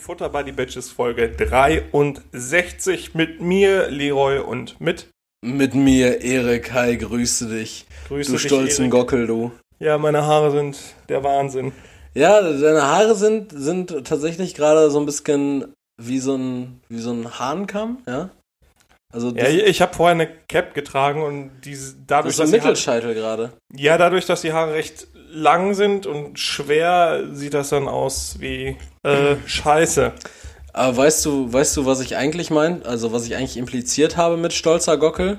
Futter the Bitches Folge 63 mit mir, Leroy, und mit. Mit mir, Erik. Hi, grüße dich. Grüße du dich, stolzen Erik. Gockel, du. Ja, meine Haare sind der Wahnsinn. Ja, deine Haare sind, sind tatsächlich gerade so ein bisschen wie so ein, wie so ein Hahnkamm, ja? Also Ja, das, ich, habe vorher eine Cap getragen und diese, das dadurch, ist dass die Haare, Mittelscheitel gerade. ja, dadurch, dass die Haare recht lang sind und schwer, sieht das dann aus wie äh, Scheiße. Aber weißt du, weißt du, was ich eigentlich meine? Also was ich eigentlich impliziert habe mit stolzer Gockel?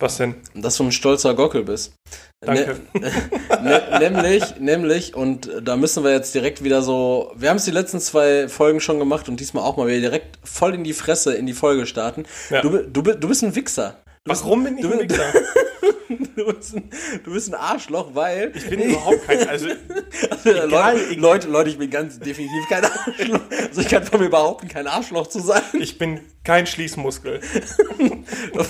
Was denn? Dass du ein stolzer Gockel bist. Danke. Nämlich, nämlich, und da müssen wir jetzt direkt wieder so, wir haben es die letzten zwei Folgen schon gemacht und diesmal auch mal wieder direkt voll in die Fresse in die Folge starten. Ja. Du, du, du bist ein Wichser. Du bist, Warum bin ich du, ein Wichser? du, bist ein, du bist ein Arschloch, weil. Ich bin überhaupt kein, also Leute, egal, Leute, Leute, ich bin ganz definitiv kein Arschloch. Also ich kann von mir behaupten, kein Arschloch zu sein. ich bin kein Schließmuskel.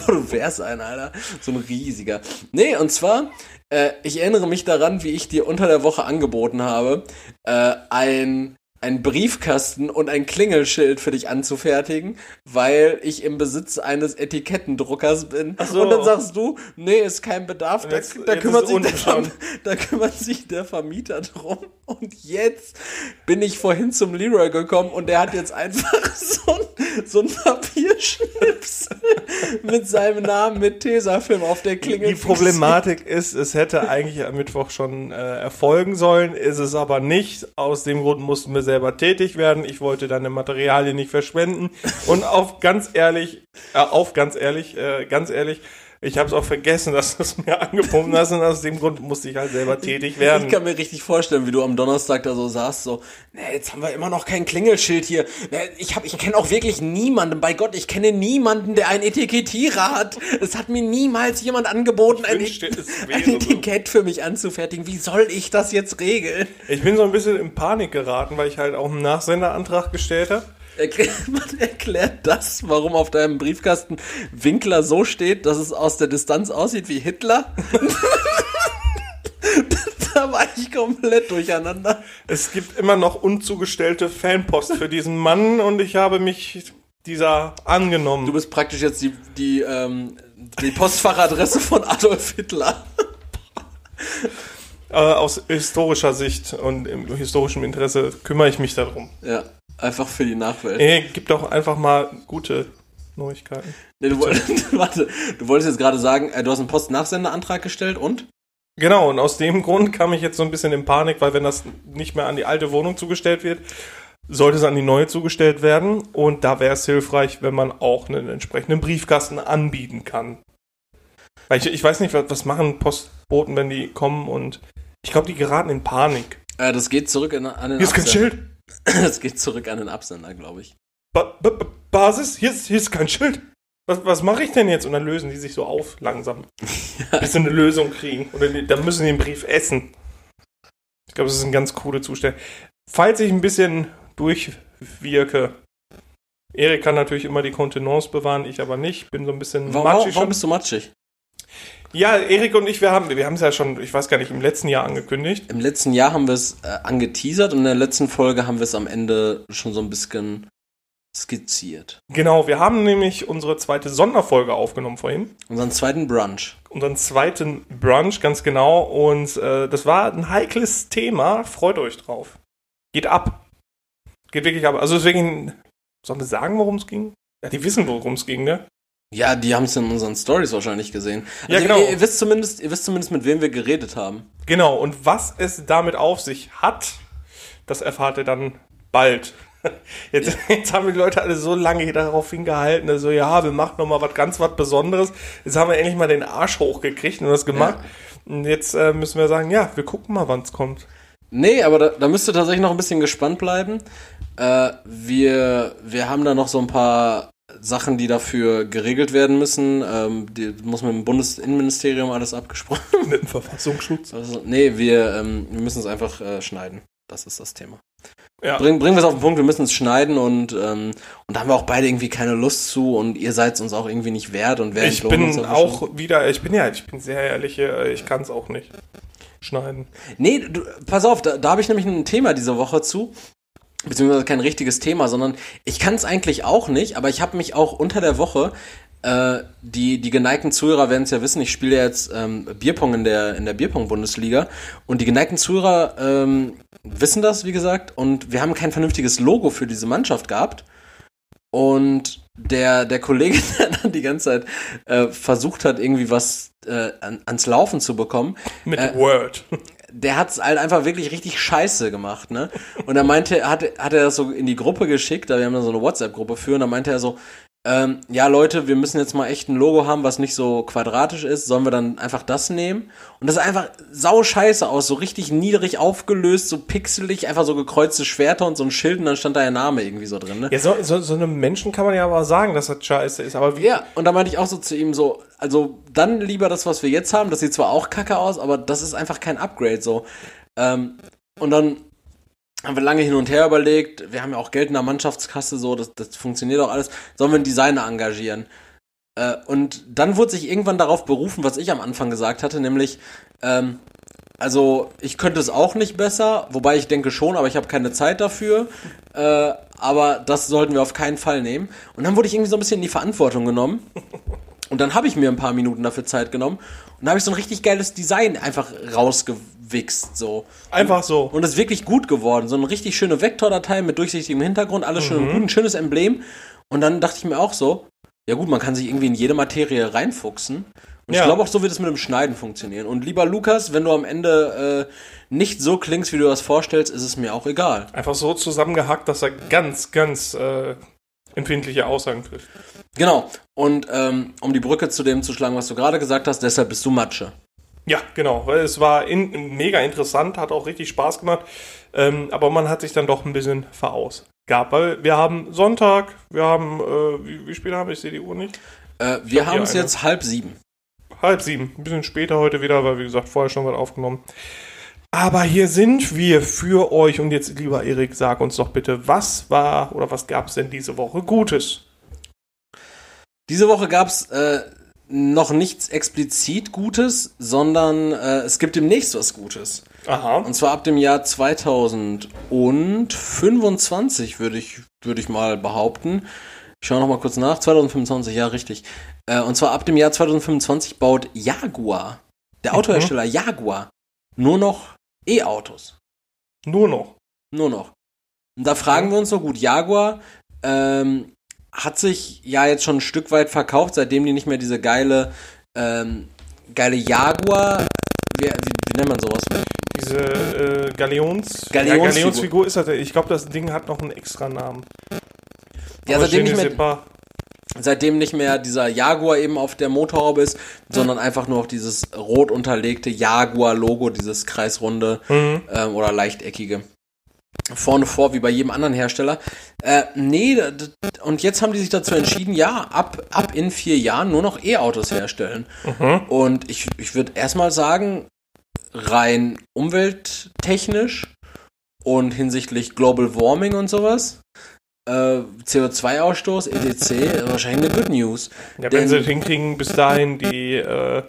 Du wärst ein, Alter. So ein riesiger. Nee, und zwar, äh, ich erinnere mich daran, wie ich dir unter der Woche angeboten habe, äh, ein, ein Briefkasten und ein Klingelschild für dich anzufertigen, weil ich im Besitz eines Etikettendruckers bin. so. Und dann sagst du, nee, ist kein Bedarf, da, Jetzt- da, jetzt kümmert der, da kümmert sich der Vermieter drum. Und jetzt bin ich vorhin zum Leroy gekommen und der hat jetzt einfach so ein, so ein Papierschnipsel mit seinem Namen mit Tesafilm auf der Klingel. Die Problematik ist, es hätte eigentlich am Mittwoch schon äh, erfolgen sollen, ist es aber nicht. Aus dem Grund mussten wir selber tätig werden. Ich wollte deine Materialien nicht verschwenden. Und auf ganz ehrlich, äh, auf ganz ehrlich, äh, ganz ehrlich, ich habe es auch vergessen, dass du es mir angeboten hast und aus dem Grund musste ich halt selber tätig werden. Ich kann mir richtig vorstellen, wie du am Donnerstag da so saßt, so, ne, jetzt haben wir immer noch kein Klingelschild hier. Ne, ich hab, ich kenne auch wirklich niemanden, bei Gott, ich kenne niemanden, der einen Etikettierer hat. Es hat mir niemals jemand angeboten, ein, ein so. Etikett für mich anzufertigen. Wie soll ich das jetzt regeln? Ich bin so ein bisschen in Panik geraten, weil ich halt auch einen Nachsenderantrag gestellt habe. Man erklärt das, warum auf deinem Briefkasten Winkler so steht, dass es aus der Distanz aussieht wie Hitler? da war ich komplett durcheinander. Es gibt immer noch unzugestellte Fanpost für diesen Mann und ich habe mich dieser angenommen. Du bist praktisch jetzt die, die, ähm, die Postfachadresse von Adolf Hitler. Äh, aus historischer Sicht und im historischen Interesse kümmere ich mich darum. Ja, einfach für die Nachwelt. Ey, gib doch einfach mal gute Neuigkeiten. Nee, du, wolltest, warte, du wolltest jetzt gerade sagen, äh, du hast einen Postnachsendeantrag gestellt und? Genau, und aus dem Grund kam ich jetzt so ein bisschen in Panik, weil wenn das nicht mehr an die alte Wohnung zugestellt wird, sollte es an die neue zugestellt werden. Und da wäre es hilfreich, wenn man auch einen entsprechenden Briefkasten anbieten kann. Weil ich, ich weiß nicht, was, machen Postboten, wenn die kommen und ich glaube, die geraten in Panik. Äh, das geht zurück in, an den Hier ist kein. Schild. Das geht zurück an den Absender, glaube ich. Ba ba ba- Basis, hier ist, hier ist kein Schild. Was, was mache ich denn jetzt? Und dann lösen die sich so auf, langsam. Bis sie eine Lösung kriegen. Oder dann müssen die den Brief essen. Ich glaube, das ist ein ganz coole Zustand. Falls ich ein bisschen durchwirke, Erik kann natürlich immer die Kontenance bewahren, ich aber nicht. Bin so ein bisschen Warum, matschig warum, warum schon. bist du matschig? Ja, Erik und ich, wir haben wir haben es ja schon, ich weiß gar nicht, im letzten Jahr angekündigt. Im letzten Jahr haben wir es äh, angeteasert und in der letzten Folge haben wir es am Ende schon so ein bisschen skizziert. Genau, wir haben nämlich unsere zweite Sonderfolge aufgenommen vorhin. Unseren zweiten Brunch. unseren zweiten Brunch, ganz genau. Und äh, das war ein heikles Thema. Freut euch drauf. Geht ab. Geht wirklich ab. Also deswegen, sollen wir sagen, worum es ging? Ja, die wissen, worum es ging, ne? Ja, die haben es in unseren Stories wahrscheinlich gesehen. Also Ja, genau. Ihr, ihr, wisst zumindest, ihr wisst zumindest, mit wem wir geredet haben. Genau. Und was es damit auf sich hat, das erfahrt ihr dann bald. Jetzt, jetzt haben die Leute alle so lange darauf hingehalten, also ja, wir machen noch mal was ganz was Besonderes. Jetzt haben wir endlich mal den Arsch hochgekriegt und das gemacht. Und jetzt äh, müssen wir sagen, ja, wir gucken mal, wann es kommt. Nee, aber da, da müsst ihr tatsächlich noch ein bisschen gespannt bleiben. Äh, wir, wir haben da noch so ein paar Sachen, die dafür geregelt werden müssen. Ähm, die muss mit dem Bundesinnenministerium alles abgesprochen. Mit dem Verfassungsschutz. Also, nee, wir, ähm, wir müssen es einfach äh, schneiden. Das ist das Thema. Ja. Bring, bringen wir es auf den Punkt, wir müssen es schneiden und, ähm, und da haben wir auch beide irgendwie keine Lust zu und ihr seid es uns auch irgendwie nicht wert und wer Ich bin auch schon? wieder, ich bin ja, ich bin sehr ehrlich, äh, ich kann es auch nicht schneiden. Nee, du, pass auf, da, da habe ich nämlich ein Thema diese Woche zu. Beziehungsweise kein richtiges Thema, sondern ich kann es eigentlich auch nicht, aber ich habe mich auch unter der Woche, äh, die, die geneigten Zuhörer werden es ja wissen, ich spiele ja jetzt ähm, Bierpong in der, in der Bierpong-Bundesliga und die geneigten Zuhörer ähm, wissen das, wie gesagt, und wir haben kein vernünftiges Logo für diese Mannschaft gehabt. Und der, der Kollege, der dann die ganze Zeit äh, versucht hat, irgendwie was äh, an, ans Laufen zu bekommen, Mit Äh, Word. Der hat's halt einfach wirklich richtig scheiße gemacht, ne? Und er meinte, hat, hat er das so in die Gruppe geschickt, da wir haben da so eine WhatsApp-Gruppe für, und da meinte er so, ähm, ja Leute, wir müssen jetzt mal echt ein Logo haben, was nicht so quadratisch ist, sollen wir dann einfach das nehmen? Und das sah einfach sau scheiße aus, so richtig niedrig aufgelöst, so pixelig, einfach so gekreuzte Schwerter und so ein Schild und dann stand da ihr Name irgendwie so drin, ne? Ja, so, so, so einem Menschen kann man ja aber sagen, dass das scheiße ist. Aber wie, Ja, und da meinte ich auch so zu ihm so, also dann lieber das, was wir jetzt haben, das sieht zwar auch kacke aus, aber das ist einfach kein Upgrade so. Ähm, und dann haben wir lange hin und her überlegt, wir haben ja auch Geld in der Mannschaftskasse, so, das, das funktioniert auch alles, sollen wir einen Designer engagieren? Äh, und dann wurde sich irgendwann darauf berufen, was ich am Anfang gesagt hatte, nämlich, ähm, also ich könnte es auch nicht besser, wobei ich denke schon, aber ich habe keine Zeit dafür. Äh, aber das sollten wir auf keinen Fall nehmen. Und dann wurde ich irgendwie so ein bisschen in die Verantwortung genommen. Und dann habe ich mir ein paar Minuten dafür Zeit genommen. Und dann habe ich so ein richtig geiles Design einfach rausgewichst. So. Einfach so. Und es ist wirklich gut geworden. So eine richtig schöne Vektordatei mit durchsichtigem Hintergrund, alles schön und gut, ein schönes Emblem. Und dann dachte ich mir auch so, ja gut, man kann sich irgendwie in jede Materie reinfuchsen. Und Ja. ich glaube auch, so wird es mit dem Schneiden funktionieren. Und lieber Lukas, wenn du am Ende äh, nicht so klingst, wie du das vorstellst, ist es mir auch egal. Einfach so zusammengehackt, dass er ganz, ganz äh, empfindliche Aussagen trifft. Genau. Und ähm, um die Brücke zu dem zu schlagen, was du gerade gesagt hast, deshalb bist du Matsche. Ja, genau, es war in, mega interessant, hat auch richtig Spaß gemacht, ähm, aber man hat sich dann doch ein bisschen verausgabt, weil wir haben Sonntag, wir haben, äh, wie, wie spät haben wir, ich sehe die Uhr nicht, Äh, wir hab haben es jetzt halb sieben. halb sieben, ein bisschen später heute wieder, weil wie gesagt, vorher schon was aufgenommen. Aber hier sind wir für euch und jetzt, lieber Erik, sag uns doch bitte, was war oder was gab es denn diese Woche Gutes? Diese Woche gab es äh, noch nichts explizit Gutes, sondern äh, es gibt demnächst was Gutes. Aha, Und zwar ab dem Jahr 2025 würde ich, würde ich mal behaupten. Ich schaue noch mal kurz nach. 2025, ja, richtig. Äh, und zwar ab dem Jahr 2025 baut Jaguar, der Autohersteller Jaguar, nur noch E-Autos. nur noch. Nur noch. Und da fragen wir uns so gut, Jaguar ähm, hat sich ja jetzt schon ein Stück weit verkauft, seitdem die nicht mehr diese geile, ähm, geile Jaguar, wie, wie, wie nennt man sowas? Diese äh, Galeons, Galeonsfigur. Ja, Galeonsfigur ist das. Ich glaube, das Ding hat noch einen extra Namen. Ja, Aber seitdem nicht, mehr, seitdem nicht mehr dieser Jaguar eben auf der Motorhaube ist, sondern einfach nur auf dieses rot unterlegte Jaguar-Logo, dieses kreisrunde Mhm. ähm, oder lechteckige. Vorne vor, wie bei jedem anderen Hersteller. Äh, nee, und jetzt haben die sich dazu entschieden, ja, ab, ab in vier Jahren nur noch E-Autos herstellen. Mhm. Und ich, ich würde erstmal sagen, rein umwelttechnisch und hinsichtlich Global Warming und sowas, äh, CO2-Ausstoß, ETC, wahrscheinlich eine Good News. Ja, wenn Denn- sie hinkriegen, bis dahin die äh,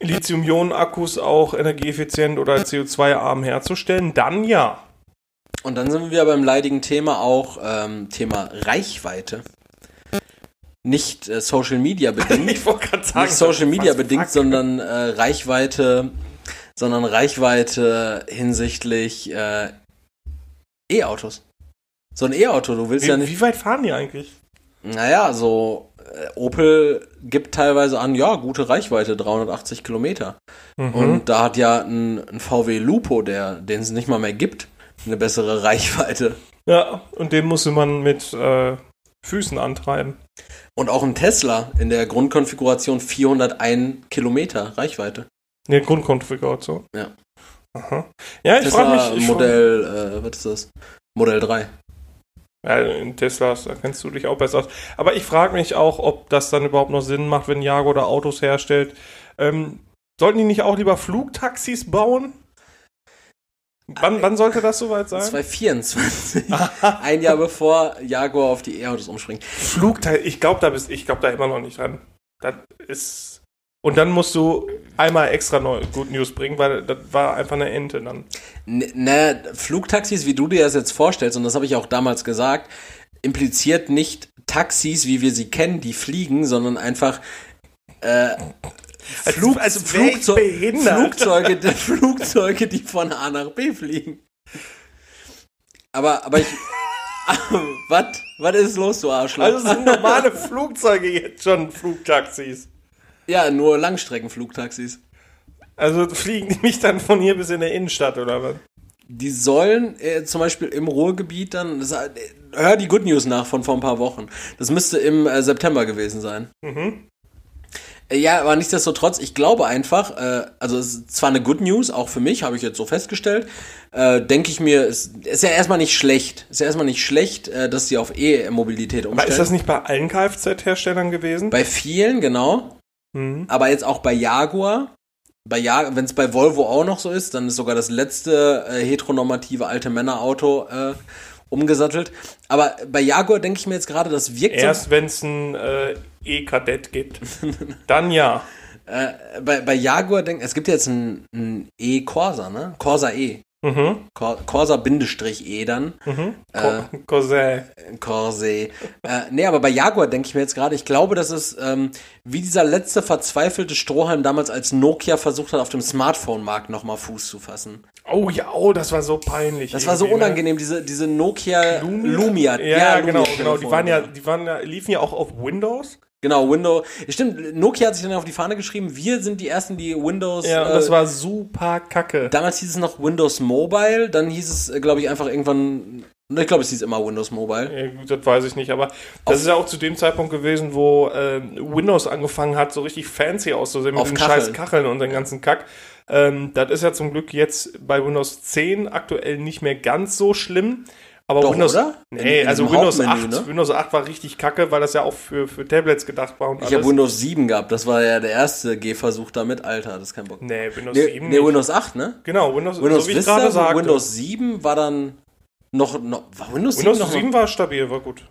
Lithium-Ionen-Akkus auch energieeffizient oder CO2-arm herzustellen, dann ja. Und dann sind wir beim leidigen Thema auch ähm, Thema Reichweite. Nicht äh, Social Media bedingt. Ich wollte gerade sagen. nicht Social Media bedingt, fuck? sondern äh, Reichweite, sondern Reichweite hinsichtlich äh, E-Autos. So ein E-Auto, du willst ja Wie, nicht. wie weit fahren die eigentlich? Naja, so äh, Opel gibt teilweise an, ja, gute Reichweite, 380 Kilometer. Mhm. Und da hat ja ein, ein VW Lupo, der, den es nicht mal mehr gibt, eine bessere Reichweite. Ja, und den musste man mit äh, Füßen antreiben. Und auch ein Tesla in der Grundkonfiguration 401 Kilometer Reichweite. Ne, Grundkonfiguration. Ja. Aha. Ja, ich frage mich. Ich Modell, äh, was ist das? Modell 3. Ja, in Teslas, da kennst du dich auch besser aus. Aber ich frage mich auch, ob das dann überhaupt noch Sinn macht, wenn Jaguar da Autos herstellt. Ähm, sollten die nicht auch lieber Flugtaxis bauen? Wann, wann sollte das soweit sein? 224. Ein Jahr bevor Jaguar auf die E-Autos umspringt. Flugteil, ich glaube da, bist- ich glaub da immer noch nicht dran. Das ist. Und dann musst du einmal extra neu Good News bringen, weil das war einfach eine Ente dann. Ne, Flugtaxis, wie du dir das jetzt vorstellst, und das habe ich auch damals gesagt, impliziert nicht Taxis, wie wir sie kennen, die fliegen, sondern einfach äh, Flug, als wär ich Flugzeug. Flugzeuge, die- Flugzeuge, die von A nach B fliegen. Aber, aber ich. Was? Was ist los, du Arschloch? Also sind normale Flugzeuge jetzt schon Flugtaxis. ja, nur Langstreckenflugtaxis. Also fliegen die mich dann von hier bis in der Innenstadt oder was? Die sollen äh, zum Beispiel im Ruhrgebiet dann. Das, äh, hör die Good News nach von vor ein paar Wochen. Das müsste im äh, September gewesen sein. Mhm. Ja, aber nichtsdestotrotz, ich glaube einfach, äh, also es ist zwar eine Good News, auch für mich, habe ich jetzt so festgestellt, äh, denke ich mir, es ist ja erstmal nicht schlecht. Ist ja erstmal nicht schlecht, äh, dass sie auf E-Mobilität Aber umstellen. ist das nicht bei allen Kfz-Herstellern gewesen? bei vielen, genau. Mhm. Aber jetzt auch bei Jaguar. Bei ja wenn es bei Volvo auch noch so ist, dann ist sogar das letzte äh, heteronormative alte Männerauto äh, umgesattelt. Aber bei Jaguar denke ich mir jetzt gerade, das wirkt so Erst wenn es ein äh, E-Kadett gibt. dann ja. Äh, bei, bei Jaguar denk, es gibt jetzt ein, ein E-Corsa, ne? Corsa E. Mhm. Cor Corsa-E dann. Mhm. Äh, Cousin. Corse. Äh, nee, aber bei Jaguar denke ich mir jetzt gerade, ich glaube, das ist ähm, wie dieser letzte verzweifelte Strohhalm damals, als Nokia versucht hat, auf dem Smartphone-Markt nochmal Fuß zu fassen. Oh ja, oh, das war so peinlich. Das war so ne? unangenehm, diese, diese Nokia Lumia. Ja, genau, Lumia genau. Die waren ja, die waren ja, liefen ja auch auf Windows. Genau, Windows. Stimmt, Nokia hat sich dann auf die Fahne geschrieben, wir sind die ersten, die Windows. Ja, und äh, das war super kacke. Damals hieß es noch Windows Mobile, dann hieß es, glaube ich, einfach irgendwann. Ich glaube, es hieß immer Windows Mobile. Ja, gut, das weiß ich nicht, aber das ist ja auch zu dem Zeitpunkt gewesen, wo ähm, Windows angefangen hat, so richtig fancy auszusehen mit Auf den Kacheln. scheiß Kacheln und den ganzen Kack. Ähm, das ist ja zum Glück jetzt bei Windows 10 aktuell nicht mehr ganz so schlimm. Aber Doch, Windows, oder? Nee, In- also Windows Hauptmenü, 8, ne? Windows 8 war richtig kacke, weil das ja auch für, für Tablets gedacht war und Ich habe. Windows 7 gehabt, das war ja der erste Gehversuch damit. Alter, das ist kein Bock. Nee, Windows Nee, 7 nee nicht. Windows 8, ne? Genau, Windows, Windows so wie ich Vista, gerade sagte. Windows 7 war dann noch, noch war Windows 7 Windows noch 7 war stabil, war gut.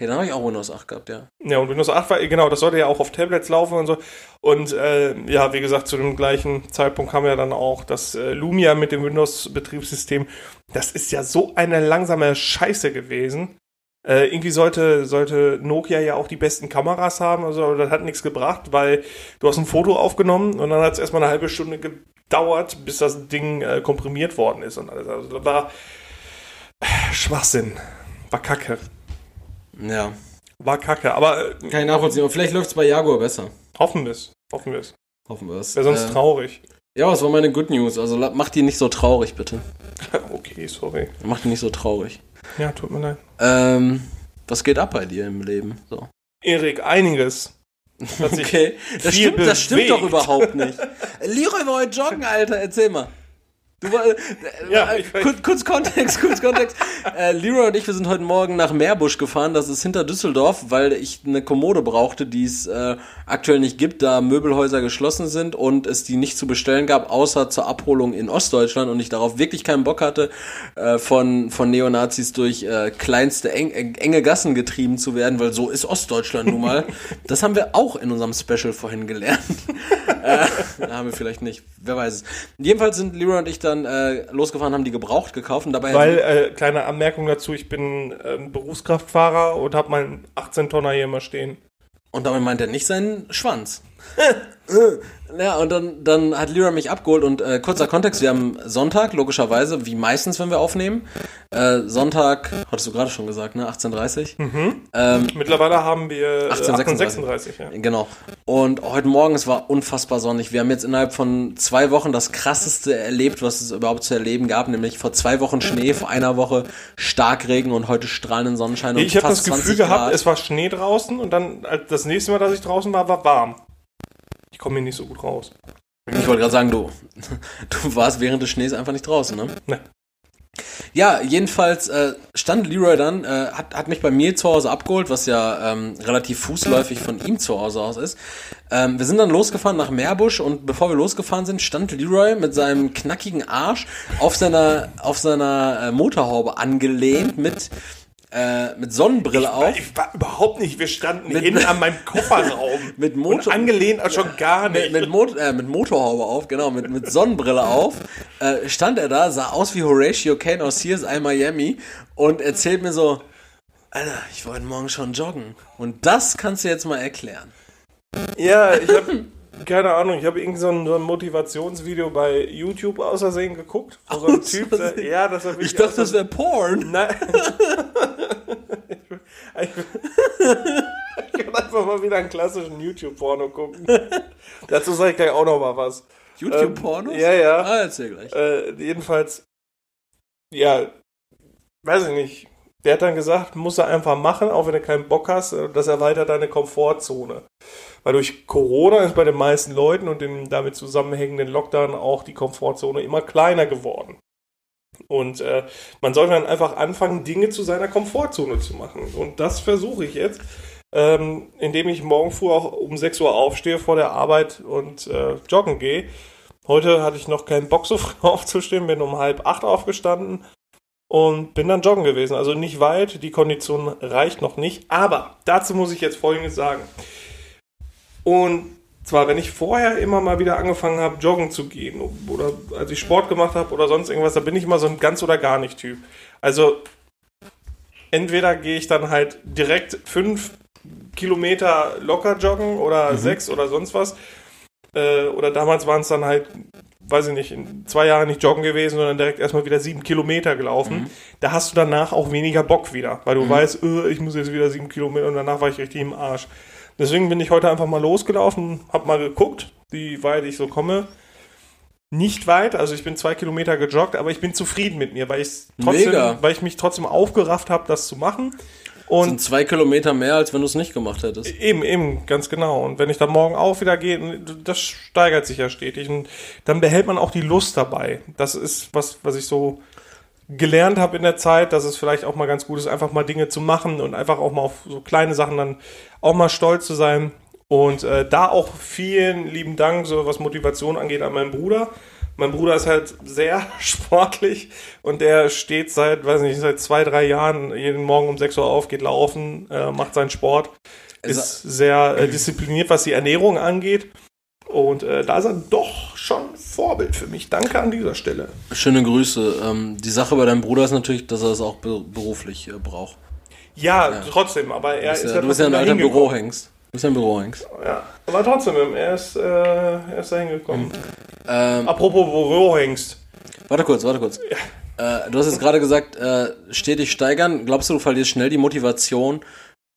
Okay, dann habe ich auch Windows 8 gehabt, ja. Ja, und Windows 8 war, genau, das sollte ja auch auf Tablets laufen und so. Und äh, ja, wie gesagt, zu dem gleichen Zeitpunkt kam ja dann auch das äh, Lumia mit dem Windows-Betriebssystem. Das ist ja so eine langsame Scheiße gewesen. Äh, irgendwie sollte, sollte Nokia ja auch die besten Kameras haben, also das hat nichts gebracht, weil du hast ein Foto aufgenommen und dann hat es erstmal eine halbe Stunde gedauert, bis das Ding äh, komprimiert worden ist und alles. Also das war äh, Schwachsinn. War kacke. Ja. War kacke. Aber äh, Kann ich nachvollziehen, aber vielleicht läuft es bei Jaguar besser. hoffen wir es. Hoffen wir es. Hoffen wir es. Wäre sonst äh, traurig. Ja, das war meine Good News. Also la- mach die nicht so traurig, bitte. Okay, sorry. Mach die nicht so traurig. Ja, tut mir leid. Ähm, was geht ab bei dir im Leben? So. Erik, einiges. Okay, das stimmt, das stimmt doch überhaupt nicht. Leroy war heute joggen, Alter, erzähl mal. Du war, äh, Ja, äh, kurz, kurz Kontext, kurz Kontext. äh, Leroy und ich, wir sind heute Morgen nach Meerbusch gefahren, das ist hinter Düsseldorf, weil ich eine Kommode brauchte, die es äh, aktuell nicht gibt, da Möbelhäuser geschlossen sind und es die nicht zu bestellen gab, außer zur Abholung in Ostdeutschland und ich darauf wirklich keinen Bock hatte, äh, von, von Neonazis durch äh, kleinste eng, eng, enge Gassen getrieben zu werden, weil so ist Ostdeutschland nun mal. das haben wir auch in unserem Special vorhin gelernt. äh, haben wir vielleicht nicht, wer weiß es. Jedenfalls sind Leroy und ich dann äh, losgefahren, haben die gebraucht gekauft und dabei Weil, äh, kleine Anmerkung dazu, ich bin ähm, Berufskraftfahrer und habe meinen 18-Tonner hier immer stehen. Und damit meint er nicht seinen Schwanz. ja, und dann, dann hat Lyra mich abgeholt und äh, kurzer Kontext, wir haben Sonntag, logischerweise, wie meistens, wenn wir aufnehmen. Äh, Sonntag, hattest du gerade schon gesagt, ne? 18.30 Ähm, Mittlerweile haben wir äh, 1836. 1836, ja. Genau. Und heute Morgen, es war unfassbar sonnig. Wir haben jetzt innerhalb von zwei Wochen das krasseste erlebt, was es überhaupt zu erleben gab, nämlich vor zwei Wochen Schnee, vor einer Woche Starkregen und heute strahlenden Sonnenschein und Ich habe das Gefühl 20 gehabt, es war Schnee draußen und dann als das nächste Mal, dass ich draußen war, war warm. Ich komme hier nicht so gut raus. Ich wollte gerade sagen, du, du warst während des Schnees einfach nicht draußen, ne? Ne. Ja, jedenfalls äh, stand Leroy dann, äh, hat, hat mich bei mir zu Hause abgeholt, was ja ähm, relativ fußläufig von ihm zu Hause aus ist. Ähm, wir sind dann losgefahren nach Meerbusch und bevor wir losgefahren sind, stand Leroy mit seinem knackigen Arsch auf seiner, auf seiner äh, Motorhaube angelehnt mit äh, mit Sonnenbrille auf. Ich war überhaupt nicht, wir standen Mit- innen an meinem Kofferraum. Mit Und Motor- angelehnt schon gar nicht. mit, mit, Mot äh, mit Motorhaube auf, genau, mit, mit Sonnenbrille auf, äh, stand er da, sah aus wie Horatio Kane aus CSI Miami und erzählt mir so, Alter, ich wollte morgen schon joggen. Und das kannst du jetzt mal erklären. Ja, ich habe keine Ahnung, ich habe irgend so ein, so ein Motivationsvideo bei YouTube außersehen geguckt, wo so ein Typ, der- ja, das Ich dachte, das wäre Porn. Nein. Ich, kann einfach mal wieder einen klassischen YouTube-Porno gucken. Dazu sage ich gleich auch noch mal was. YouTube-Pornos? Ähm, ja, ja. Ah, erzähl gleich. Äh, jedenfalls, ja, weiß ich nicht. Der hat dann gesagt, muss er einfach machen, auch wenn du keinen Bock hast. äh, Das erweitert deine Komfortzone. Weil durch Corona ist bei den meisten Leuten und dem damit zusammenhängenden Lockdown auch die Komfortzone immer kleiner geworden. Und äh, man sollte dann einfach anfangen, Dinge zu seiner Komfortzone zu machen. Und das versuche ich jetzt, ähm, indem ich morgen früh auch um 6 Uhr aufstehe vor der Arbeit und äh, joggen gehe. Heute hatte ich noch keinen Bock, so früh aufzustehen, bin um halb acht aufgestanden und bin dann joggen gewesen. Also nicht weit, die Kondition reicht noch nicht. Aber dazu muss ich jetzt Folgendes sagen. Und zwar, wenn ich vorher immer mal wieder angefangen habe, joggen zu gehen oder als ich Sport gemacht habe oder sonst irgendwas, da bin ich immer so ein ganz oder gar nicht Typ. Also entweder gehe ich dann halt direkt fünf Kilometer locker joggen oder sechs oder sonst was. Äh, oder damals waren es dann halt, weiß ich nicht, in zwei Jahren nicht joggen gewesen, sondern direkt erstmal wieder sieben Kilometer gelaufen. Da hast du danach auch weniger Bock wieder, weil du weißt, äh, ich muss jetzt wieder sieben Kilometer und danach war ich richtig im Arsch. Deswegen bin ich heute einfach mal losgelaufen, hab mal geguckt, wie weit ich so komme. Nicht weit, also ich bin zwei Kilometer gejoggt, aber ich bin zufrieden mit mir, weil, ich's trotzdem, Mega. weil ich mich trotzdem aufgerafft habe, das zu machen. Und sind zwei Kilometer mehr, als wenn du es nicht gemacht hättest. Eben, eben, ganz genau. Und wenn ich dann morgen auch wieder gehe, das steigert sich ja stetig. Und dann behält man auch die Lust dabei. Das ist was, was ich so gelernt habe in der Zeit, dass es vielleicht auch mal ganz gut ist, einfach mal Dinge zu machen und einfach auch mal auf so kleine Sachen dann auch mal stolz zu sein. Und äh, da auch vielen lieben Dank, so was Motivation angeht, an meinen Bruder. Mein Bruder ist halt sehr sportlich und der steht seit, weiß nicht, seit zwei, drei Jahren jeden Morgen um 6 Uhr auf, geht laufen, äh, macht seinen Sport, ist sehr äh, diszipliniert, was die Ernährung angeht. Und äh, da ist er doch schon Vorbild für mich. Danke an dieser Stelle. Schöne Grüße. Ähm, die Sache bei deinem Bruder ist natürlich, dass er es auch be beruflich äh, braucht. Ja, trotzdem, aber er ist bist ja, du bist ja ein alter. Bürohengst. Du bist ja ein Bürohengst. Ja, aber trotzdem, er ist, äh, er ist da hingekommen. Ähm, Apropos Bürohengst. Warte kurz, warte kurz. Äh, du hast jetzt gerade gesagt, äh, stetig steigern. Glaubst du, du verlierst schnell die Motivation,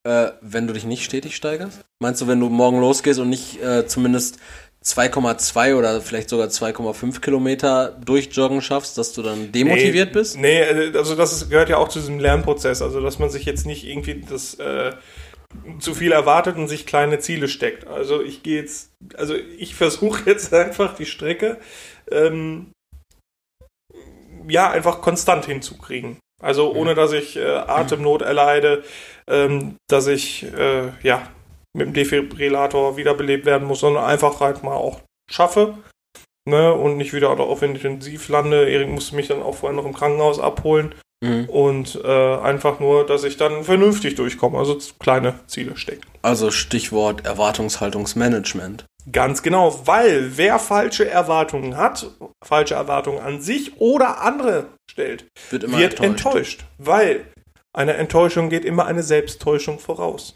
äh, wenn du dich nicht stetig steigerst? Meinst du, wenn du morgen losgehst und nicht äh, zumindest 2,2 oder vielleicht sogar 2,5 Kilometer durchjoggen schaffst, dass du dann demotiviert nee, bist? Nee, äh, also das ist, gehört ja auch zu diesem Lernprozess. Also, dass man sich jetzt nicht irgendwie das äh, zu viel erwartet und sich kleine Ziele steckt. Also, ich gehe jetzt, also ich versuche jetzt einfach die Strecke ähm, ja einfach konstant hinzukriegen. Also ohne dass ich äh, Atemnot erleide, ähm, dass ich äh, ja mit dem Defibrillator wiederbelebt werden muss, sondern einfach halt mal auch schaffe. Ne, und nicht wieder auf intensiv lande. Erik musste mich dann auch vorher noch im Krankenhaus abholen. Mhm. Und äh, einfach nur, dass ich dann vernünftig durchkomme. Also kleine Ziele stecken. Also Stichwort Erwartungshaltungsmanagement. Ganz genau, weil wer falsche Erwartungen hat, falsche Erwartungen an sich oder andere stellt, Wird wird enttäuscht. enttäuscht. Weil eine Enttäuschung geht immer eine Selbsttäuschung voraus.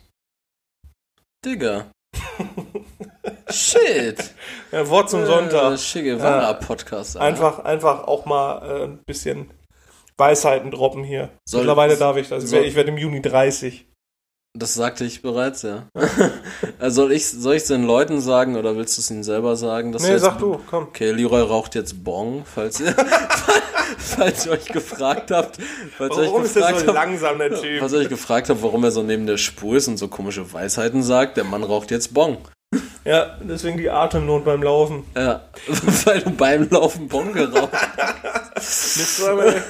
Digga. Shit. Ja, Wort zum Sonntag. Äh, schicke Wanderer-Podcast. Einfach, einfach auch mal äh, ein bisschen Weisheiten droppen hier. Soll- Mittlerweile darf ich das. Soll- ich werde im Juni 30. Das sagte ich bereits, ja. Äh, soll ich soll ich den Leuten sagen oder willst du es ihnen selber sagen? Dass Nee, sag du, komm. Okay, Leroy raucht jetzt Bong, falls ihr, falls ihr euch gefragt habt. Falls ihr Warum euch ist der gefragt so langsam, der Typ? falls ihr euch gefragt habt, warum er so neben der Spur ist und so komische Weisheiten sagt, der Mann raucht jetzt Bong. Ja, deswegen die Atemnot beim Laufen. Ja, weil du beim Laufen Bong geraucht Mit zweimal,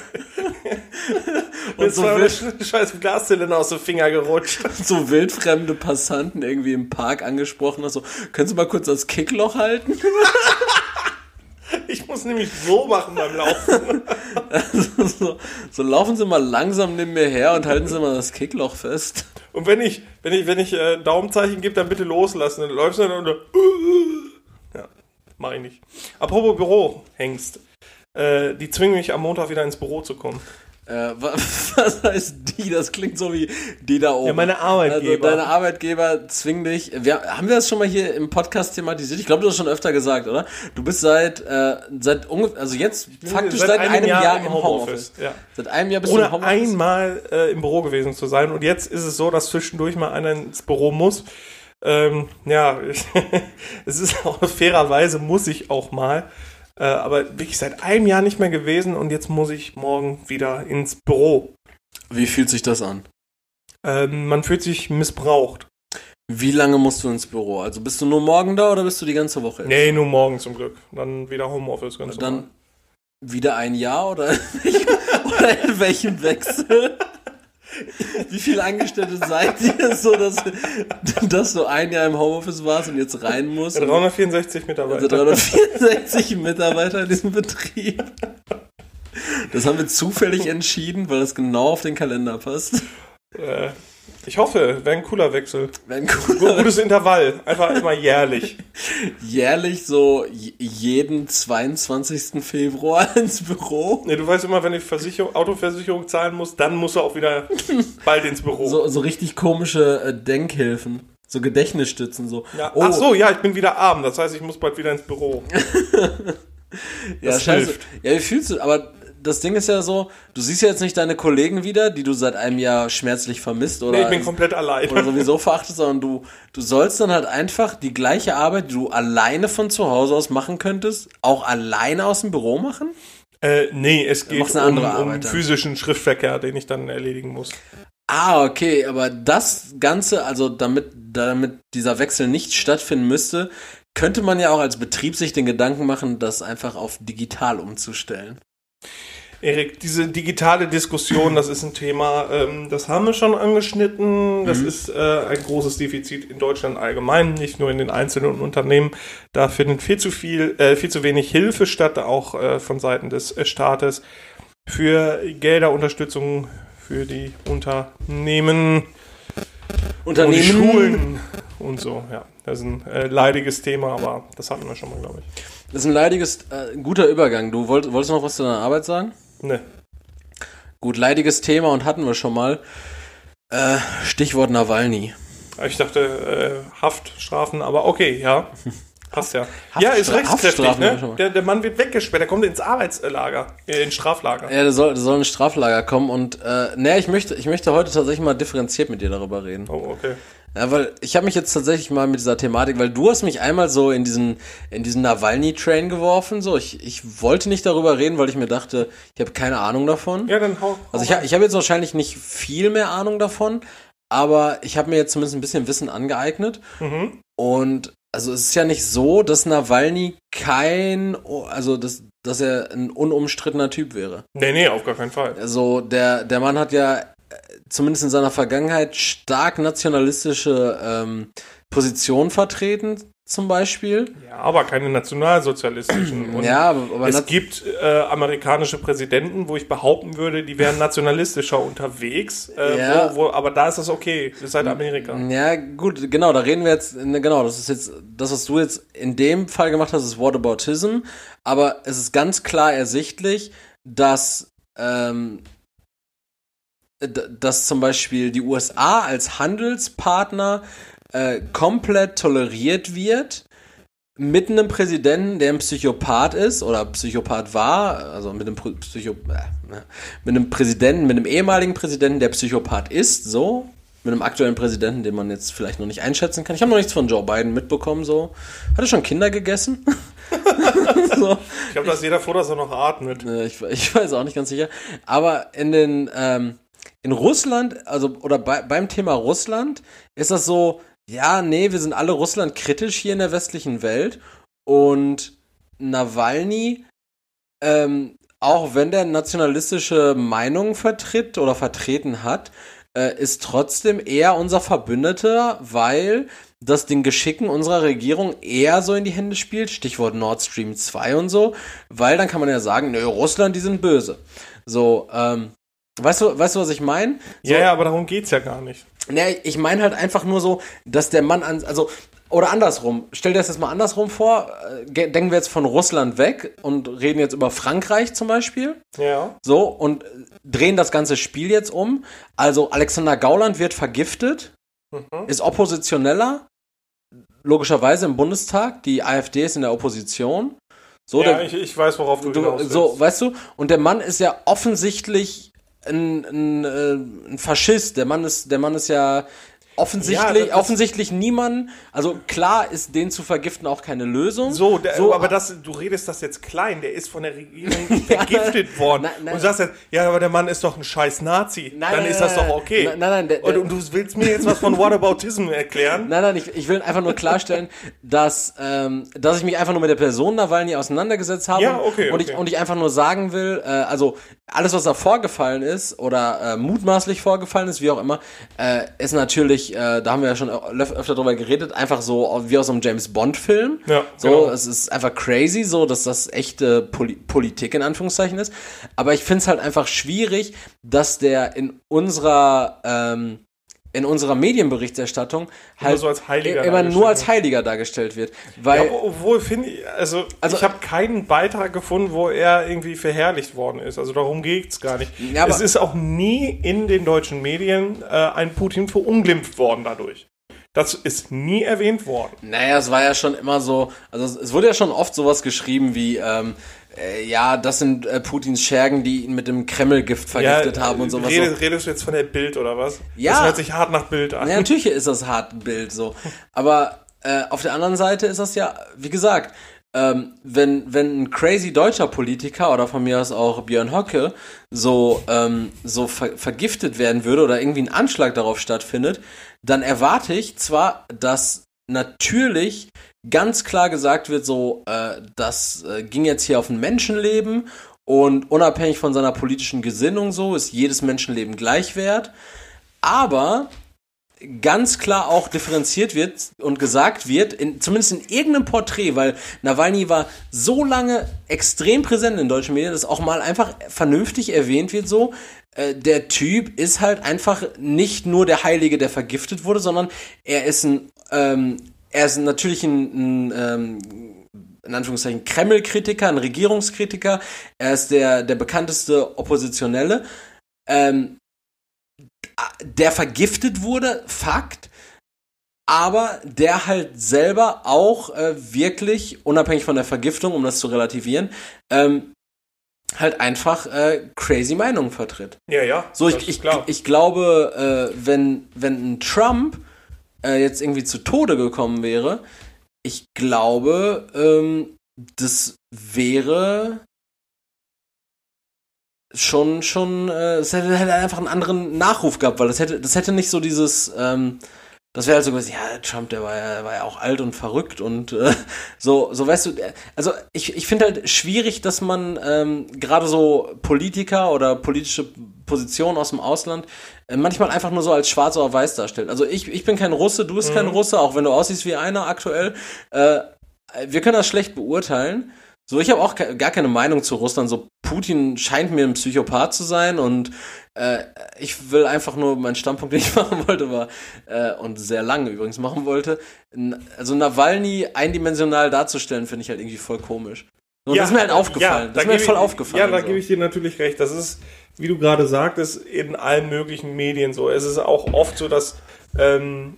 und so, zweimal wild, scheiß Glaszylinder aus dem Finger gerutscht. so wildfremde Passanten irgendwie im Park angesprochen hast, so, können Sie mal kurz das Kickloch halten? Ich muss nämlich so machen beim Laufen. Also so, so laufen Sie mal langsam neben mir her und halten Sie mal das Kickloch fest. Und wenn ich, wenn ich, wenn ich äh, Daumenzeichen gebe, dann bitte loslassen. Dann läufst du dann und dann, ja, mach ich nicht. Apropos Büro, Hengst. Äh, die zwingen mich am Montag wieder ins Büro zu kommen. Äh, wa- was heißt die? Das klingt so wie die da oben. Ja, meine Arbeitgeber. Also deine Arbeitgeber zwingen dich. Wir, haben wir das schon mal hier im Podcast thematisiert? Ich glaube, du hast schon öfter gesagt, oder? Du bist seit, äh, seit ungefähr, also jetzt faktisch seit, einem, Jahr, im Homeoffice. Ja. Seit einem Jahr bist du im Ohne Homeoffice. einmal äh, im Büro gewesen zu sein. Und jetzt ist es so, dass zwischendurch mal einer ins Büro muss. Ähm, ja, es ist auch fairerweise muss ich auch mal. Äh, aber wirklich seit einem Jahr nicht mehr gewesen und jetzt muss ich morgen wieder ins Büro. Wie fühlt sich das an? Ähm, man fühlt sich missbraucht. Wie lange musst du ins Büro? Also bist du nur morgen da oder bist du die ganze Woche? jetzt? Nee, nur morgen zum Glück. Dann wieder Homeoffice ganz normal. Dann wieder ein Jahr oder oder in welchem Wechsel? Wie viele Angestellte seid ihr so, dass, dass du ein Jahr im Homeoffice warst und jetzt rein musst? Ja, 364 Mitarbeiter. Also 364 Mitarbeiter in diesem Betrieb. Das haben wir zufällig entschieden, weil das genau auf den Kalender passt. Äh, ich hoffe, wäre ein cooler Wechsel. Wäre ein cooler Gutes Intervall. Einfach immer jährlich. jährlich so jeden 22. Februar ins Büro. Nee, du weißt immer, wenn ich Versicherung, Autoversicherung zahlen muss, dann musst du auch wieder bald ins Büro. So, so richtig komische äh, Denkhilfen. So Gedächtnisstützen, so. Ja. Oh, Ach so, ja, ich bin wieder arm. Das heißt, ich muss bald wieder ins Büro. ja, scheiße. hilft. Ja, wie fühlst du? Aber das Ding ist ja so, du siehst ja jetzt nicht deine Kollegen wieder, die du seit einem Jahr schmerzlich vermisst oder, Nee, ich bin komplett allein. oder sowieso verachtest, sondern du, du sollst dann halt einfach die gleiche Arbeit, die du alleine von zu Hause aus machen könntest, auch alleine aus dem Büro machen? Äh, nee, es geht um, andere um physischen Schriftverkehr, den ich dann erledigen muss. Ah, okay, aber das Ganze, also damit, damit dieser Wechsel nicht stattfinden müsste, könnte man ja auch als Betrieb sich den Gedanken machen, das einfach auf digital umzustellen. Erik, diese digitale Diskussion, das ist ein Thema, ähm, das haben wir schon angeschnitten. Das ist äh, ein großes Defizit in Deutschland allgemein, nicht nur in den einzelnen Unternehmen. Da findet viel zu viel, äh, viel zu wenig Hilfe statt, auch äh, von Seiten des äh, Staates für Gelder, Unterstützung für die Unternehmen und Unternehmen. Schulen und so. Ja, das ist ein äh, leidiges Thema, aber das hatten wir schon mal, glaube ich. Das ist ein leidiges, äh, guter Übergang. Du wollt, wolltest noch was zu deiner Arbeit sagen? Ne. Gut, leidiges Thema und hatten wir schon mal. Äh, Stichwort Nawalny. Ich dachte, äh, Haftstrafen, aber okay, ja. Passt ja. ja, ist rechtskräftig, ne? Der, der Mann wird weggesperrt, der kommt ins Arbeitslager, äh, ins Straflager. Ja, der soll, der soll ein Straflager kommen und äh, naja, ich möchte, ich möchte heute tatsächlich mal differenziert mit dir darüber reden. Oh, okay. Ja, weil ich habe mich jetzt tatsächlich mal mit dieser Thematik, weil du hast mich einmal so in diesen in diesen Nawalny-Train geworfen. So, ich, ich wollte nicht darüber reden, weil ich mir dachte, ich habe keine Ahnung davon. Ja, dann hau. also ich, hau ich habe jetzt wahrscheinlich nicht viel mehr Ahnung davon, aber ich habe mir jetzt zumindest ein bisschen Wissen angeeignet. Mhm. Und also es ist ja nicht so, dass Nawalny kein, also dass, dass er ein unumstrittener Typ wäre. Nee, nee, auf gar keinen Fall. Also der, der Mann hat ja zumindest in seiner Vergangenheit stark nationalistische ähm, Positionen vertreten, zum Beispiel. Ja, aber keine nationalsozialistischen. Und ja, aber, aber es gibt äh, amerikanische Präsidenten, wo ich behaupten würde, die wären nationalistischer unterwegs. Äh, Ja. wo, wo, aber da ist das okay. Das ist halt Amerika. Ja, gut, genau, da reden wir jetzt, ne, genau, das ist jetzt, das, was du jetzt in dem Fall gemacht hast, ist Whataboutism, aber es ist ganz klar ersichtlich, dass, ähm, dass zum Beispiel die USA als Handelspartner äh, komplett toleriert wird mit einem Präsidenten, der ein Psychopath ist oder Psychopath war, also mit einem Psycho, äh, ne, mit einem Präsidenten, mit einem ehemaligen Präsidenten, der Psychopath ist, so, mit einem aktuellen Präsidenten, den man jetzt vielleicht noch nicht einschätzen kann. Ich habe noch nichts von Joe Biden mitbekommen, so. Hat er schon Kinder gegessen? so. Ich glaube, da ist jeder froh, dass er noch atmet. Äh, Ich, ich weiß auch nicht ganz sicher. Aber in den, ähm, in Russland, also, oder bei, beim Thema Russland, ist das so, ja, nee, wir sind alle Russland kritisch hier in der westlichen Welt. Und Nawalny, ähm, auch wenn der nationalistische Meinungen vertritt oder vertreten hat, äh, ist trotzdem eher unser Verbündeter, weil das den Geschicken unserer Regierung eher so in die Hände spielt, Stichwort Nord Stream 2 und so, weil dann kann man ja sagen, nö, Russland, die sind böse. So, ähm, weißt du, weißt du, was ich meine? So, Ja, ja, aber darum geht's ja gar nicht. Ne, ich meine halt einfach nur so, dass der Mann an, also, oder andersrum, stell dir das jetzt mal andersrum vor, äh, denken wir jetzt von Russland weg und reden jetzt über Frankreich zum Beispiel, Ja. so, und äh, drehen das ganze Spiel jetzt um. Also Alexander Gauland wird vergiftet, Mhm. ist Oppositioneller, logischerweise im Bundestag, die AfD ist in der Opposition. So, ja, der, ich, ich weiß, worauf du, du, hinaus willst. so, weißt du, und der Mann ist ja offensichtlich ein, ein, äh, ein Faschist. Der Mann ist, der Mann ist ja offensichtlich, Ja, offensichtlich niemand. Also klar ist den zu vergiften auch keine Lösung. So, der, So, aber das, du redest das jetzt klein, der ist von der Regierung vergiftet worden. Nein, nein. Und sagst jetzt, ja, aber der Mann ist doch ein scheiß Nazi. Nein, Dann ist das doch okay. nein, nein, der- und, und du willst mir jetzt was von Whataboutism erklären? Nein, nein, ich, ich will einfach nur klarstellen, dass, ähm, dass ich mich einfach nur mit der Person Nawalny auseinandergesetzt habe. Ja, okay, Und, okay. Ich, und ich einfach nur sagen will, äh, also alles, was da vorgefallen ist oder äh, mutmaßlich vorgefallen ist, wie auch immer, äh, ist natürlich, äh, da haben wir ja schon öf- öfter drüber geredet, einfach so wie aus einem James Bond-Film. Ja, so, genau. es ist einfach crazy, so, dass das echte Poli Politik in Anführungszeichen ist. Aber ich finde es halt einfach schwierig, dass der in unserer ähm, in unserer Medienberichterstattung halt so als Heiliger immer nur als Heiliger dargestellt wird. Weil, Ja, obwohl finde ich, also, Also- ich habe keinen Beitrag gefunden, wo er irgendwie verherrlicht worden ist. Also darum geht's gar nicht. Ja, es ist auch nie in den deutschen Medien äh, ein Putin verunglimpft worden dadurch. Das ist nie erwähnt worden. naja, es war ja schon immer so, also es, wurde ja schon oft sowas geschrieben wie, ähm, äh, ja, das sind äh, Putins Schergen, die ihn mit dem Kremlgift vergiftet haben und sowas. Redest, so. redest du jetzt von der Bild oder was? Ja. Das hört sich hart nach Bild an. Ja, natürlich ist das hart Bild so. Aber äh, auf der anderen Seite ist das ja, wie gesagt, ähm, wenn, wenn ein crazy deutscher Politiker oder von mir aus auch Björn Höcke so, ähm, so ver vergiftet werden würde oder irgendwie ein Anschlag darauf stattfindet, dann erwarte ich zwar, dass natürlich ganz klar gesagt wird, so, äh, das äh, ging jetzt hier auf ein Menschenleben und unabhängig von seiner politischen Gesinnung so ist jedes Menschenleben gleich wert. Aber ganz klar auch differenziert wird und gesagt wird, in, zumindest in irgendeinem Porträt, weil Nawalny war so lange extrem präsent in deutschen Medien, dass auch mal einfach vernünftig erwähnt wird, so, äh, der Typ ist halt einfach nicht nur der Heilige, der vergiftet wurde, sondern er ist ein, ähm, er ist natürlich ein, ein ähm, in Anführungszeichen Kreml-Kritiker, ein Regierungskritiker, er ist der, der bekannteste Oppositionelle. Ähm, der vergiftet wurde, Fakt, aber der halt selber auch äh, wirklich, unabhängig von der Vergiftung, um das zu relativieren, ähm, halt einfach äh, crazy Meinungen vertritt. Ja, ja. So, ich, ich, ich glaube, äh, wenn, wenn ein Trump äh, jetzt irgendwie zu Tode gekommen wäre, ich glaube, ähm, das wäre schon, schon, äh, es hätte, hätte einfach einen anderen Nachruf gehabt, weil das hätte, das hätte nicht so dieses, ähm, das wäre halt so gewesen, ja, Trump, der war ja, war ja auch alt und verrückt und äh, so, so weißt du, also ich, ich finde halt schwierig, dass man ähm, gerade so Politiker oder politische Positionen aus dem Ausland äh, manchmal einfach nur so als schwarz oder weiß darstellt. Also ich, ich bin kein Russe, du bist kein Russe, auch wenn du aussiehst wie einer aktuell. Äh, wir können das schlecht beurteilen. So, ich habe auch gar keine Meinung zu Russland. So, Putin scheint mir ein Psychopath zu sein und äh, ich will einfach nur meinen Standpunkt, den ich machen wollte, war äh, und sehr lange übrigens machen wollte. Also Nawalny eindimensional darzustellen, finde ich halt irgendwie voll komisch. Und das ist mir halt aufgefallen. das ist mir halt voll ich- aufgefallen. Ja, da so. gebe ich dir natürlich recht. Das ist, wie du gerade sagtest, in allen möglichen Medien so. Es ist auch oft so, dass ähm,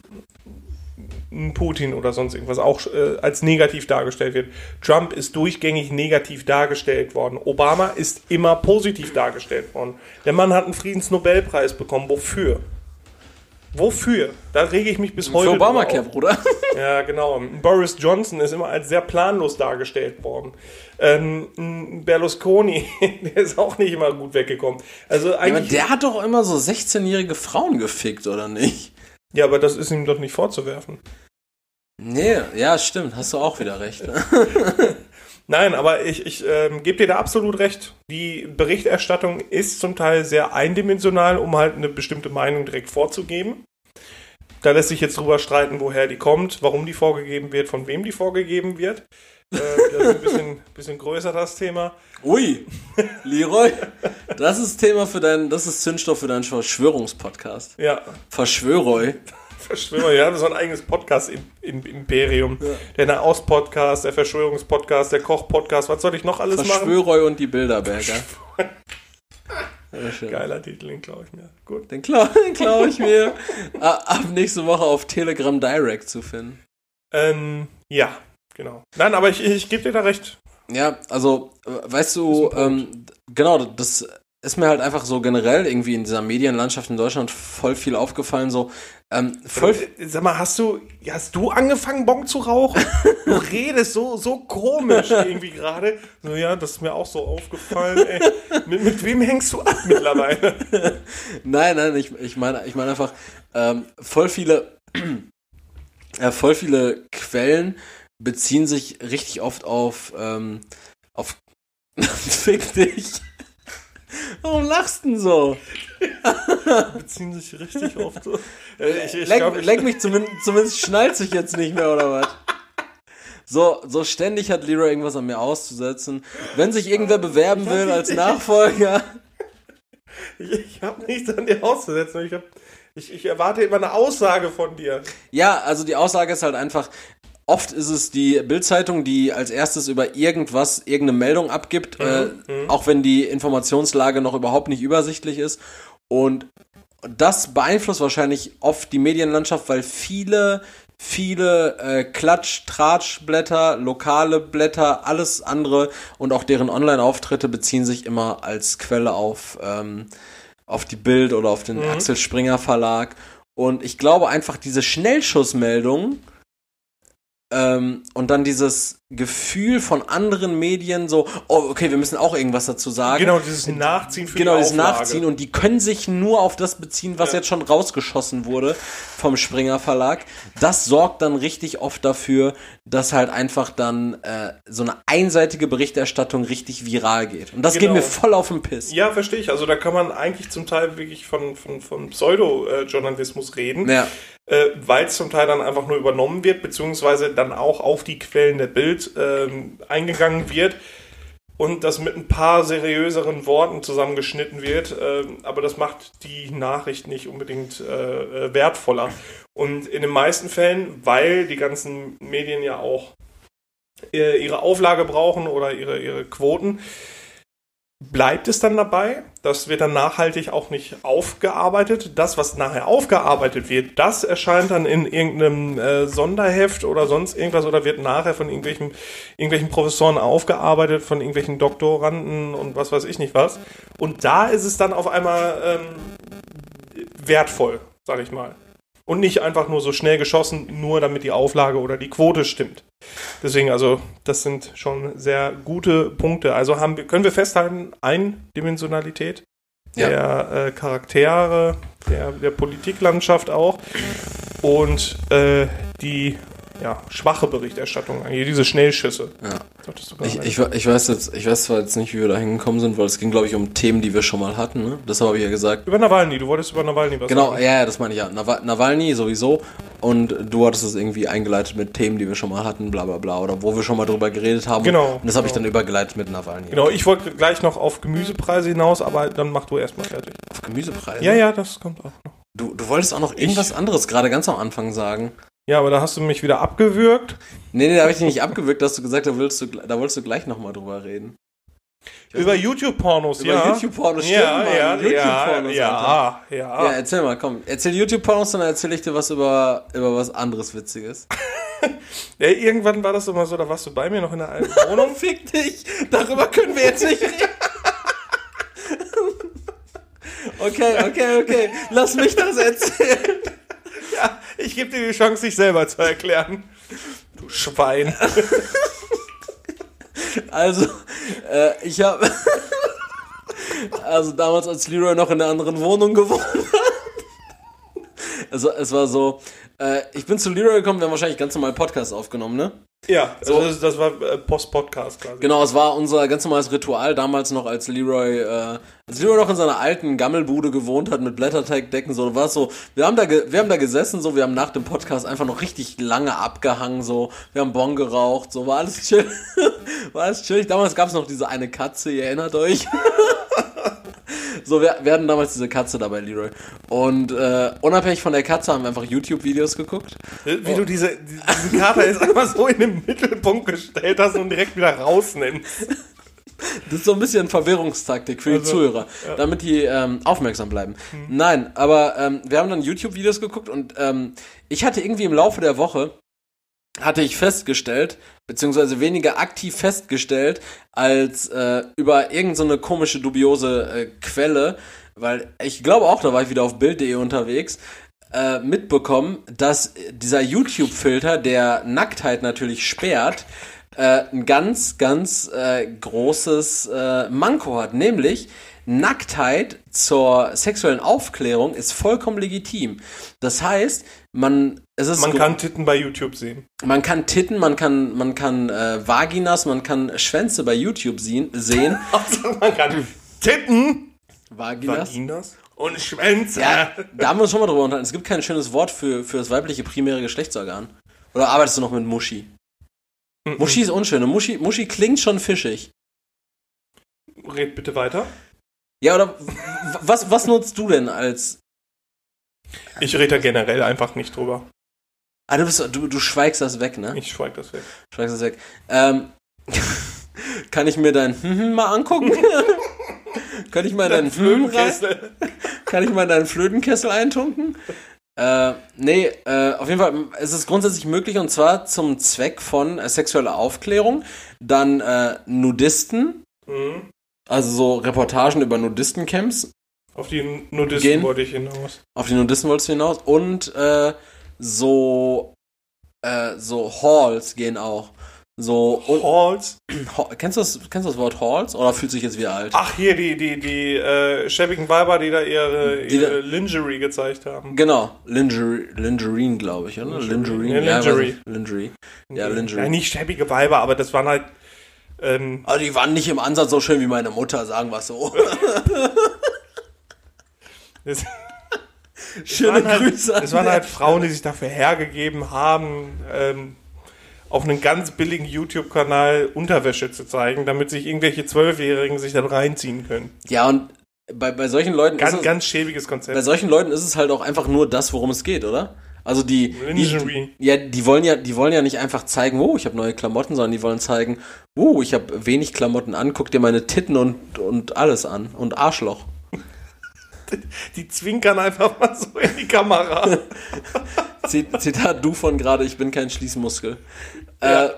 Putin oder sonst irgendwas auch äh, als negativ dargestellt wird. Trump ist durchgängig negativ dargestellt worden. Obama ist immer positiv dargestellt worden. Der Mann hat einen Friedensnobelpreis bekommen. Wofür? Wofür? Da rege ich mich bis heute Für Obamacare. Bruder. Ja, genau. Boris Johnson ist immer als sehr planlos dargestellt worden. Ähm, Berlusconi, der ist auch nicht immer gut weggekommen. Also Aber eigentlich. der hat doch immer so 16-jährige Frauen gefickt, oder nicht? Ja, aber das ist ihm doch nicht vorzuwerfen. Nee, ja, stimmt, hast du auch wieder recht. Nein, aber ich, ich ähm, gebe dir da absolut recht. Die Berichterstattung ist zum Teil sehr eindimensional, um halt eine bestimmte Meinung direkt vorzugeben. Da lässt sich jetzt drüber streiten, woher die kommt, warum die vorgegeben wird, von wem die vorgegeben wird. Äh, das ist ein bisschen, bisschen größer das Thema. Ui, Leroy, das ist Thema für deinen, das ist Zündstoff für deinen Verschwörungspodcast. Ja, Verschwöroi. Verschwörer, ja, so ein eigenes Podcast-Imperium. Ja. Der Nahost-Podcast, der Verschwörungspodcast, der Koch-Podcast, was soll ich noch alles machen? Verschwöroi und die Bilderberger. Ja. Geiler Titel, den glaube ich mir. Gut. Den klaue klau ich mir ab nächste Woche auf Telegram Direct zu finden. Ähm, ja, genau. Nein, aber ich, ich gebe dir da recht. Ja, also, äh, weißt du, ähm, genau, das ist mir halt einfach so generell irgendwie in dieser Medienlandschaft in Deutschland voll viel aufgefallen, so, ähm, voll, Äh, Sag mal, hast du, hast du angefangen, Bon zu rauchen? Du redest so, so komisch irgendwie gerade. So, ja, das ist mir auch so aufgefallen, ey. Mit, mit wem hängst du ab mittlerweile? Nein, nein, ich, ich meine ich meine einfach, ähm, voll viele, äh, voll viele Quellen beziehen sich richtig oft auf, ähm, auf, fick dich. Warum lachst du denn so? Beziehen sich richtig oft so. Äh, Ich, ich leck, glaub, leck mich zumindest, zumindest schnallt sich jetzt nicht mehr, oder was? So, so ständig hat Leroy irgendwas an mir auszusetzen. Wenn sich irgendwer bewerben hab will die- als Nachfolger, ich, ich habe nichts an dir auszusetzen. Ich, hab, ich, ich erwarte immer eine Aussage von dir. Ja, also die Aussage ist halt einfach, oft ist es die Bildzeitung, die als erstes über irgendwas, irgendeine Meldung abgibt, äh, auch wenn die Informationslage noch überhaupt nicht übersichtlich ist. Und das beeinflusst wahrscheinlich oft die Medienlandschaft, weil viele, viele äh, Klatsch, Tratschblätter, lokale Blätter, alles andere und auch deren Online-Auftritte beziehen sich immer als Quelle auf, ähm, auf die Bild oder auf den Axel Springer Verlag. Und ich glaube einfach, diese Schnellschussmeldungen ähm, und dann dieses Gefühl von anderen Medien, so, oh, okay, wir müssen auch irgendwas dazu sagen. Genau, dieses Nachziehen für Genau, die dieses Auflage. Nachziehen und die können sich nur auf das beziehen, was Ja. jetzt schon rausgeschossen wurde vom Springer Verlag. Das sorgt dann richtig oft dafür, dass halt einfach dann äh, so eine einseitige Berichterstattung richtig viral geht. Und das geht Genau. mir voll auf den Piss. Ja, verstehe ich. Also da kann man eigentlich zum Teil wirklich von, von, von Pseudo-Journalismus reden, Ja. Äh, weil es zum Teil dann einfach nur übernommen wird, beziehungsweise dann auch auf die Quellen der Bild ähm, eingegangen wird und das mit ein paar seriöseren Worten zusammengeschnitten wird. ähm, aber das macht die Nachricht nicht unbedingt äh, äh, wertvoller. Und in den meisten Fällen, weil die ganzen Medien ja auch äh, ihre Auflage brauchen oder ihre, ihre Quoten, bleibt es dann dabei. Das wird dann nachhaltig auch nicht aufgearbeitet. Das, was nachher aufgearbeitet wird, das erscheint dann in irgendeinem äh, Sonderheft oder sonst irgendwas oder wird nachher von irgendwelchen, irgendwelchen Professoren aufgearbeitet, von irgendwelchen Doktoranden und was weiß ich nicht was. Und da ist es dann auf einmal ähm, wertvoll, sag ich mal. Und nicht einfach nur so schnell geschossen, nur damit die Auflage oder die Quote stimmt. Deswegen, also, das sind schon sehr gute Punkte. Also haben können wir festhalten, Eindimensionalität Ja. der äh, Charaktere, der, der Politiklandschaft auch und äh, die ja, schwache Berichterstattung, eigentlich diese Schnellschüsse. Ja. Ich, ich, ich weiß jetzt, ich weiß zwar jetzt nicht, wie wir da hingekommen sind, weil es ging, glaube ich, um Themen, die wir schon mal hatten, ne? Das habe ich ja gesagt. über Nawalny, du wolltest über Nawalny was Genau, sagen. ja, ja, das meine ich ja. Nawa- Nawalny sowieso. Und du hattest es irgendwie eingeleitet mit Themen, die wir schon mal hatten, bla bla bla. Oder wo wir schon mal drüber geredet haben. Genau, Und das habe ich genau. dann übergeleitet mit Nawalny. Genau, ich wollte gleich noch auf Gemüsepreise hinaus, aber dann mach du erstmal fertig. Auf Gemüsepreise. Ja, ja, das kommt auch noch. Du, du wolltest auch noch irgendwas anderes gerade ganz am Anfang sagen. Ja, aber da hast du mich wieder abgewürgt. Nee, nee, da habe ich dich nicht abgewürgt, dass du gesagt hast, da wolltest du, da wolltest du gleich nochmal drüber reden. Über YouTube-Pornos, über ja. YouTube-Pornos, stimmt, ja, Mann, ja, ja, YouTube-Pornos, ja, ja, Ja, erzähl mal, komm. Erzähl YouTube-Pornos, dann erzähl ich dir was über, über was anderes Witziges. ja. Irgendwann war das immer so, da warst du bei mir noch in der alten Wohnung. Fick dich! Darüber können wir jetzt nicht reden. Okay, okay, okay. Lass mich das erzählen. ja, ich gebe dir die Chance, dich selber zu erklären. Du Schwein. Also, äh, ich habe. Also damals, als Leroy noch in der anderen Wohnung gewohnt hat. Also, es war so. Äh, ich bin zu Leroy gekommen, wir haben wahrscheinlich ganz normal Podcast aufgenommen, ne? Ja, So. also das, das war äh, Post-Podcast quasi. Genau, es war unser ganz normales Ritual damals noch, als Leroy, äh, als Leroy noch in seiner alten Gammelbude gewohnt hat mit Blätterteigdecken, so war so. Wir haben da, ge- wir haben da gesessen, so, wir haben nach dem Podcast einfach noch richtig lange abgehangen, so, wir haben Bon geraucht, so, war alles chill, war alles chillig. Damals gab es noch diese eine Katze, ihr erinnert euch. So, wir, wir hatten damals diese Katze dabei, Leroy. Und äh, unabhängig von der Katze haben wir einfach YouTube-Videos geguckt. Wie du diese, diesen Kater jetzt einfach so in den Mittelpunkt gestellt hast und direkt wieder rausnimmst. Das ist so ein bisschen Verwirrungstaktik für die Also, Zuhörer, damit die ähm, aufmerksam bleiben. Nein, aber ähm, wir haben dann YouTube-Videos geguckt und ähm, ich hatte irgendwie im Laufe der Woche, hatte ich festgestellt, beziehungsweise weniger aktiv festgestellt, als äh, über irgendeine so komische, dubiose äh, Quelle, weil ich glaube auch, da war ich wieder auf Bild.de unterwegs, äh, mitbekommen, dass dieser YouTube-Filter, der Nacktheit natürlich sperrt, äh, ein ganz, ganz äh, großes äh, Manko hat. Nämlich, Nacktheit zur sexuellen Aufklärung ist vollkommen legitim. Das heißt, man, es ist Man kann Titten bei YouTube sehen. man kann Titten, man kann, man kann äh, Vaginas, man kann Schwänze bei YouTube sehen. sehen. man kann Titten, Vaginas. Vaginas und Schwänze. Ja, da haben wir uns schon mal drüber unterhalten. Es gibt kein schönes Wort für, für das weibliche primäre Geschlechtsorgan. Oder arbeitest du noch mit Muschi? Mhm. Muschi ist unschön. und Muschi, Muschi klingt schon fischig. Red bitte weiter. Ja, oder was, was nutzt du denn als. Ich rede da generell einfach nicht drüber. Ah, du, bist, du, du schweigst das weg, ne? Ich schweig das weg. Schweigst das weg. Ähm, kann ich mir dein Hm mal angucken? kann ich mal deinen Hm rein? Flötenkessel. Kann ich mal in deinen Flötenkessel eintunken? Äh, nee, äh, auf jeden Fall es ist grundsätzlich möglich und zwar zum Zweck von äh, sexueller Aufklärung. Dann äh, Nudisten, Mhm. also so Reportagen über Nudistencamps. Auf die Nudisten Gehen. wollte ich hinaus. Auf die Nudisten wolltest du hinaus. Und äh, so, äh, so Halls gehen auch. So, Halls. Ha- kennst, du das, kennst du das Wort Halls? Oder fühlt sich jetzt wieder alt? Ach, hier die, die, die äh, schäbigen Weiber, die da ihre, Die da- ihre Lingerie gezeigt haben. Genau, Lingerie, Lingerine, glaube ich, oder? Lingerie. Ja, Lingerie. nicht. Lingerie. Ja, Lingerie. Ja, nicht schäbige Weiber, aber das waren halt. Ähm, Also die waren nicht im Ansatz so schön wie meine Mutter, sagen wir so. das, Schöne halt, Grüße. an es waren der- halt Frauen, die sich dafür hergegeben haben, ähm, auf einen ganz billigen YouTube-Kanal Unterwäsche zu zeigen, damit sich irgendwelche Zwölfjährigen sich dann reinziehen können. Ja, und bei, bei solchen Leuten Ganz, ist es, ganz schäbiges bei Konzept. solchen Leuten ist es halt auch einfach nur das, worum es geht, oder? Also die, die ja, die wollen ja, die wollen ja nicht einfach zeigen, oh, ich habe neue Klamotten, sondern die wollen zeigen, oh, ich habe wenig Klamotten an, guck dir meine Titten und und alles an und Arschloch. Die zwinkern einfach mal so in die Kamera. Zit- Zitat du von gerade, ich bin kein Schließmuskel. Ja. Äh,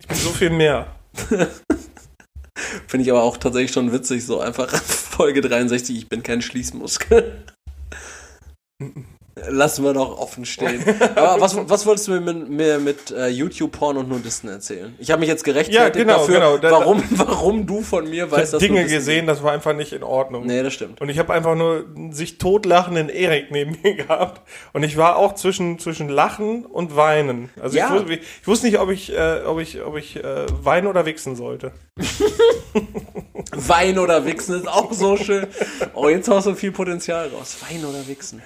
Ich bin so viel mehr. Finde ich aber auch tatsächlich schon witzig, so einfach Folge 63, ich bin kein Schließmuskel. Lassen wir doch offen stehen. Aber was, was wolltest du mir mit, mir mit äh, YouTube-Porn und Nudisten erzählen? Ich habe mich jetzt gerechtfertigt Ja, genau, dafür, genau. Da- warum, warum du von mir Ich weißt, dass Dinge Nudisten- gesehen, das war einfach nicht in Ordnung. Nee, das stimmt. Und ich habe einfach nur sich totlachenden Erik neben mir gehabt. Und ich war auch zwischen, zwischen Lachen und Weinen. Also Ja. ich, wusste, ich wusste nicht, ob ich, äh, ob ich, ob ich äh, weinen oder wichsen sollte. Wein oder Wichsen ist auch so schön. Oh, jetzt hast du viel Potenzial raus. Wein oder Wichsen.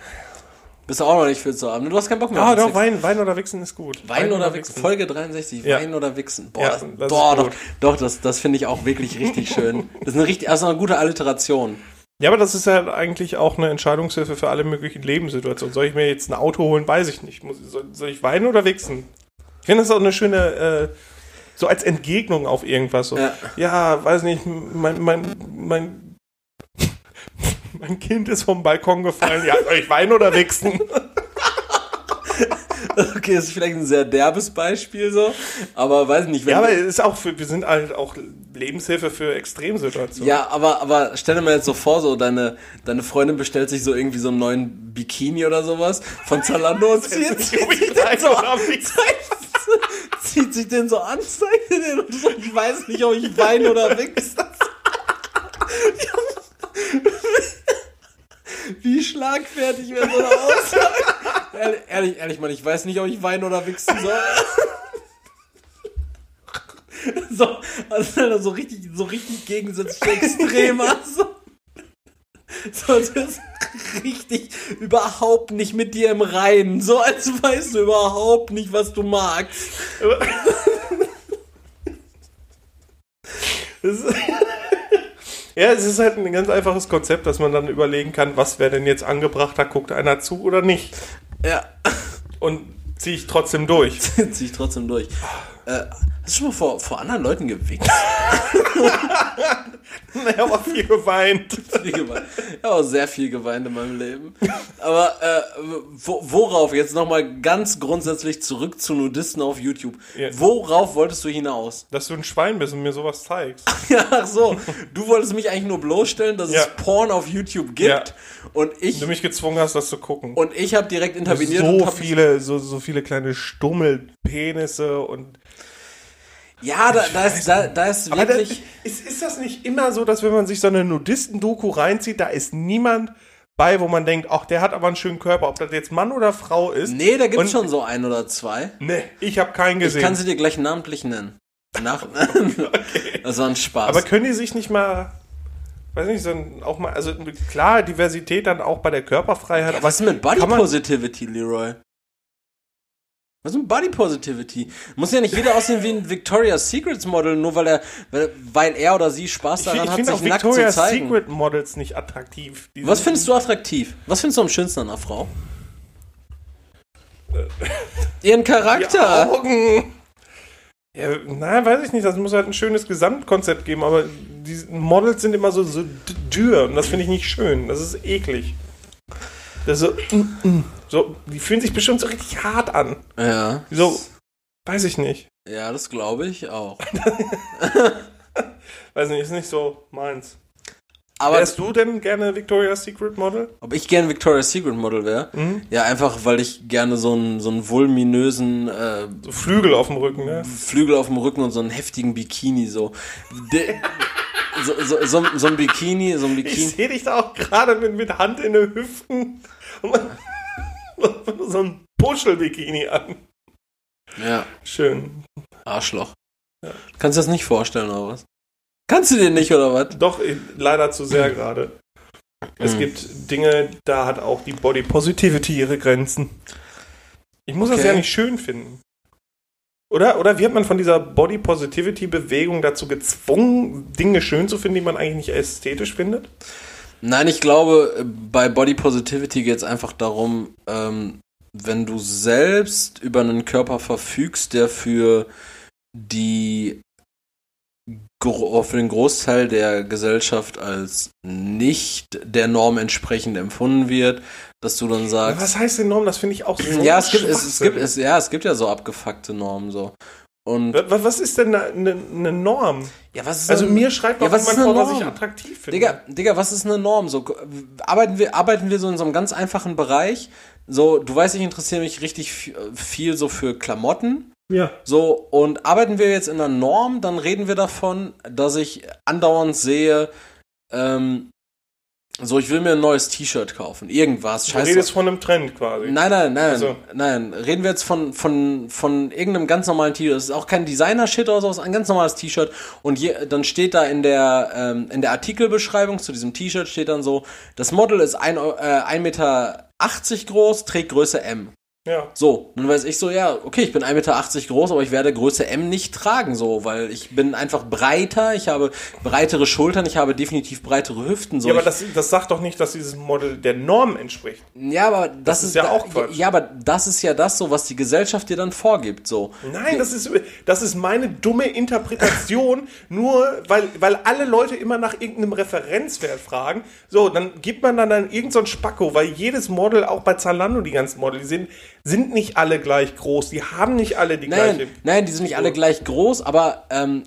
Bist du auch noch nicht für zu haben. Du hast keinen Bock mehr. Ah, doch. Wein, Wein oder Wichsen ist gut. Wein oder Wichsen. Folge 63, Ja. Wein oder Wichsen. Boah, Ja, das, das boah doch, doch, das, das finde ich auch wirklich richtig schön. Das ist eine richtig, also eine gute Alliteration. Ja, aber das ist halt eigentlich auch eine Entscheidungshilfe für alle möglichen Lebenssituationen. Soll ich mir jetzt ein Auto holen, weiß ich nicht. Muss, soll, soll ich weinen oder wichsen? Ich finde das auch eine schöne, äh, so als Entgegnung auf irgendwas. So. Ja. Ja. weiß nicht, mein, mein, mein, mein Kind ist vom Balkon gefallen. Ja, soll ich weinen oder wichsen? Okay, das ist vielleicht ein sehr derbes Beispiel so, aber weiß nicht, Ja, aber es ist auch für, wir sind halt auch Lebenshilfe für Extremsituationen. Ja, aber, aber stell dir mal jetzt so vor, so deine, deine Freundin bestellt sich so irgendwie so einen neuen Bikini oder sowas von Zalando und zieht, zieht, den weine so an, zieht sich den so an, zeigt den und so, ich weiß nicht, ob ich weine oder wichse. Wie schlagfertig wäre so eine Aussage? Ehrlich, ehrlich, ehrlich, Mann, ich weiß nicht, ob ich weinen oder wichsen soll. so, also so richtig, so richtig gegensätzliche Extreme. so, so, das ist richtig überhaupt nicht mit dir im Reinen. So als weißt du überhaupt nicht, was du magst. Das ist- ja, es ist halt ein ganz einfaches Konzept, dass man dann überlegen kann, was wäre denn jetzt angebracht, da guckt einer zu oder nicht. Ja, Und ziehe ich trotzdem durch. zieh ich trotzdem durch. Äh, hast du schon mal vor, vor anderen Leuten gewichst? naja, aber viel geweint. viel geweint. Ich habe auch sehr viel geweint in meinem Leben. Aber äh, wo, worauf, jetzt nochmal ganz grundsätzlich zurück zu Nudisten auf YouTube. Ja. Worauf wolltest du hinaus? Dass du ein Schwein bist und mir sowas zeigst. Ja, ach so, du wolltest mich eigentlich nur bloßstellen, dass Ja. es Porn auf YouTube gibt. Ja. Und ich, Du mich gezwungen hast, das zu gucken. und ich habe direkt interveniert und so hab mich- viele, so, so viele kleine Stummelpenisse und. Ja, da, da ist, da, da ist wirklich. ist, ist das nicht immer so, dass wenn man sich so eine Nudisten-Doku reinzieht, da ist niemand bei, wo man denkt, ach, der hat aber einen schönen Körper, ob das jetzt Mann oder Frau ist. Nee, da gibt's Und- schon so ein oder zwei. Nee, ich habe keinen Ich gesehen. kann sie dir gleich namentlich nennen. Nach Das war ein Spaß. aber können die sich nicht mal, weiß nicht, so ein, auch mal, also klar, Diversität dann auch bei der Körperfreiheit, ja, was ist mit Body Positivity, Leroy? Was ist mit Body Positivity? Muss ja nicht jeder aussehen wie ein Victoria's Secrets Model, nur weil er, weil, er oder sie Spaß ich, daran ich hat, finde sich auch nackt zu Victoria's zeigen. Secret Models nicht attraktiv. Die Was findest du attraktiv? Was findest du am schönsten an einer Frau? Ihren Die Charakter. Augen. Ja, na, weiß ich nicht. Das muss halt ein schönes Gesamtkonzept geben, aber die Models sind immer so, so dürr und das finde ich nicht schön. Das ist eklig. Das so, mm, mm. so, die fühlen sich bestimmt so richtig hart an. Ja. So, weiß ich nicht. Ja, das glaube ich auch. Weiß nicht, ist nicht so meins. Aber Wärst du denn gerne Victoria's Secret Model? ob ich gern Victoria's Secret Model wäre? Mhm. Ja, einfach weil ich gerne so einen, so einen vulminösen äh, So Flügel auf dem Rücken, ne? Flügel auf dem Rücken und so einen heftigen Bikini so. De, so, so, so, so ein Bikini, so ein Ich Bikini. sehe dich da auch gerade mit, mit Hand in den Hüften so ein Puschel-Bikini an. Ja, Schön. Arschloch. Kannst du das nicht vorstellen, oder was? Kannst du dir nicht, oder was? Doch, eh, leider zu sehr gerade. Es Mhm. gibt Dinge, da hat auch die Body Positivity ihre Grenzen. Ich muss das Okay. ja nicht schön finden. Oder, oder wird man von dieser Body Positivity Bewegung dazu gezwungen, Dinge schön zu finden, die man eigentlich nicht ästhetisch findet? Nein, ich glaube, bei Body Positivity geht es einfach darum, ähm, wenn du selbst über einen Körper verfügst, der für die gro- für den Großteil der Gesellschaft als nicht der Norm entsprechend empfunden wird, dass du dann sagst, was heißt denn Norm? Das finde ich auch so ja, es gibt, es, es gibt, es, ja, es gibt ja so abgefuckte Normen so. Und Wa- wa- Was ist denn eine, eine, eine Norm? ja, was ist Also denn- mir schreibt Ja, doch was ist jemand eine vor, was ich attraktiv finde. Digga, Digga, was ist eine Norm? So, arbeiten wir, arbeiten wir so in so einem ganz einfachen Bereich. So, du weißt, ich interessiere mich richtig viel so für Klamotten. Ja. So, und arbeiten wir jetzt in einer Norm, dann reden wir davon, dass ich andauernd sehe, ähm, so, ich will mir ein neues T-Shirt kaufen. Irgendwas. Du Scheiße. redest von einem Trend quasi. Nein, nein, nein, Also. nein. Reden wir jetzt von, von, von irgendeinem ganz normalen T-Shirt. Das ist auch kein Designer-Shit oder so, es ist ein ganz normales T-Shirt. Und je, dann steht da in der, ähm, in der Artikelbeschreibung zu diesem T-Shirt steht dann so, das Model ist ein, äh, 1,80 Meter groß, trägt Größe M. Ja. So, dann weiß ich so, ja, okay, ich bin 1,80 Meter groß, aber ich werde Größe M nicht tragen, so, weil ich bin einfach breiter, ich habe breitere Schultern, ich habe definitiv breitere Hüften, so. Ja, aber das, das sagt doch nicht, dass dieses Model der Norm entspricht. ja, aber das, ist ja da- auch Quatsch. Ja, aber das ist ja das so, was die Gesellschaft dir dann vorgibt, so. Nein, das ist, das ist meine dumme Interpretation, nur weil, weil alle Leute immer nach irgendeinem Referenzwert fragen. So, dann gibt man dann, dann irgendein so Spacko, weil jedes Model, auch bei Zalando, die ganzen Model, die sind, sind nicht alle gleich groß, die haben nicht alle die Nein, gleiche. nein, die sind nicht alle gleich groß, aber ähm,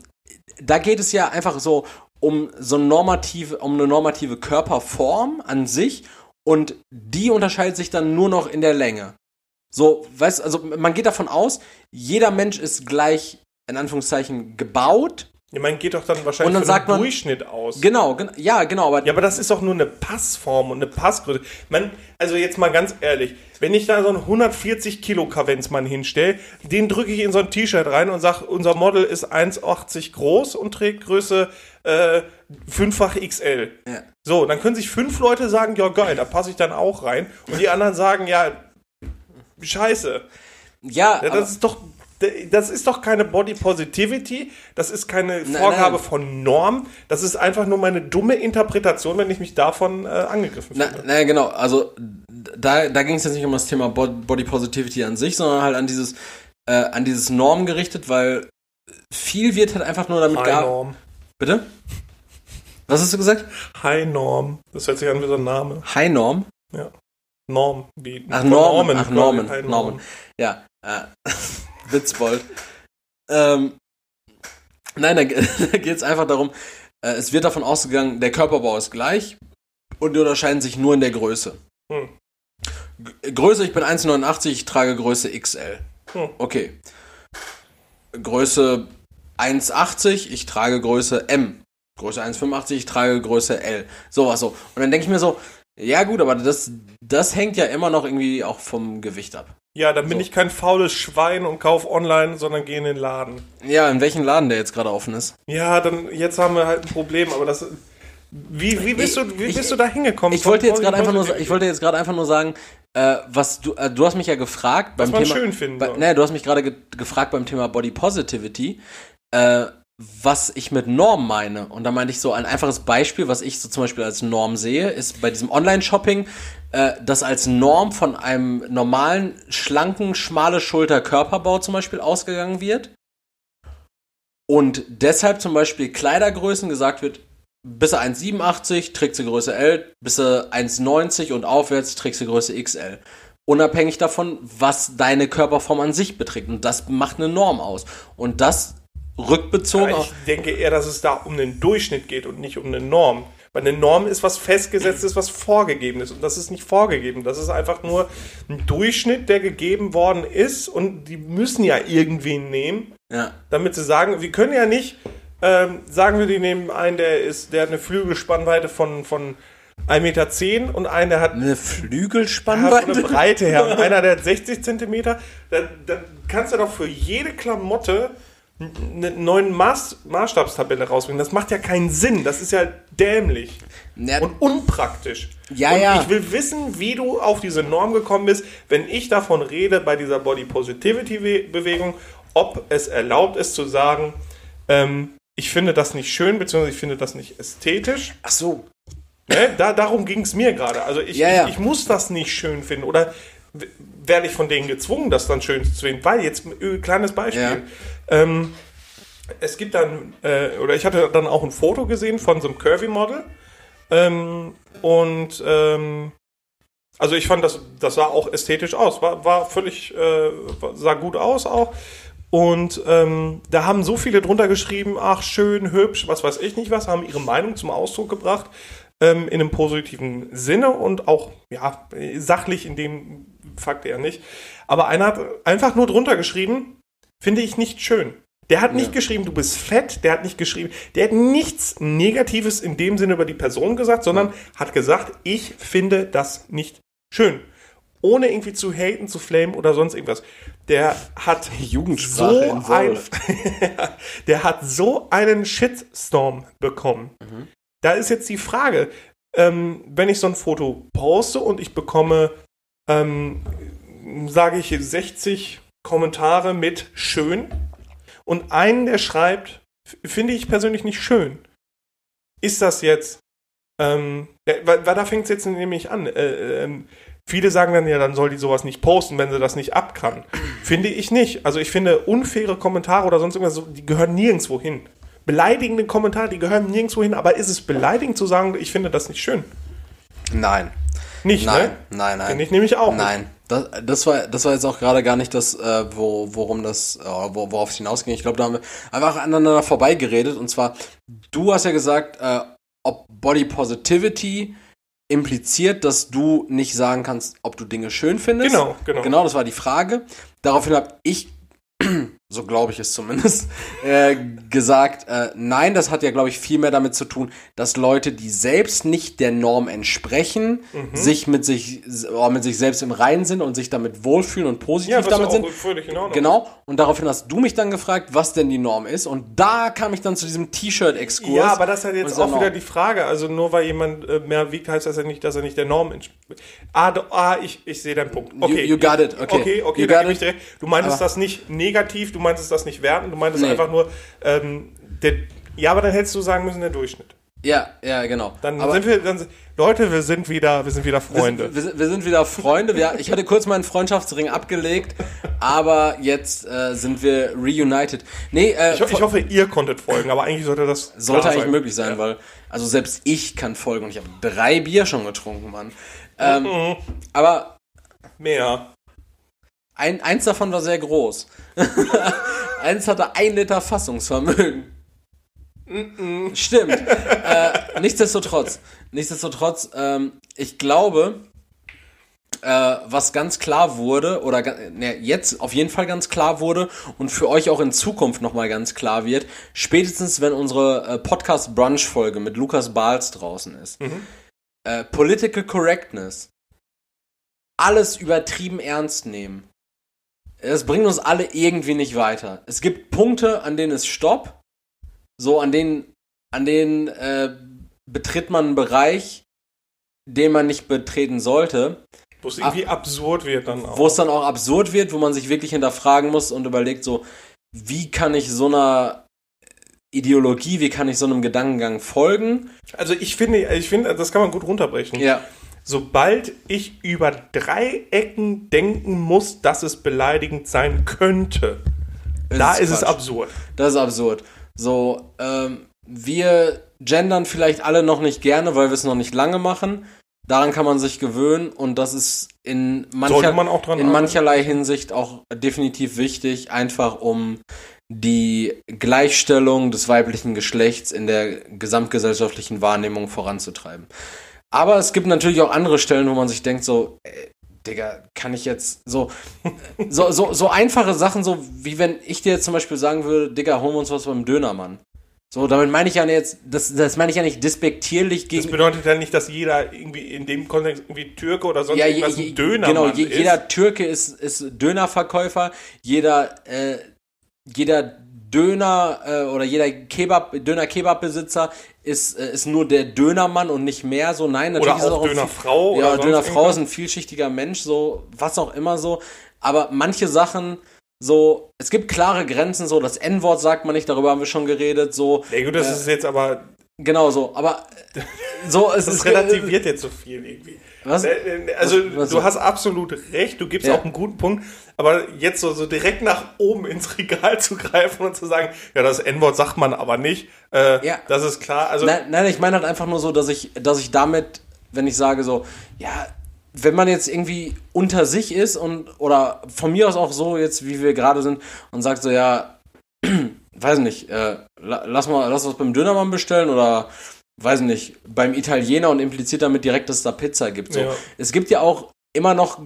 da geht es ja einfach so um so eine normative, um eine normative Körperform an sich und die unterscheidet sich dann nur noch in der Länge. So, weißt, also man geht davon aus, jeder Mensch ist gleich in Anführungszeichen gebaut Ja, man geht doch dann wahrscheinlich Und dann von sagt einem man- Durchschnitt aus. Genau, gen ja, genau, aber Ja, aber das ist doch nur eine Passform und eine Passgröße. Man, also jetzt mal ganz ehrlich, wenn ich da so einen 140 Kilo Kavenzmann hinstelle, den drücke ich in so ein T-Shirt rein und sage, unser Model ist 1,80 groß und trägt Größe äh, fünffach XL. Ja. So, dann können sich fünf Leute sagen, ja geil, da passe ich dann auch rein. Und die anderen sagen, ja, scheiße. ja, Ja, das ist doch, das ist doch keine Body Positivity, das ist keine Vorgabe nein. von Norm, das ist einfach nur meine dumme Interpretation, wenn ich mich davon äh, angegriffen na, fühle. na genau, also da, da ging es jetzt nicht um das Thema Bo- Body Positivity an sich, sondern halt an dieses, äh, an dieses Norm gerichtet, weil viel wird halt einfach nur damit High. Norm. Bitte? Was hast du gesagt? High Norm. Das hört sich an wie so ein Name. High Norm? Ja. Norm. Wie Ach, von Norman. Ach. Norman. High Norman. Ja, äh, Witzbold. ähm, nein, da, da geht es einfach darum, äh, es wird davon ausgegangen, der Körperbau ist gleich und die unterscheiden sich nur in der Größe. Hm. Größe, ich bin 1,89, ich trage Größe XL. Hm. Okay. Größe 1,80, ich trage Größe M. Größe 1,85, ich trage Größe L. Sowas so. Und dann denke ich mir so, ja gut, aber das, das hängt ja immer noch irgendwie auch vom Gewicht ab. Ja, dann bin So. ich kein faules Schwein und kauf online, sondern gehe in den Laden. Ja, in welchem Laden der jetzt gerade offen ist. Ja, dann jetzt haben wir halt ein Problem, aber das wie, wie bist du wie Ich- bist du da hingekommen? Ich wollte jetzt gerade einfach nur, Positivity? ich wollte jetzt gerade einfach nur sagen, äh, was du, äh, du hast mich ja gefragt beim man Thema, schön finden bei, nee, du hast mich gerade ge gefragt beim Thema Body Positivity, äh, was ich mit Norm meine. Und da meinte ich so, ein einfaches Beispiel, was ich so zum Beispiel als Norm sehe, ist bei diesem Online-Shopping, äh, dass als Norm von einem normalen, schlanken, schmale Schulter Körperbau zum Beispiel ausgegangen wird. Und deshalb zum Beispiel Kleidergrößen gesagt wird, bis er 1,87 trägt sie Größe L, bis er 1,90 und aufwärts trägt sie Größe XL. Unabhängig davon, was deine Körperform an sich beträgt. Und das macht eine Norm aus. Und das rückbezogen Ja, ich denke eher, dass es da um den Durchschnitt geht und nicht um eine Norm. Weil eine Norm ist was festgesetztes, was vorgegeben ist. Und das ist nicht vorgegeben. Das ist einfach nur ein Durchschnitt, der gegeben worden ist. Und die müssen ja irgendwen nehmen, Ja. damit sie sagen, wir können ja nicht, ähm, sagen wir, die nehmen einen, der ist, der hat eine Flügelspannweite von, von 1,10 Meter und einen, der hat Eine Ja, von der Flügelspannweite? Breite her. Und einer, der hat 60 Zentimeter. Dann, dann kannst du doch für jede Klamotte eine neuen Maß, Maßstabstabelle rausbringen. Das macht ja keinen Sinn. Das ist ja dämlich Ja, und unpraktisch. Ja, und ja. ich will wissen, wie du auf diese Norm gekommen bist, wenn ich davon rede bei dieser Body Positivity We- Bewegung, ob es erlaubt ist zu sagen, ähm, ich finde das nicht schön, beziehungsweise ich finde das nicht ästhetisch. ach so. Ne? Da, darum ging es mir gerade. Also ich, Ja, ich, ich muss das nicht schön finden. Oder werde ich von denen gezwungen, das dann schön zu finden? Weil, jetzt ein ö- kleines Beispiel. Ja. Ähm, es gibt dann, äh, oder ich hatte dann auch ein Foto gesehen von so einem Curvy-Model. Ähm, und ähm, also ich fand, das, das sah auch ästhetisch aus. War, war völlig, äh, sah gut aus auch. Und ähm, da haben so viele drunter geschrieben, ach schön, hübsch, was weiß ich nicht was, haben ihre Meinung zum Ausdruck gebracht ähm, in einem positiven Sinne und auch ja sachlich in dem Fakt eher nicht. Aber einer hat einfach nur drunter geschrieben, finde ich nicht schön. Der hat nicht Ja. geschrieben, du bist fett, der hat nicht geschrieben, der hat nichts Negatives in dem Sinne über die Person gesagt, sondern hat gesagt, ich finde das nicht schön. Ohne irgendwie zu haten, zu flamen oder sonst irgendwas. Der hat Jugendsprache so in ein, der hat so einen Shitstorm bekommen. Mhm. Da ist jetzt die Frage, ähm, wenn ich so ein Foto poste und ich bekomme, ähm, sage ich 60 Kommentare mit schön und einen, der schreibt, finde ich persönlich nicht schön. Ist das jetzt, ähm, weil, weil da fängt es jetzt nämlich an. Äh, ähm, viele sagen dann ja, dann soll die sowas nicht posten, wenn sie das nicht ab kann. Finde ich nicht. Also ich finde unfaire Kommentare oder sonst irgendwas, die gehören nirgendwo hin. Beleidigende Kommentare, die gehören nirgendwo hin, aber ist es beleidigend zu sagen, ich finde das nicht schön? Nein. Nicht, Nein, ne? nein, nein. Finde ich nämlich auch. Nein, das, das, war, das war jetzt auch gerade gar nicht das, äh, wo, worum das, äh, wo, worauf es hinausging. Ich glaube, da haben wir einfach aneinander vorbeigeredet. Und zwar, du hast ja gesagt, äh, ob Body Positivity impliziert, dass du nicht sagen kannst, ob du Dinge schön findest. Genau, genau. Genau, das war die Frage. Daraufhin habe ich so glaube ich es zumindest, äh, gesagt, äh, nein, das hat ja, glaube ich, viel mehr damit zu tun, dass Leute, die selbst nicht der Norm entsprechen, Mhm. sich mit sich, oh, mit sich selbst im Reinen sind und sich damit wohlfühlen und positiv Ja, damit sind. Genau, und daraufhin hast du mich dann gefragt, was denn die Norm ist. Und da kam ich dann zu diesem T-Shirt-Exkurs. Ja, aber das ist halt jetzt auch wieder die Frage. Also nur weil jemand äh, mehr wiegt, heißt das ja nicht, dass er nicht der Norm entspricht. Ah, ah ich, ich sehe deinen Punkt. Okay. you got it, okay. Okay, okay, You da got gebe ich dir. Du meintest Aber- das nicht negativ, du meintest das nicht werten, du meintest Nee. einfach nur, ähm, der, ja, aber dann hättest du sagen müssen, der Durchschnitt. Ja, ja, genau. Dann aber sind wir, dann, Leute, wir sind wieder, wir sind wieder wir Freunde. wir, sind, wir sind wieder Freunde. Wir, ich hatte kurz meinen Freundschaftsring abgelegt, aber jetzt äh, sind wir reunited. Nee, äh, ich, ho- ich hoffe, ihr konntet folgen, aber eigentlich sollte das Sollte eigentlich sein. möglich sein, weil, also selbst ich kann folgen und ich habe drei Bier schon getrunken, Mann. Ähm, Mhm. aber Mehr. Ein, eins davon war sehr groß. eins hatte ein Liter Fassungsvermögen. Stimmt. äh, nichtsdestotrotz, nichtsdestotrotz, ähm, ich glaube, äh, was ganz klar wurde, oder ne, jetzt auf jeden Fall ganz klar wurde und für euch auch in Zukunft nochmal ganz klar wird, spätestens wenn unsere äh, Podcast-Brunch-Folge mit Lukas Bahls draußen ist. Äh, Political Correctness. Alles übertrieben ernst nehmen. Es bringt uns alle irgendwie nicht weiter. Es gibt Punkte, an denen es Stopp. So, an denen, an denen äh, betritt man einen Bereich, den man nicht betreten sollte. Wo es irgendwie absurd wird dann auch. wo es dann auch absurd wird, wo man sich wirklich hinterfragen muss und überlegt, so, wie kann ich so einer Ideologie, wie kann ich so einem Gedankengang folgen? Also ich finde, ich finde, das kann man gut runterbrechen. Ja. Sobald ich über drei Ecken denken muss, dass es beleidigend sein könnte, da ist es Quatsch. absurd. Das ist absurd. So, ähm, wir gendern vielleicht alle noch nicht gerne, weil wir es noch nicht lange machen. Daran kann man sich gewöhnen und das ist in, mancher, man in mancherlei Hinsicht auch definitiv wichtig, einfach um die Gleichstellung des weiblichen Geschlechts in der gesamtgesellschaftlichen Wahrnehmung voranzutreiben. Aber es gibt natürlich auch andere Stellen, wo man sich denkt, so, äh, Digga, kann ich jetzt so, so, so, so einfache Sachen, so wie wenn ich dir jetzt zum Beispiel sagen würde, Digga, holen wir uns was beim Dönermann. So, damit meine ich ja jetzt, das, das meine ich ja nicht despektierlich Das gegen. bedeutet ja nicht, dass jeder irgendwie in dem Kontext irgendwie Türke oder sonst Ja, je, irgendwas je, ein Döner genau, je, ist. jeder Türke ist, ist Dönerverkäufer, jeder, äh, jeder Döner äh, oder jeder Kebab, Döner-Kebab-Besitzer ist, äh, ist nur der Dönermann und nicht mehr so. Nein, natürlich Oder ist es auch ein Dönerfrau oder Ja, Dönerfrau ist ein vielschichtiger Mensch, so, was auch immer so. Aber manche Sachen, so, es gibt klare Grenzen, so, das N-Wort sagt man nicht, darüber haben wir schon geredet, so. Ja gut, das Äh, ist jetzt aber, Genau so, aber so, es das ist relativiert jetzt so viel irgendwie. Was? Äh, äh, Also Was- was du hast absolut recht, du gibst Ja. auch einen guten Punkt, aber jetzt so, so direkt nach oben ins Regal zu greifen und zu sagen, ja, das N-Wort sagt man aber nicht, äh, Ja. das ist klar. Also Nein, nein, ich meine halt einfach nur so, dass ich, dass ich damit, wenn ich sage so, ja, wenn man jetzt irgendwie unter sich ist und oder von mir aus auch so jetzt, wie wir gerade sind, und sagt so, ja, weiß nicht, äh, la- lass mal, lass was beim Dönermann bestellen oder weiß nicht, beim Italiener und impliziert damit direkt, dass es da Pizza gibt. So. Ja. Es gibt ja auch immer noch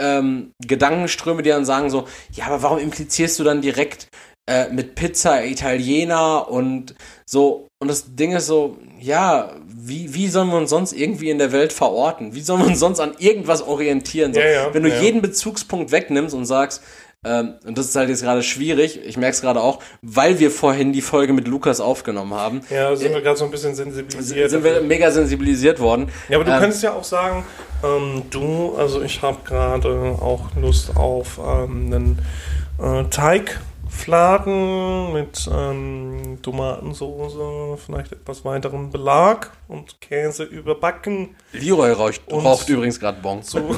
ähm, Gedankenströme, die dann sagen so, ja, aber warum implizierst du dann direkt äh, mit Pizza Italiener und so, und das Ding ist so, ja, wie, wie sollen wir uns sonst irgendwie in der Welt verorten? Wie sollen wir uns sonst an irgendwas orientieren? So, Ja, ja, wenn du jeden Bezugspunkt wegnimmst und sagst, und das ist halt jetzt gerade schwierig, ich merke es gerade auch, weil wir vorhin die Folge mit Lukas aufgenommen haben, ja, sind wir gerade so ein bisschen sensibilisiert. sind wir mega sensibilisiert worden. Ja, aber du Ähm, könntest ja auch sagen, ähm, du, also ich habe gerade auch Lust auf ähm, einen äh, Teigfladen mit ähm, Tomatensoße, vielleicht etwas weiteren Belag und Käse überbacken. Leroy raucht, raucht übrigens gerade Bon. Zu,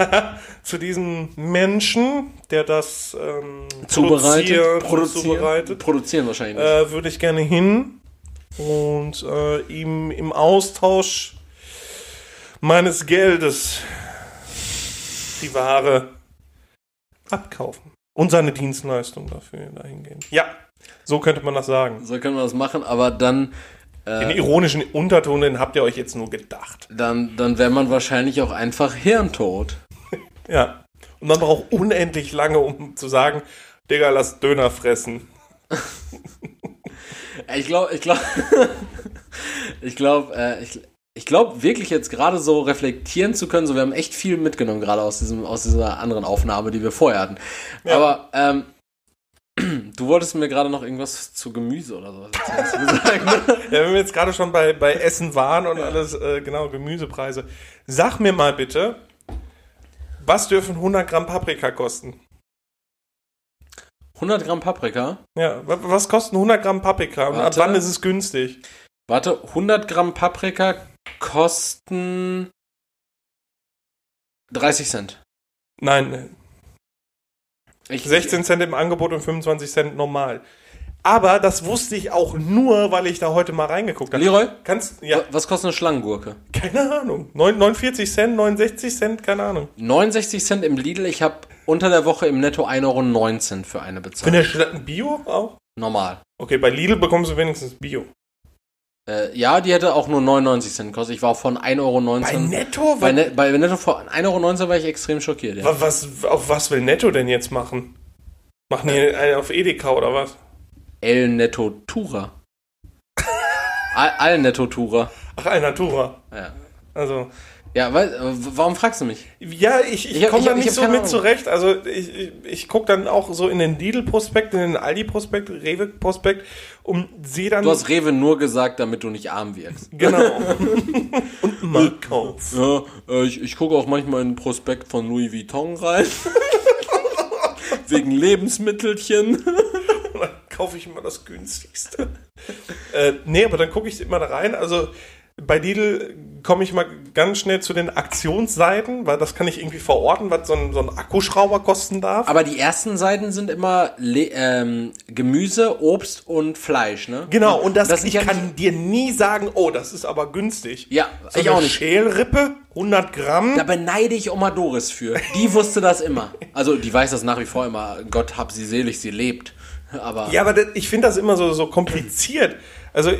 zu diesem Menschen, der das ähm, Zubereitet, produziert, produzieren, zubereitet produzieren wahrscheinlich äh, würde ich gerne hin und äh, ihm im Austausch meines Geldes die Ware abkaufen und seine Dienstleistung dafür dahingehend. Ja, so könnte man das sagen. So können wir das machen, aber dann, Den äh, ironischen Unterton, den habt ihr euch jetzt nur gedacht. dann, dann wäre man wahrscheinlich auch einfach hirntot. Ja. Und man braucht unendlich lange, um zu sagen, Digga, lass Döner fressen. Ich glaube, ich glaube, ich glaube, äh, ich, ich glaube wirklich jetzt gerade so reflektieren zu können, so wir haben echt viel mitgenommen gerade aus diesem aus dieser anderen Aufnahme, die wir vorher hatten. Ja. Aber ähm, du wolltest mir gerade noch irgendwas zu Gemüse oder so hast du gesagt, ne? Ja, wenn wir jetzt gerade schon bei, bei Essen waren und alles, äh, genau, Gemüsepreise. Sag mir mal bitte, was dürfen 100 Gramm Paprika kosten? 100 Gramm Paprika. Ja, wa- was kosten 100 Gramm Paprika und ab wann ist es günstig? Warte, 100 Gramm Paprika kosten 30 Cent. Nein, Ich, 16 Cent im Angebot und 25 Cent normal. Aber das wusste ich auch nur, weil ich da heute mal reingeguckt habe. Leroy, Kannst, ja, wa- was kostet eine Schlangengurke? keine Ahnung. 9 49 Cent, 69 Cent, keine Ahnung. 69 Cent im Lidl. Ich habe unter der Woche im Netto 1,19 Euro für eine Für bezahlt. eine Schla- Bio auch? Normal. Okay, bei Lidl bekommst du wenigstens Bio. Äh, ja, die hätte auch nur 99 Cent gekostet. Ich war von 1,19 Euro. Bei Netto? Bei, Ne- bei Netto von 1,19 Euro war ich extrem schockiert. Ja. Wa- Was, auf was will Netto denn jetzt machen? Machen die einen auf Edeka oder was? El Netto Tura. Al, Al Netto Tura. Ach, Alnatura. Ja. Also, Ja, weil, äh, warum fragst du mich? ja, ich, ich, Ich komme da nicht so mit Ahnung. zurecht. Also, ich, ich, ich gucke dann auch so in den Lidl-Prospekt, in den Aldi-Prospekt, Rewe-Prospekt und sehe dann. Du hast Rewe nur gesagt, damit du nicht arm wirkst. genau. und Marktkauf. Ja, äh, ich, ich gucke auch manchmal in den Prospekt von Louis Vuitton rein. Wegen Lebensmittelchen. dann kaufe ich immer das günstigste. äh, nee, aber dann gucke ich immer da rein. Also bei Lidl komme ich mal ganz schnell zu den Aktionsseiten, weil das kann ich irgendwie verorten, was so ein, so ein Akkuschrauber kosten darf. Aber die ersten Seiten sind immer Le ähm, Gemüse, Obst und Fleisch, ne? Genau, und das, sind ich kann dir nie sagen, oh, das ist aber günstig. Ja, so ich auch nicht. Schälrippe, 100 Gramm. Da beneide ich Oma Doris für. Die wusste das immer. Also, die weiß das nach wie vor immer. Gott hab sie selig, sie lebt. Aber Ja, aber das, ich finde das immer so, so kompliziert. Also,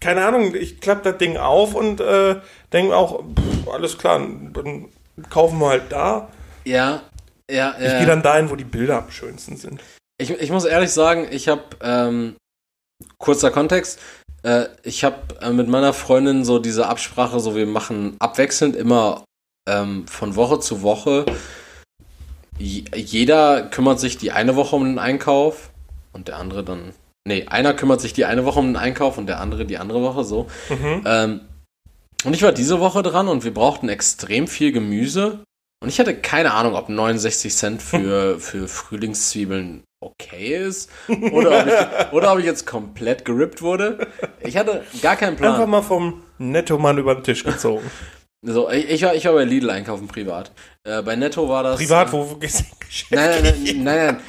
keine Ahnung, ich klappe das Ding auf und äh, denke auch, pff, alles klar, dann kaufen wir halt da. ja, ja, Ich ja. gehe dann dahin, wo die Bilder am schönsten sind. Ich, ich muss ehrlich sagen, ich habe, ähm, kurzer Kontext, äh, ich habe äh, mit meiner Freundin so diese Absprache, so wir machen abwechselnd immer ähm, von Woche zu Woche. Jeder kümmert sich die eine Woche um den Einkauf und der andere dann. Nee, einer kümmert sich die eine Woche um den Einkauf und der andere die andere Woche so. Mhm. Ähm, und ich war diese Woche dran und wir brauchten extrem viel Gemüse. Und ich hatte keine Ahnung, ob 69 Cent für, für Frühlingszwiebeln okay ist oder ob, ich, oder ob ich jetzt komplett gerippt wurde. Ich hatte gar keinen Einfach Plan. mal vom Nettomann über den Tisch gezogen. So, ich, ich, war, ich war bei Lidl einkaufen privat. Äh, bei Netto war das. Privat, wo wo gehst du nein, nein, nein, nein.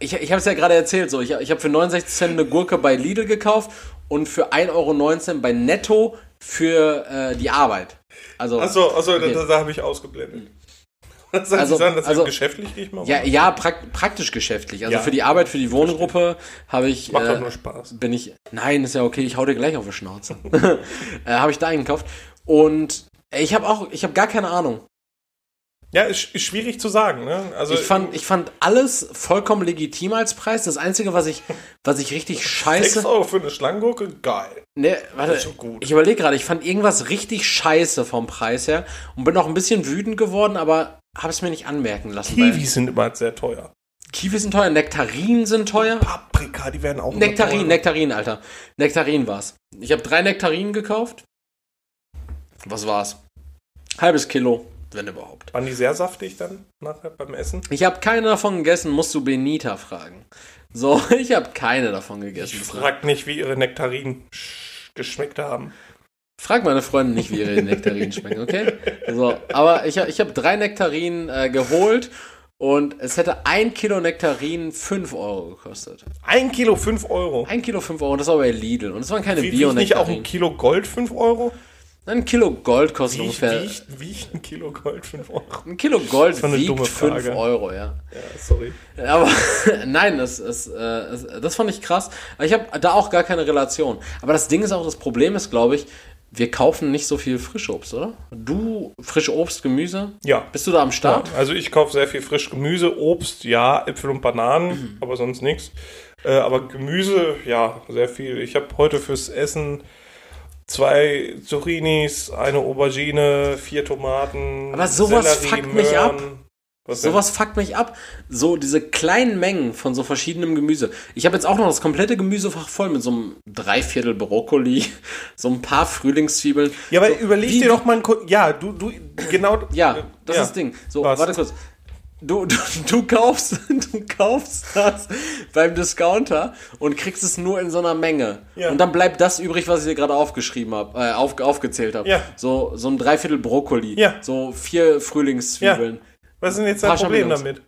Ich, ich habe es ja gerade erzählt, so. Ich, ich habe für 69 Cent eine Gurke bei Lidl gekauft und für 1,19 Euro bei Netto für äh, die Arbeit. Also, Achso, achso Okay. da, da habe ich ausgeblendet. Was soll Also- sagen, das also- ist geschäftlich, gehe ich mal ja, ja prak praktisch geschäftlich. Also Ja. für die Arbeit, für die Wohngruppe habe ich. Macht doch äh, nur Spaß. bin ich. Nein, ist ja okay, ich hau dir gleich auf die Schnauze. äh, habe ich da eingekauft. Und ich habe auch, ich habe gar keine Ahnung. Ja, ist, ist schwierig zu sagen, ne? Also, ich fand, ich fand alles vollkommen legitim als Preis. Das Einzige, was ich, was ich richtig 6 scheiße. Euro für eine Schlangengurke, geil. Ne, warte, ich überlege gerade, ich fand irgendwas richtig scheiße vom Preis her und bin auch ein bisschen wütend geworden, aber habe es mir nicht anmerken lassen. Kiwis sind immer sehr teuer. Kiwis sind teuer, Nektarinen sind teuer. Paprika, die werden auch immer Nektarin, teurer. Nektarin, Alter. Nektarin war's. Ich habe drei Nektarinen gekauft. Was war's? Halbes Kilo, wenn überhaupt. Waren die sehr saftig dann nachher beim Essen? Ich habe keine davon gegessen, musst du Benita fragen. So, ich habe keine davon gegessen. Fragt nicht, wie ihre Nektarinen sch- geschmeckt haben. Frag meine Freundin nicht, wie ihre Nektarinen schmecken, okay? So, aber ich, hab- ich habe drei Nektarinen äh, geholt und es hätte ein Kilo Nektarinen 5 Euro gekostet. Ein Kilo 5 Euro. Ein Kilo 5 Euro, und das war bei Lidl. Und es waren keine Wie, wie nicht auch ein Bio-Nektarinen. Kilo Gold 5 Euro? Ein Kilo Gold kostet Wie, ungefähr. wie, wie ein Kilo Gold 5 Euro? Ein Kilo Gold dumme wiegt 5 Frage. Euro, ja. Ja, sorry. Aber nein, das, ist, äh, das fand ich krass. Ich habe da auch gar keine Relation. Aber das Ding ist auch, das Problem ist, glaube ich, wir kaufen nicht so viel Frischobst, oder? Du, frische Obst, Gemüse? Ja. Bist du da am Start? Ja, also ich kaufe sehr viel frisch Gemüse, Obst, ja, Äpfel und Bananen, Mhm. aber sonst nichts. Äh, aber Gemüse, ja, sehr viel. Ich habe heute fürs Essen zwei Zucchinis, eine Aubergine, vier Tomaten. Aber sowas fuckt mich ab. Was denn? Sowas fuckt mich ab. So diese kleinen Mengen von so verschiedenem Gemüse. Ich habe jetzt auch noch das komplette Gemüsefach voll mit so einem Dreiviertel Brokkoli, so ein paar Frühlingszwiebeln. Ja, aber so, überleg dir doch mal, ein Ko- ja, du, du, genau. Ja, das ist das Ding. So, Was? warte kurz. Du, du, du kaufst, du kaufst das beim Discounter und kriegst es nur in so einer Menge. Ja. Und dann bleibt das übrig, was ich dir gerade aufgeschrieben habe, äh, auf, aufgezählt habe. Ja. So, so ein Dreiviertel Brokkoli. Ja. So vier Frühlingszwiebeln. Was ist denn jetzt dein Problem damit?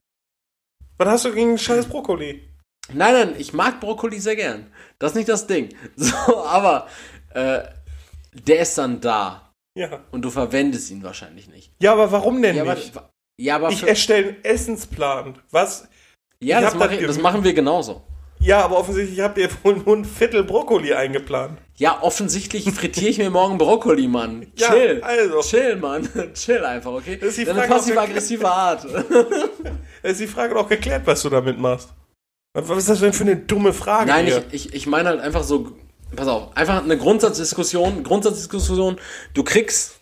Was hast du gegen scheiß Brokkoli? Nein, nein, ich mag Brokkoli sehr gern. Das ist nicht das Ding. So, aber äh, der ist dann da Ja. und du verwendest ihn wahrscheinlich nicht. Ja, aber warum denn Ja, aber, nicht? Ja, aber Ich erstelle einen Essensplan. Was? ja das, mach das ich, das machen wir genauso. Ja, aber offensichtlich habt ihr wohl nur ein Viertel Brokkoli eingeplant. Ja, offensichtlich frittiere ich mir morgen Brokkoli, Mann. Ja, Chill. also. Chill, Mann. Chill einfach, okay? Das ist die Frage, ob passiv-aggressive Art. Es ist die Frage doch geklärt, was du damit machst. Was ist das denn für eine dumme Frage Nein, hier? ich, ich, ich meine halt einfach so, pass auf, einfach eine Grundsatzdiskussion, Grundsatzdiskussion, du kriegst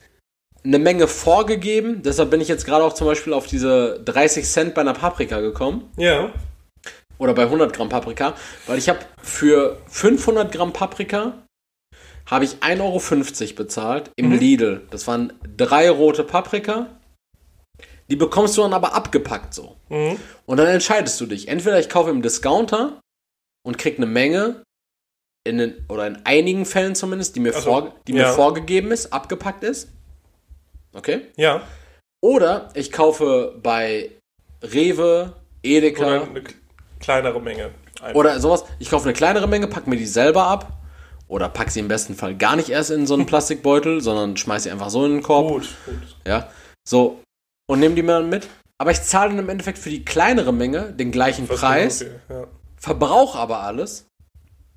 eine Menge vorgegeben, deshalb bin ich jetzt gerade auch zum Beispiel auf diese 30 Cent bei einer Paprika gekommen, Ja. oder bei 100 Gramm Paprika, weil ich habe für 500 Gramm Paprika habe ich 1,50 Euro bezahlt im Mhm. Lidl. Das waren drei rote Paprika. Die bekommst du dann aber abgepackt so. Mhm. Und dann entscheidest du dich. Entweder ich kaufe im Discounter und krieg eine Menge, in den, oder in einigen Fällen zumindest, die, mir, Also, vor, die ja. mir vorgegeben ist, abgepackt ist. Okay? Ja. Oder ich kaufe bei Rewe, Edeka Oder oder, eine kleinere Menge. Ein- sowas. Ich kaufe eine kleinere Menge, pack mir die selber ab. Oder pack sie im besten Fall gar nicht erst in so einen Plastikbeutel, sondern schmeiß sie einfach so in den Korb. Gut, gut. Ja, so. Und nehme die mir dann mit. Aber ich zahle dann im Endeffekt für die kleinere Menge den gleichen Preis, genug, ja. verbrauche aber alles.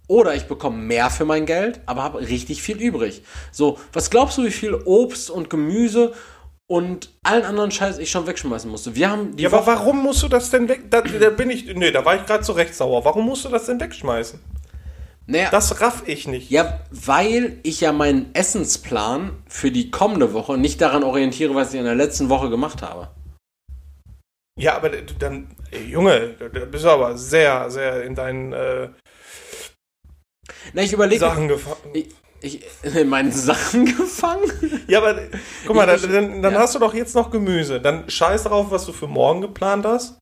Oder ich bekomme mehr für mein Geld, aber habe richtig viel übrig. So, was glaubst du, wie viel Obst und Gemüse und allen anderen Scheiß ich schon wegschmeißen musste? Wir haben die Ja, aber warum musst du das denn weg? Da, da bin ich. Nee, da war ich gerade so recht sauer. Warum musst du das denn wegschmeißen? naja, Das raff ich nicht. ja, weil ich ja meinen Essensplan für die kommende Woche nicht daran orientiere, was ich in der letzten Woche gemacht habe. Ja, aber du dann, Junge, da da bist du aber sehr, sehr in deinen äh, Na, ich überlege, Sachen gefangen. ich, ich in meinen Sachen gefangen. Ja, aber guck mal, Ich- dann, dann, ja. hast du doch jetzt noch Gemüse. Dann scheiß darauf, was du für morgen geplant hast.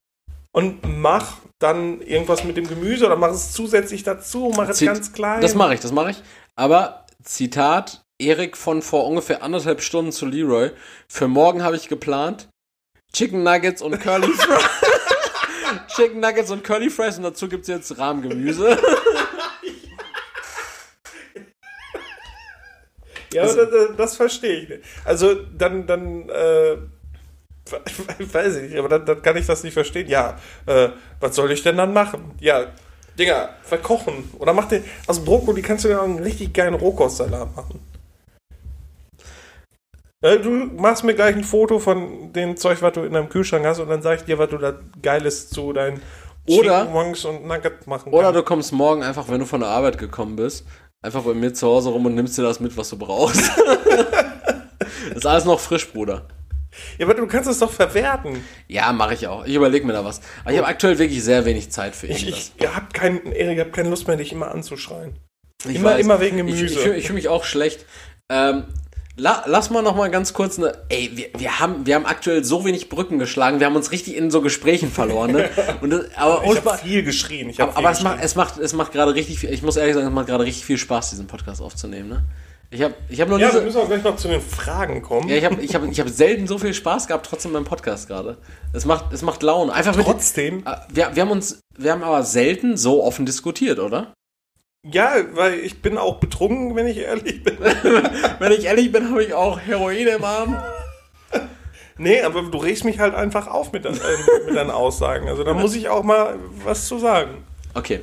Und mach dann irgendwas mit dem Gemüse oder mach es zusätzlich dazu, mach es Zit- ganz klein. Das mache ich, das mache ich. Aber Zitat Erik von vor ungefähr anderthalb Stunden zu Leroy. Für morgen habe ich geplant Chicken Nuggets und Curly Fries. Chicken Nuggets und Curly Fries und dazu gibt es jetzt Rahmgemüse. Ja, aber das, das, verstehe ich nicht. Also dann, dann, äh, weiß ich nicht, aber dann, dann kann ich das nicht verstehen. Ja, äh, was soll ich denn dann machen? Ja, Digga, verkochen. Oder mach den, aus Brokkoli kannst du ja auch einen richtig geilen Rohkostsalat machen. Äh, Du machst mir gleich ein Foto von dem Zeug, was du in deinem Kühlschrank hast und dann sag ich dir, was du da Geiles zu deinen Oder- Chicken und Nugget machen Oder kannst. du kommst morgen einfach, wenn du von der Arbeit gekommen bist, einfach bei mir zu Hause rum und nimmst dir das mit, was du brauchst. das ist alles noch frisch, Bruder. Ja, aber du kannst es doch verwerten. Ja, mache ich auch. Ich überlege mir da was. Aber ich habe aktuell wirklich sehr wenig Zeit für Ich, irgendwas. ich hab keinen, Erik, ich hab keine Lust mehr, dich immer anzuschreien. Ich immer- weiß. immer wegen Ich, Gemüse. ich, fühl- ich fühle mich auch schlecht. Ähm, la, lass mal noch mal ganz kurz eine. Ey, wir, wir, haben, wir haben aktuell so wenig Brücken geschlagen. Wir haben uns richtig in so Gesprächen verloren. Ne? Und das, aber Ich habe viel geschrien. Ich hab aber, viel aber es macht, geschrien. es macht, es macht gerade richtig viel. Ich muss ehrlich sagen, es macht gerade richtig viel Spaß, diesen Podcast aufzunehmen. Ne? Ich habe ich hab noch Ja, so, wir müssen auch gleich noch zu den Fragen kommen. ja, ich habe ich hab, ich hab selten so viel Spaß gehabt, trotzdem beim Podcast gerade. Es macht, es macht Laune. Einfach mit, Trotzdem. Ah, wir, wir haben uns, wir haben aber selten so offen diskutiert, oder? Ja, weil ich bin auch betrunken, wenn ich ehrlich bin. Wenn ich ehrlich bin, habe ich auch Heroin im Arm. nee, aber du regst mich halt einfach auf mit, dein, äh, mit deinen Aussagen. Also da muss ich auch mal was zu sagen. Okay.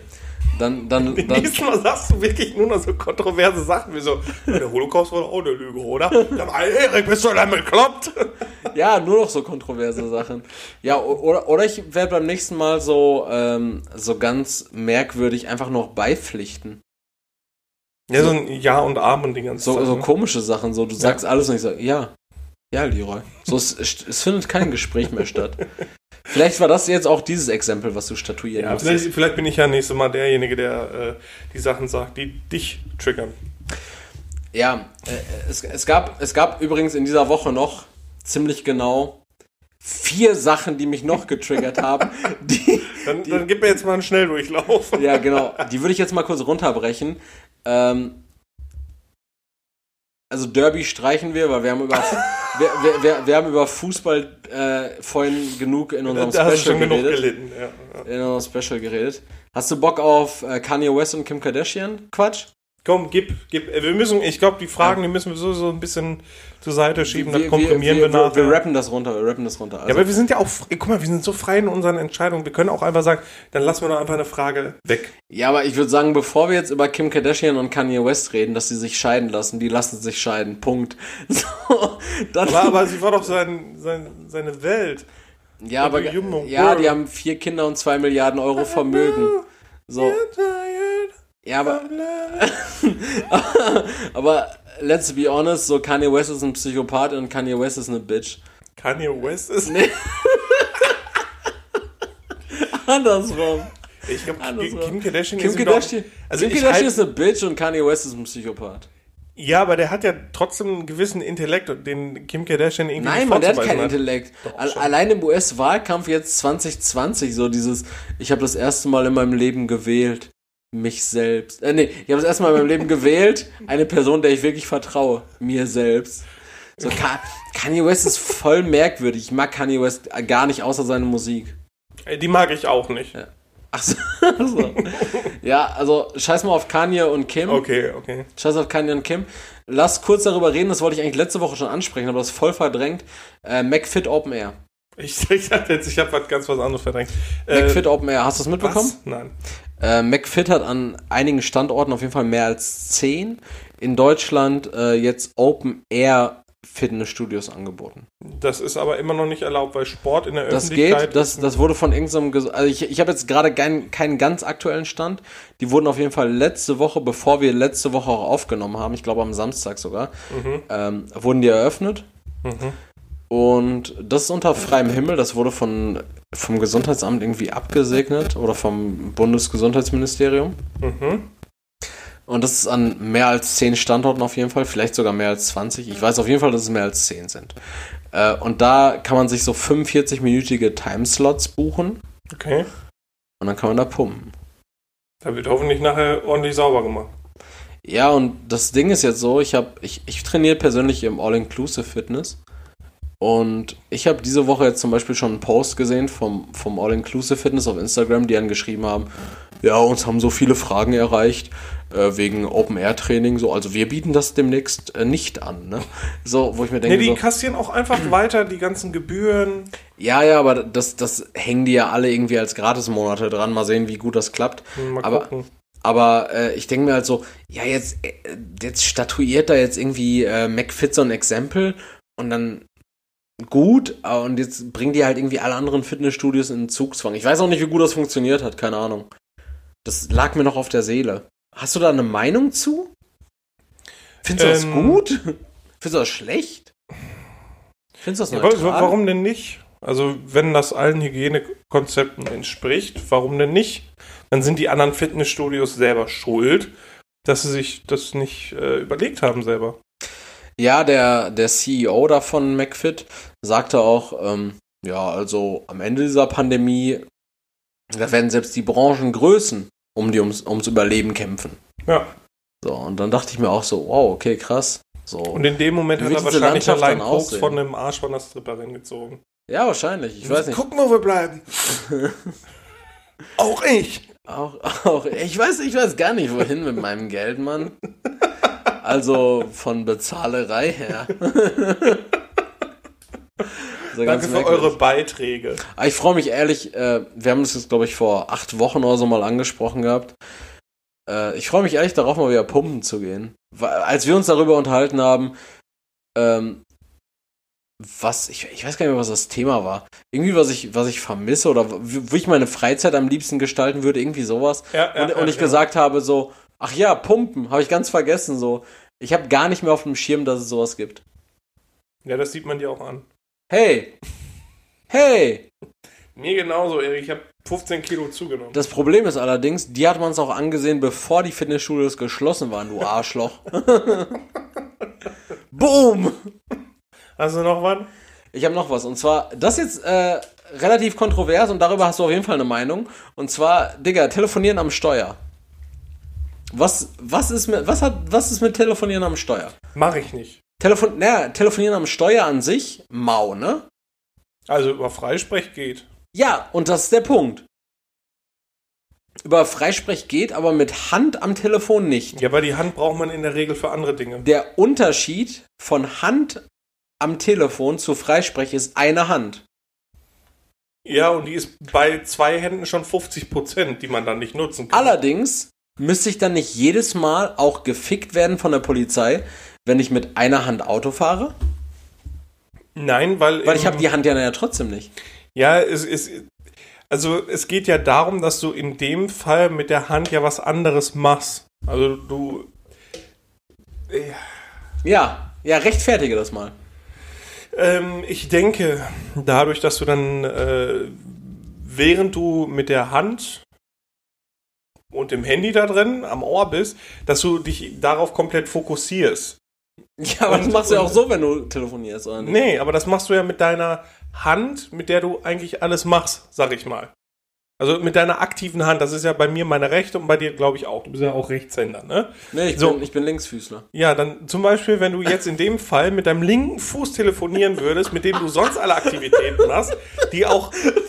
Dann, dann, dann, Nächstes Mal sagst du wirklich nur noch so kontroverse Sachen wie so, der Holocaust war doch auch eine Lüge, oder? Ja, aber Erik, bist du denn bekloppt? ja, nur noch so kontroverse Sachen. Ja, oder, oder ich werde beim nächsten Mal so, ähm, so ganz merkwürdig einfach noch beipflichten. Ja, so ein Ja und Arm und die ganze So, Zeit. so ne? komische Sachen, so du sagst alles und ich sage, ja, ja, Leroy. So, es, es findet kein Gespräch mehr statt. Vielleicht war das jetzt auch dieses Exempel, was du statuieren Ja, musstest. vielleicht, vielleicht bin ich ja nächstes Mal derjenige, der äh, die Sachen sagt, die dich triggern. Ja, äh, es, es, gab, es gab übrigens in dieser Woche noch ziemlich genau vier Sachen, die mich noch getriggert haben. Die, Dann, dann gib mir jetzt mal einen Schnelldurchlauf. ja, genau. Die würde ich jetzt mal kurz runterbrechen. Ähm, also Derby streichen wir, weil wir haben über, wir, wir, wir, wir haben über Fußball äh, vorhin genug in unserem da Special schon genug geredet. gelitten. Ja, ja. In unserem Special geredet. Hast du Bock auf äh, Kanye West und Kim Kardashian? Quatsch? Komm, gib, gib. Wir müssen, ich glaube, die Fragen, die müssen wir so, so ein bisschen zur Seite schieben, dann komprimieren wir, wir, nachher. wir rappen das runter, wir rappen das runter. Also, ja, aber wir sind ja auch, guck mal, wir sind so frei in unseren Entscheidungen. Wir können auch einfach sagen, dann lassen wir doch einfach eine Frage weg. Ja, aber ich würde sagen, bevor wir jetzt über Kim Kardashian und Kanye West reden, dass sie sich scheiden lassen, die lassen sich scheiden. Punkt. So, Aber, aber sie war doch sein, sein, seine Welt. ja, aber, ja, die haben vier Kinder und zwei Milliarden Euro Vermögen. So, ja, aber, aber let's be honest, so Kanye West ist ein Psychopath und Kanye West ist eine Bitch. Kanye West ist. Andersrum. Ich glaube. Kim Kardashian Kim ist Kardashian, Doch, also Kim Kardashian halt, ist eine Bitch und Kanye West ist ein Psychopath. ja, aber der hat ja trotzdem einen gewissen Intellekt, den Kim Kardashian irgendwie Nein, man, der hat keinen Intellekt. Al schon. allein im US-Wahlkampf jetzt 2020, so dieses, ich habe das erste Mal in meinem Leben gewählt. Mich selbst. Äh, nee, ich habe das erste Mal in meinem Leben gewählt. Eine Person, der ich wirklich vertraue. Mir selbst. So, Ka Kanye West ist voll merkwürdig. Ich mag Kanye West gar nicht, außer seine Musik. Die mag ich auch nicht. Ach so. ach so. ja, also scheiß mal auf Kanye und Kim. Okay, okay. Scheiß auf Kanye und Kim. Lass kurz darüber reden, das wollte ich eigentlich letzte Woche schon ansprechen, aber das ist voll verdrängt. Äh, McFit Open Air. Ich, ich dachte jetzt, ich habe was ganz was anderes verdrängt. Äh, McFit Open Air, hast du das mitbekommen? was? Nein. Äh, McFit hat an einigen Standorten auf jeden Fall mehr als 10 in Deutschland äh, jetzt Open Air Fitnessstudios angeboten. Das ist aber immer noch nicht erlaubt, weil Sport in der Das Öffentlichkeit. geht, das, das wurde von irgendeinem, Ges- also ich, ich habe jetzt gerade keinen, keinen ganz aktuellen Stand. Die wurden auf jeden Fall letzte Woche, bevor wir letzte Woche auch aufgenommen haben, ich glaube am Samstag sogar, ähm, wurden die eröffnet. Und das ist unter freiem Himmel, das wurde von, vom Gesundheitsamt irgendwie abgesegnet oder vom Bundesgesundheitsministerium. Mhm. Und das ist an mehr als 10 Standorten auf jeden Fall, vielleicht sogar mehr als 20. Ich weiß auf jeden Fall, dass es mehr als 10 sind. Äh, und da kann man sich so 45-minütige Timeslots buchen Okay. und dann kann man da pumpen. Da wird hoffentlich nachher ordentlich sauber gemacht. Ja, und das Ding ist jetzt so, ich habe ich, ich trainiere persönlich im All-Inclusive Fitness und ich habe diese Woche jetzt zum Beispiel schon einen Post gesehen vom, vom All-Inclusive Fitness auf Instagram, die dann geschrieben haben, ja, uns haben so viele Fragen erreicht äh, wegen Open-Air-Training, so, also wir bieten das demnächst äh, nicht an, ne? So, wo ich mir denke, Nee, die so, kassieren auch einfach weiter die ganzen Gebühren. ja, ja, aber das, das hängen die ja alle irgendwie als Gratis-Monate dran, mal sehen, wie gut das klappt. Mal Aber gucken. Aber äh, ich denke mir halt so, ja, jetzt, äh, jetzt statuiert da jetzt irgendwie äh, McFit so ein Exempel und dann gut, und jetzt bringen die halt irgendwie alle anderen Fitnessstudios in Zugzwang. Ich weiß auch nicht, wie gut das funktioniert hat, keine Ahnung. Das lag mir noch auf der Seele. Hast du da eine Meinung zu? Findest du das Ähm, gut? Findest du das schlecht? Findest du das Ja, neutral? wa- warum denn nicht? Also, wenn das allen Hygienekonzepten entspricht, warum denn nicht? Dann sind die anderen Fitnessstudios selber schuld, dass sie sich das nicht äh, überlegt haben selber. Ja, der, der CEO davon, McFit, sagte auch, ähm, ja, also am Ende dieser Pandemie, da werden selbst die Branchengrößen um die ums, ums Überleben kämpfen. Ja. So, und dann dachte ich mir auch so, wow, okay, krass. So. Und in dem Moment hat er wahrscheinlich Landschaft allein Koks von dem Arsch von der Stripperin gezogen. ja, wahrscheinlich, ich weiß nicht. Gucken, wo wir bleiben. auch ich. Auch, auch, ich weiß, ich weiß gar nicht, wohin mit meinem Geld, Mann. Also von Bezahlerei her. So ganz Danke für merkwürdig. eure Beiträge. Aber ich freue mich ehrlich, äh, wir haben das jetzt, glaube ich, vor acht Wochen oder so mal angesprochen gehabt. Äh, ich freue mich ehrlich darauf, mal wieder pumpen zu gehen. Als wir uns darüber unterhalten haben, ähm, was, ich, ich weiß gar nicht mehr, was das Thema war. Irgendwie, was ich, was ich vermisse oder wie, ich meine Freizeit am liebsten gestalten würde, irgendwie sowas. Ja, ja, und, ja, und ich gesagt habe, so, ach ja, pumpen, habe ich ganz vergessen, so. Ich habe gar nicht mehr auf dem Schirm, dass es sowas gibt. Ja, das sieht man dir auch an. Hey! Hey! Mir genauso, Erik. Ich habe 15 Kilo zugenommen. Das Problem ist allerdings, die hat man es auch angesehen, bevor die Fitnessstudios geschlossen waren, du Arschloch. Boom! Hast du noch was? Ich habe noch was. Und zwar, das ist jetzt äh, relativ kontrovers und darüber hast du auf jeden Fall eine Meinung. Und zwar, Digga, telefonieren am Steuer. Was, was, ist mit, was, hat, was ist mit Telefonieren am Steuer? Mache ich nicht. Telefon, naja, telefonieren am Steuer an sich, mau, ne? Also über Freisprech geht. Ja, und das ist der Punkt. Über Freisprech geht, aber mit Hand am Telefon nicht. Ja, weil die Hand braucht man in der Regel für andere Dinge. Der Unterschied von Hand am Telefon zu Freisprech ist eine Hand. Ja, und die ist bei zwei Händen schon 50 Prozent, die man dann nicht nutzen kann. Allerdings müsste ich dann nicht jedes Mal auch gefickt werden von der Polizei, wenn ich mit einer Hand Auto fahre? Nein, weil. Weil ich habe die Hand ja ja trotzdem nicht. Ja, es ist. Also es geht ja darum, dass du in dem Fall mit der Hand ja was anderes machst. Also du. Ja, ja, rechtfertige das mal. Ähm, ich denke, dadurch, dass du dann, äh, während du mit der Hand und dem Handy da drin am Ohr bist, dass du dich darauf komplett fokussierst. Ja, aber das Und- machst du ja auch so, wenn du telefonierst, oder nicht? Nee, aber das machst du ja mit deiner Hand, mit der du eigentlich alles machst, sag ich mal. Also mit deiner aktiven Hand, das ist ja bei mir meine rechte und bei dir, glaube ich, auch. Du bist ja auch Rechtshänder, ne? Nee, ich, So. bin, ich bin Linksfüßler. Ja, dann zum Beispiel, wenn du jetzt in dem Fall mit deinem linken Fuß telefonieren würdest, mit dem du sonst alle Aktivitäten machst, die auch.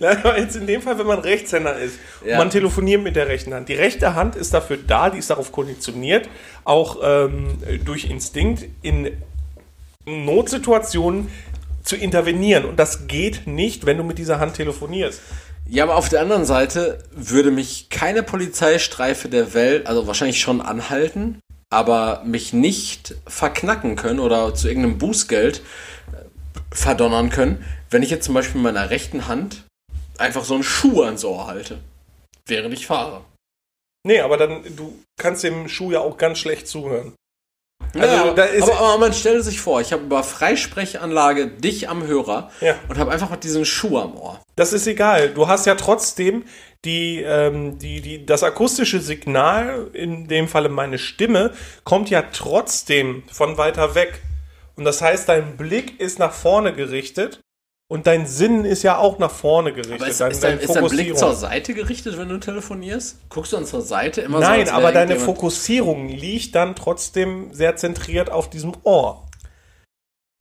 Jetzt in dem Fall, wenn man Rechtshänder ist Ja. und man telefoniert mit der rechten Hand. Die rechte Hand ist dafür da, die ist darauf konditioniert, auch ähm, durch Instinkt in Notsituationen zu intervenieren. Und das geht nicht, wenn du mit dieser Hand telefonierst. Ja, aber auf der anderen Seite würde mich keine Polizeistreife der Welt, also wahrscheinlich schon anhalten, aber mich nicht verknacken können oder zu irgendeinem Bußgeld äh, verdonnern können, wenn ich jetzt zum Beispiel mit meiner rechten Hand einfach so einen Schuh ans Ohr halte, während ich fahre. Nee, aber dann, du kannst dem Schuh ja auch ganz schlecht zuhören. Also, ja, da ist- aber, aber man stelle sich vor, ich habe über Freisprechanlage dich am Hörer Ja. und habe einfach diesen Schuh am Ohr. Das ist egal. Du hast ja trotzdem die, ähm, die, die, das akustische Signal, in dem Falle meine Stimme, kommt ja trotzdem von weiter weg. Und das heißt, dein Blick ist nach vorne gerichtet und dein Sinn ist ja auch nach vorne gerichtet. Aber ist, Dein- ist, dein, ist dein Blick zur Seite gerichtet, wenn du telefonierst? Guckst du dann zur Seite immer so? Nein, wär aber deine Fokussierung liegt dann trotzdem sehr zentriert auf diesem Ohr.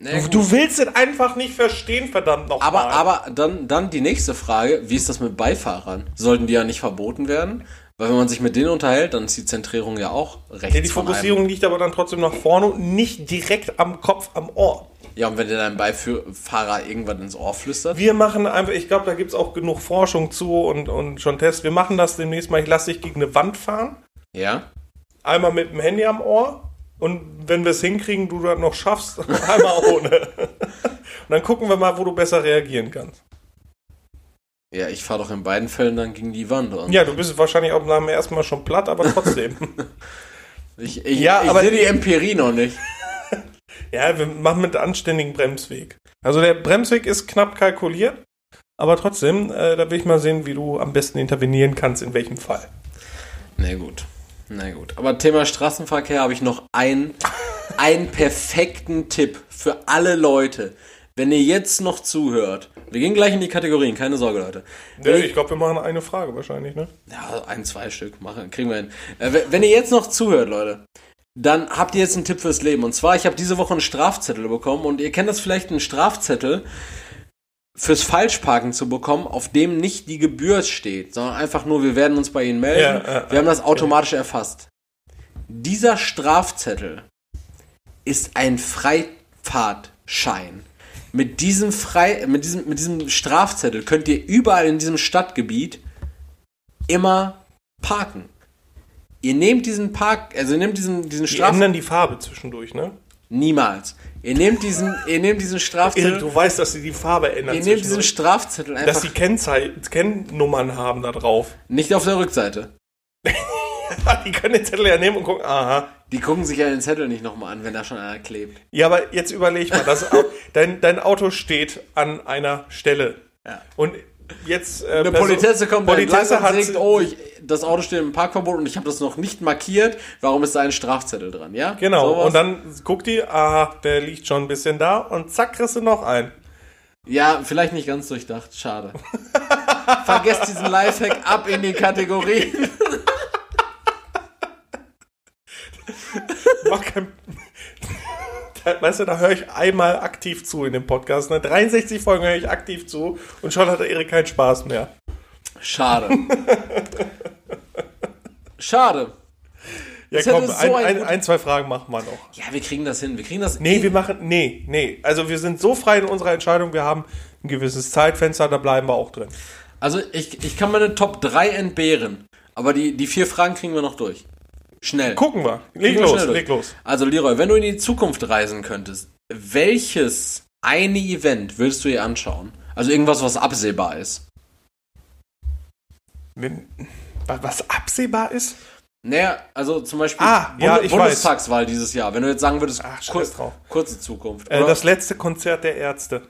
Nee, Du, du willst es einfach nicht verstehen, verdammt nochmal. aber, aber dann, dann die nächste Frage, wie ist das mit Beifahrern? Sollten die ja nicht verboten werden? Weil wenn man sich mit denen unterhält, dann ist die Zentrierung ja auch rechts Ja, die. Fokussierung liegt aber dann trotzdem nach vorne und nicht direkt am Kopf, am Ohr. Ja, und wenn dir dein Beifahrer irgendwann ins Ohr flüstert? Wir machen einfach, ich glaube, da gibt es auch genug Forschung zu und, und schon Tests. Wir machen das demnächst mal. Ich lasse dich gegen eine Wand fahren. Ja? Einmal mit dem Handy am Ohr. Und wenn wir es hinkriegen, du das noch schaffst, einmal ohne. Und dann gucken wir mal, wo du besser reagieren kannst. Ja, ich fahre doch in beiden Fällen dann gegen die Wand. Und Ja, du bist wahrscheinlich auch nach dem ersten Mal schon platt, aber trotzdem. ich ich, Ja, ich aber- sehe die Empirie noch nicht. Ja, wir machen mit anständigen Bremsweg. Also der Bremsweg ist knapp kalkuliert, aber trotzdem, äh, da will ich mal sehen, wie du am besten intervenieren kannst, in welchem Fall. Na gut. Na gut. Aber Thema Straßenverkehr habe ich noch einen, einen perfekten Tipp für alle Leute. Wenn ihr jetzt noch zuhört, wir gehen gleich in die Kategorien, keine Sorge, Leute. Wenn ich glaube, wir machen eine Frage wahrscheinlich, ne? Ja, ein, zwei Stück machen, kriegen wir hin. Äh, wenn ihr jetzt noch zuhört, Leute, dann habt ihr jetzt einen Tipp fürs Leben. Und zwar, ich habe diese Woche einen Strafzettel bekommen und ihr kennt das vielleicht, einen Strafzettel fürs Falschparken zu bekommen, auf dem nicht die Gebühr steht, sondern einfach nur, wir werden uns bei Ihnen melden. Ja, äh, wir haben das automatisch erfasst. Dieser Strafzettel ist ein Freifahrtschein. Mit diesem, Frei, mit, diesem, mit diesem Strafzettel könnt ihr überall in diesem Stadtgebiet immer parken. Ihr nehmt diesen Park, also ihr nehmt diesen, diesen Die Straf... ändern die Farbe zwischendurch, ne? Niemals. Ihr nehmt diesen, ihr nehmt diesen Strafzettel, du weißt, dass sie die Farbe ändern. ihr nehmt diesen zwischendurch. Strafzettel dass einfach sie Kennzei Kennnummern haben da drauf. nicht auf der Rückseite. die können den Zettel ja nehmen und gucken, aha. Die gucken sich ja den Zettel nicht nochmal an, wenn da schon einer klebt. Ja, aber jetzt überleg mal, das, dein, dein Auto steht an einer Stelle. Ja. Und jetzt. Äh, Eine Politesse kommt Politesse und hat sagt, oh, ich, das Auto steht im Parkverbot und ich habe das noch nicht markiert. Warum ist da ein Strafzettel dran, ja? Genau, Sowas. und dann guckt die, aha, der liegt schon ein bisschen da und zack, kriegst du noch einen. Ja, vielleicht nicht ganz durchdacht. Schade. Vergesst diesen Lifehack ab in die Kategorie. Mach kein. Da- Weißt du, da höre ich einmal aktiv zu in dem Podcast. Ne? 63 Folgen höre ich aktiv zu und schon hat Erik keinen Spaß mehr. Schade. Schade. Ja, Das komm, so ein, ein ein, ein, zwei Fragen machen wir noch. Ja, wir kriegen das hin. Wir kriegen das Nee, wir machen. Nee, nee. Also wir sind so frei in unserer Entscheidung, wir haben ein gewisses Zeitfenster, da bleiben wir auch drin. Also ich, ich kann meine Top 3 entbehren. Aber die, die vier Fragen kriegen wir noch durch. Schnell. Gucken wir. Leg los, leg los. Also Leroy, wenn du in die Zukunft reisen könntest, welches eine Event würdest du dir anschauen? Also irgendwas, was absehbar ist. Wenn, wa- was absehbar ist? Naja, also zum Beispiel Ah, ja, ich weiß. Bundestagswahl dieses Jahr. Wenn du jetzt sagen würdest, Ach, kur drauf. kurze Zukunft. Äh, das letzte Konzert der Ärzte.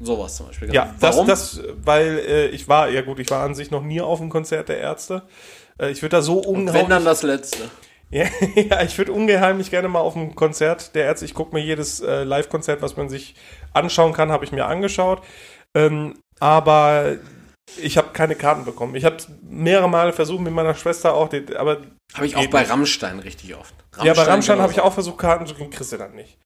sowas zum Beispiel. Ja, das, Warum? das, weil äh, ich war, ja gut, ich war an sich noch nie auf einem Konzert der Ärzte. Äh, ich würde da so Wenn unheimlich, dann das letzte. ja, ja, ich würde ungeheimlich gerne mal auf ein Konzert der Ärzte. Ich gucke mir jedes äh, Live-Konzert, was man sich anschauen kann, habe ich mir angeschaut. Ähm, aber ich habe keine Karten bekommen. Ich habe mehrere Male versucht mit meiner Schwester auch, aber Habe ich auch bei nicht. Rammstein richtig oft. ja, bei Rammstein habe ich auch versucht, Karten zu kriegen, kriegst du dann nicht.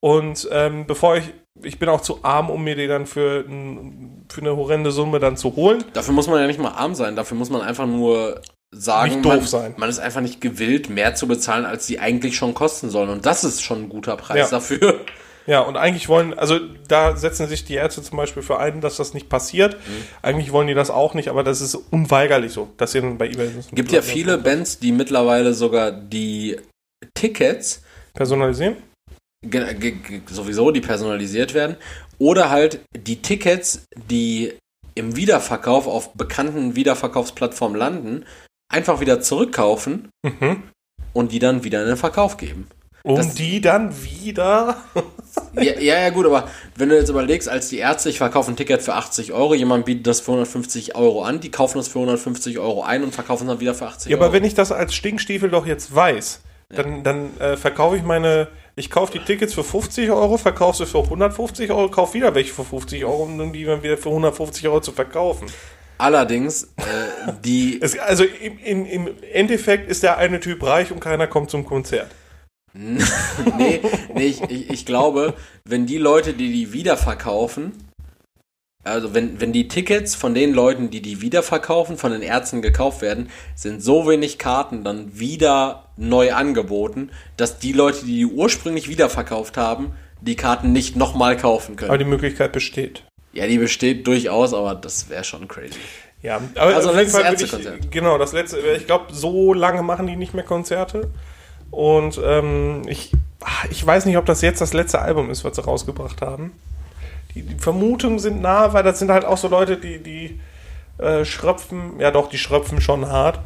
Und ähm, bevor ich, ich bin auch zu arm, um mir die dann für, für eine horrende Summe dann zu holen. Dafür muss man ja nicht mal arm sein. Dafür muss man einfach nur sagen, Nicht doof man, sein. man ist einfach nicht gewillt, mehr zu bezahlen, als die eigentlich schon kosten sollen. Und das ist schon ein guter Preis Ja. dafür. Ja, und eigentlich wollen, also da setzen sich die Ärzte zum Beispiel für ein, dass das nicht passiert. Mhm. Eigentlich wollen die das auch nicht, aber das ist unweigerlich so, dass sie dann bei eBay Gibt ja viele Bands, die mittlerweile sogar die Tickets personalisieren. sowieso, die personalisiert werden. Oder halt die Tickets, die im Wiederverkauf auf bekannten Wiederverkaufsplattformen landen, einfach wieder zurückkaufen Mhm. und die dann wieder in den Verkauf geben. Um Das- die dann wieder. Ja, ja, ja, gut, aber wenn du jetzt überlegst, als die Ärzte, ich verkaufe ein Ticket für 80 Euro, jemand bietet das für 150 Euro an, die kaufen das für 150 Euro ein und verkaufen es dann wieder für 80 Ja, Euro. aber wenn ich das als Stinkstiefel doch jetzt weiß, dann, dann äh, verkaufe ich meine. Ich kaufe die Tickets für 50 Euro, verkaufe sie für 150 Euro, kaufe wieder welche für 50 Euro, um die dann wieder für 150 Euro zu verkaufen. Allerdings, äh, die, Es, also im, im, im Endeffekt ist der eine Typ reich und keiner kommt zum Konzert. nee, nee ich, ich, ich glaube, wenn die Leute, die die wiederverkaufen, also wenn, wenn die Tickets von den Leuten, die die wiederverkaufen, von den Ärzten gekauft werden, sind so wenig Karten dann wieder neu angeboten, dass die Leute, die die ursprünglich wiederverkauft haben, die Karten nicht nochmal kaufen können. Aber die Möglichkeit besteht. Ja, die besteht durchaus, aber das wäre schon crazy. Ja, aber Also auf jeden letztes Fall würde Ärztekonzert. ich, genau, das letzte, ich glaube, so lange machen die nicht mehr Konzerte. Und ähm, ich, ah, ich weiß nicht, ob das jetzt das letzte Album ist, was sie rausgebracht haben. Die, die Vermutungen sind nah, weil das sind halt auch so Leute, die, die äh, schröpfen, ja doch, die schröpfen schon hart.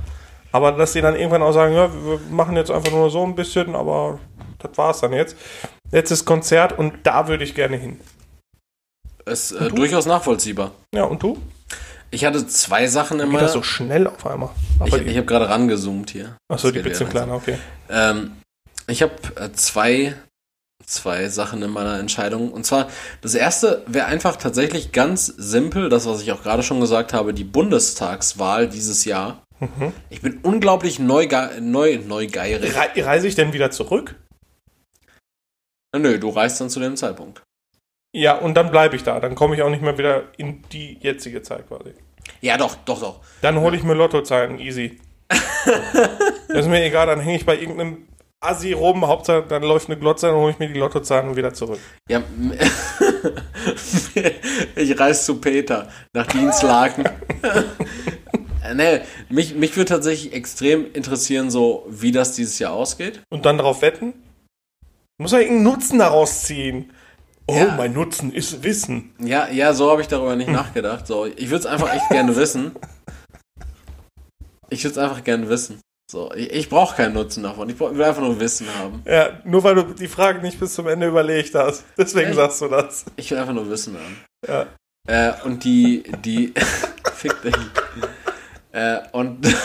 Aber dass sie dann irgendwann auch sagen, ja, wir machen jetzt einfach nur so ein bisschen, aber das war's dann jetzt. Letztes Konzert und da würde ich gerne hin. Ist äh, durchaus nachvollziehbar. Ja, und du? Ich hatte zwei Sachen in Geht das so schnell auf einmal? ich Aber ich habe gerade rangezoomt hier. Achso, die bisschen kleiner, okay. Ähm, ich habe äh, zwei, zwei Sachen in meiner Entscheidung. Und zwar, das erste wäre einfach tatsächlich ganz simpel, das, was ich auch gerade schon gesagt habe, die Bundestagswahl dieses Jahr. Mhm. Ich bin unglaublich neuge neu, neugierig. Re reise ich denn wieder zurück? Nö, du reist dann zu dem Zeitpunkt. Ja, und dann bleibe ich da. Dann komme ich auch nicht mehr wieder in die jetzige Zeit quasi. Ja, doch, doch, doch. Dann hole ich mir Lottozahlen, easy. das ist mir egal, dann hänge ich bei irgendeinem Assi rum, Hauptsache dann läuft eine Glotze, dann hole ich mir die Lottozahlen wieder zurück. Ja, ich reise zu Peter nach Dienstlaken. Nee, mich, mich würde tatsächlich extrem interessieren, so wie das dieses Jahr ausgeht. Und dann darauf wetten? Muss er irgendeinen Nutzen daraus ziehen? Oh, Ja. mein Nutzen ist Wissen. Ja, ja, so habe ich darüber nicht nachgedacht. So, ich würde es einfach echt gerne wissen. Ich würde es einfach gerne wissen. So, ich, ich brauche keinen Nutzen davon. Ich brauch, will einfach nur Wissen haben. Ja, nur weil du die Frage nicht bis zum Ende überlegt hast. Deswegen Echt? sagst du das. Ich will einfach nur Wissen haben. Ja. Äh, und die, die, fick dich. Äh, und,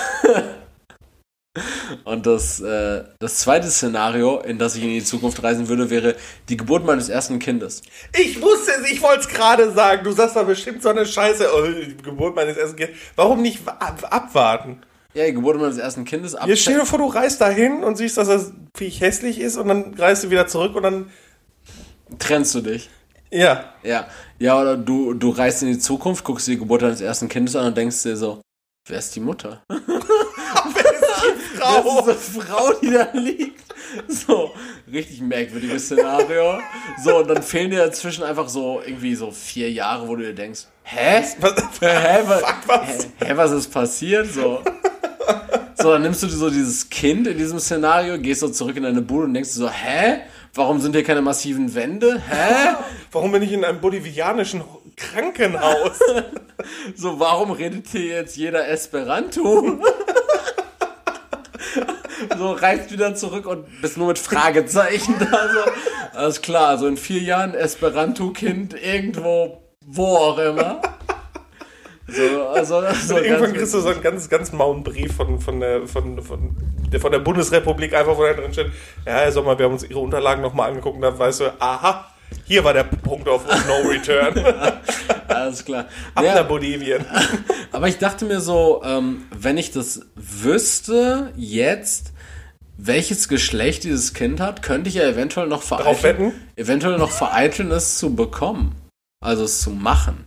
und das, äh, das zweite Szenario, in das ich in die Zukunft reisen würde, wäre die Geburt meines ersten Kindes. Ich wusste es, ich wollte es gerade sagen. Du sagst da bestimmt so eine Scheiße. Oh, die Geburt meines ersten Kindes. Warum nicht ab abwarten? Ja, die Geburt meines ersten Kindes. Ab Jetzt stell dir vor, du reist dahin und siehst, dass das Viech hässlich ist und dann reist du wieder zurück und dann. trennst du dich. Ja. Ja, ja, oder du, du reist in die Zukunft, guckst dir die Geburt deines ersten Kindes an und denkst dir so, wer ist die Mutter? Das ist eine Frau, die da liegt. So, richtig merkwürdiges Szenario. So, und dann fehlen dir dazwischen einfach so irgendwie so vier Jahre, wo du dir denkst, hä? Was, Hä, was, Fuck, was? Hä, was ist passiert? So. So, dann nimmst du dir so dieses Kind in diesem Szenario, gehst so zurück in deine Bude und denkst so, hä? Warum sind hier keine massiven Wände? Hä? Warum bin ich in einem bolivianischen Krankenhaus? So, warum redet hier jetzt jeder Esperanto? so, reist wieder zurück und bist nur mit Fragezeichen da. So. Alles klar, also in vier Jahren Esperanto-Kind irgendwo, wo auch immer. So, also, so Und irgendwann kriegst du so einen ganz, ganz mauen Brief von, von, der, von, von, der, von der Bundesrepublik, einfach wo da drin steht, ja, Herr Sommer, wir haben uns Ihre Unterlagen nochmal angeguckt und da weißt du, aha, hier war der Punkt auf No Return. Alles klar. Ab Ja, nach Bolivien. aber ich dachte mir so, ähm, wenn ich das wüsste, jetzt, welches Geschlecht dieses Kind hat, könnte ich ja eventuell noch vereiteln, eventuell noch vereiteln, es zu bekommen. Also es zu machen.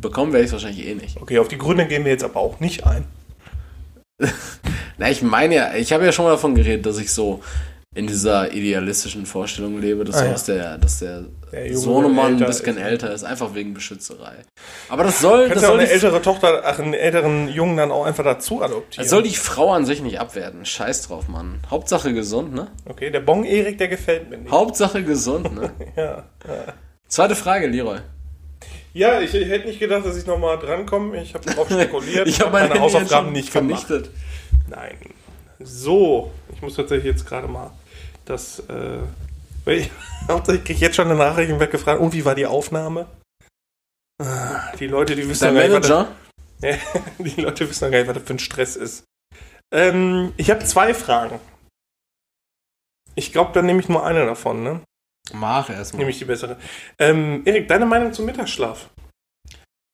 Bekommen werde ich es wahrscheinlich eh nicht. Okay, auf die Gründe gehen wir jetzt aber auch nicht ein. Na, ich meine ja, ich habe ja schon mal davon geredet, dass ich so in dieser idealistischen Vorstellung lebe, dass, Ah, ja. der, dass der, Der Sohnemann ein bisschen ist. älter ist, einfach wegen Beschützerei. Aber das soll, das Kannst ja auch soll, eine die, ältere Tochter, ach, einen älteren Jungen dann auch einfach dazu adoptieren. das soll die Frau an sich nicht abwerten. Scheiß drauf, Mann. Hauptsache gesund, ne? okay, der Bong-Erik, der gefällt mir nicht. Hauptsache gesund, ne? Ja, Zweite Frage, Leroy. ja ich, ich hätte nicht gedacht, dass ich nochmal drankomme. Ich habe darauf spekuliert. Ich habe meine, meine Hausaufgaben nicht gemacht. vernichtet. Nein. So, ich muss tatsächlich jetzt gerade mal das. Äh, ich, hauptsächlich kriege ich jetzt schon eine Nachricht und werde gefragt, und wie war die Aufnahme? Ah, Die Leute, die wissen Dein noch gar nicht, was Manager? das, die Leute wissen noch gar nicht, was das für ein Stress ist. Ähm, ich habe zwei Fragen. Ich glaube, dann nehme ich nur eine davon, ne? Mach erstmal. Nehme ich die bessere. Ähm, Erik, deine Meinung zum Mittagsschlaf?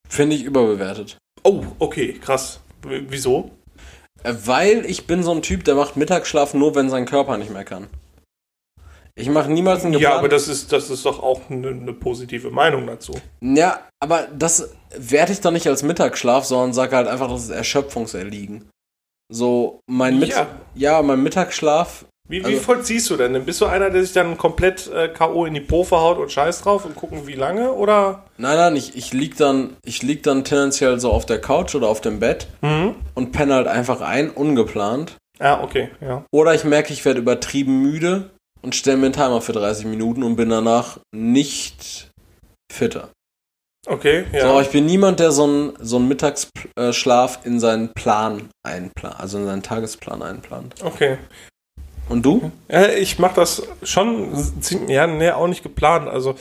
Finde ich überbewertet. Oh, okay, krass. W wieso? Äh, Weil ich bin so ein Typ, der macht Mittagsschlaf nur, wenn sein Körper nicht mehr kann. Ich mache niemals einen Ja, geplanten... aber das ist, das ist doch auch eine, eine positive Meinung dazu. Ja, aber das werte ich doch nicht als Mittagsschlaf, sondern sage halt einfach, das ist Erschöpfungserliegen. So, mein, Mit Ja. ja. mein Mittagsschlaf, Wie, wie Also- vollziehst du denn? Bist du einer, der sich dann komplett äh, K.O. in die Po verhaut und scheiß drauf und gucken, wie lange? Oder? nein, nein, ich, ich lieg dann, ich lieg dann tendenziell so auf der Couch oder auf dem Bett Mhm. und penne halt einfach ein, ungeplant. Ah, okay, ja. Oder ich merke, ich werde übertrieben müde und stelle mir einen Timer für 30 Minuten und bin danach nicht fitter. Okay, ja. So, aber ich bin niemand, der so einen so einen Mittagsschlaf in seinen Plan einplant, also in seinen Tagesplan einplant. okay. Und du? Ja, ich mache das schon ziemlich, ja, nee, auch nicht geplant. Also,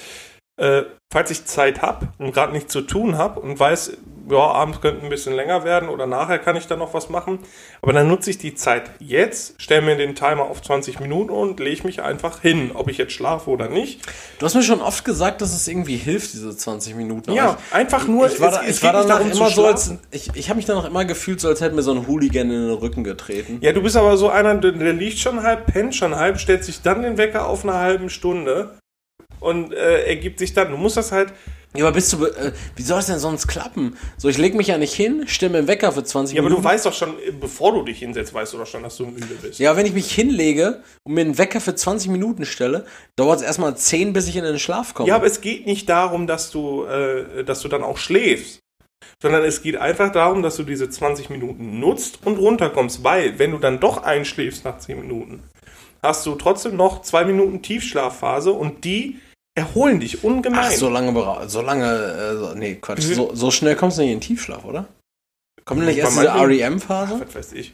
äh, falls ich Zeit habe und gerade nichts zu tun habe und weiß, ja, abends könnte ein bisschen länger werden oder nachher kann ich dann noch was machen. Aber dann nutze ich die Zeit jetzt, stelle mir den Timer auf 20 Minuten und lege mich einfach hin, ob ich jetzt schlafe oder nicht. Du hast mir schon oft gesagt, dass es irgendwie hilft, diese 20 Minuten. Ja, einfach nur, ich, ich war, da, ich war danach zu immer so, als ich, ich habe mich danach immer gefühlt, so als hätte mir so ein Hooligan in den Rücken getreten. Ja, du bist aber so einer, der, der liegt schon halb, pennt schon halb, stellt sich dann den Wecker auf eine halbe Stunde und äh, ergibt sich dann. Du musst das halt. Ja, aber bist du, äh, wie soll es denn sonst klappen? So, ich leg mich ja nicht hin, stelle mir einen Wecker für 20 Ja, aber Minuten. du weißt doch schon, bevor du dich hinsetzt, weißt du doch schon, dass du müde bist. Ja, wenn ich mich hinlege und mir einen Wecker für 20 Minuten stelle, dauert es erstmal 10, bis ich in den Schlaf komme. Ja, aber es geht nicht darum, dass du, äh, dass du dann auch schläfst. sondern es geht einfach darum, dass du diese 20 Minuten nutzt und runterkommst, weil wenn du dann doch einschläfst nach 10 Minuten, hast du trotzdem noch zwei Minuten Tiefschlafphase und die erholen dich ungemein. Ach, so lange, so lange, äh, nee, Quatsch, so, so schnell kommst du nicht in den Tiefschlaf, oder? Kommt nicht erst diese REM-Phase? Was weiß ich.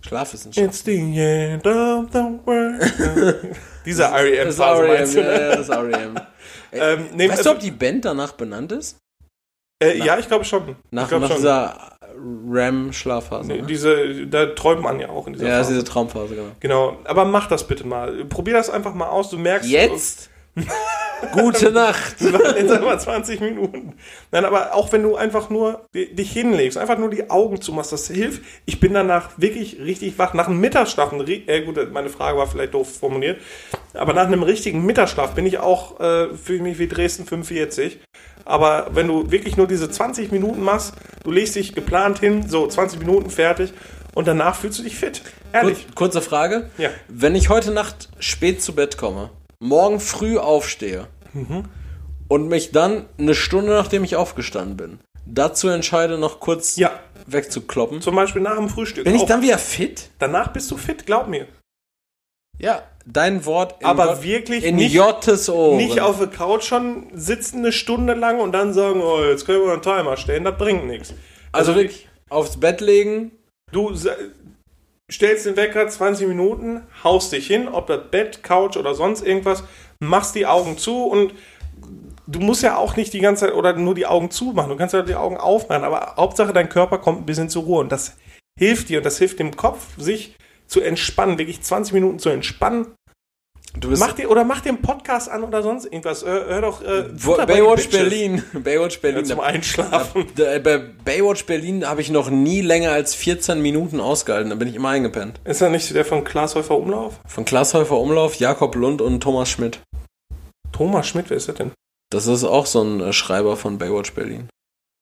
Schlafwissenschaft. It's the end of the world. Diese ist REM-Phase REM, meinst du? ja, ne? ja, das ist REM. Ähm, nee, weißt also, du, ob die Band danach benannt ist? äh, ja, ich glaube schon. Nach, glaub nach schon. dieser REM-Schlafphase. Nee, ne? diese, da träumt man ja auch in dieser Ja, ist Phase. diese Traumphase, genau. Genau, aber mach das bitte mal. Probier das einfach mal aus. Du merkst. Jetzt? Gute Nacht. Machen jetzt einfach 20 Minuten. Nein, aber auch wenn du einfach nur di- dich hinlegst, einfach nur die Augen zumachst, das hilft. Ich bin danach wirklich richtig wach. Nach einem Mittagsschlaf, äh, gut, meine Frage war vielleicht doof formuliert, aber nach einem richtigen Mittagsschlaf bin ich auch, äh, fühle mich wie Dresden 45. Aber wenn du wirklich nur diese 20 Minuten machst, du legst dich geplant hin, so 20 Minuten fertig und danach fühlst du dich fit. Ehrlich. Kur kurze Frage. Ja. Wenn ich heute Nacht spät zu Bett komme, morgen früh aufstehe Mhm. und mich dann eine Stunde nachdem ich aufgestanden bin, dazu entscheide, noch kurz Ja, wegzukloppen, zum Beispiel nach dem Frühstück. bin ich dann wieder fit? danach bist du fit, glaub mir. Ja, dein Wort in, Aber Gott- wirklich in nicht- Jottes Ohren. Nicht auf der Couch schon sitzen eine Stunde lang und dann sagen, oh, jetzt können wir einen Timer stellen, das bringt nichts. also wirklich aufs Bett legen, Du stellst den Wecker 20 Minuten, haust dich hin, ob das Bett, Couch oder sonst irgendwas, machst die Augen zu und du musst ja auch nicht die ganze Zeit oder nur die Augen zumachen, du kannst ja die Augen aufmachen, aber Hauptsache dein Körper kommt ein bisschen zur Ruhe und das hilft dir und das hilft dem Kopf, sich zu entspannen, wirklich 20 Minuten zu entspannen. Mach dir, oder mach dir einen Podcast an oder sonst irgendwas. Hör, hör doch äh, Baywatch. Berlin. Baywatch Berlin. Ja, zum Einschlafen. Da- Bei Baywatch Berlin habe ich noch nie länger als 14 Minuten ausgehalten. Da bin ich immer eingepennt. Ist er nicht der von Klaas Häufer Umlauf? Von Klaas Häufer Umlauf, Jakob Lund und Thomas Schmidt. Thomas Schmidt, wer ist das denn? Das ist auch so ein äh, Schreiber von Baywatch Berlin.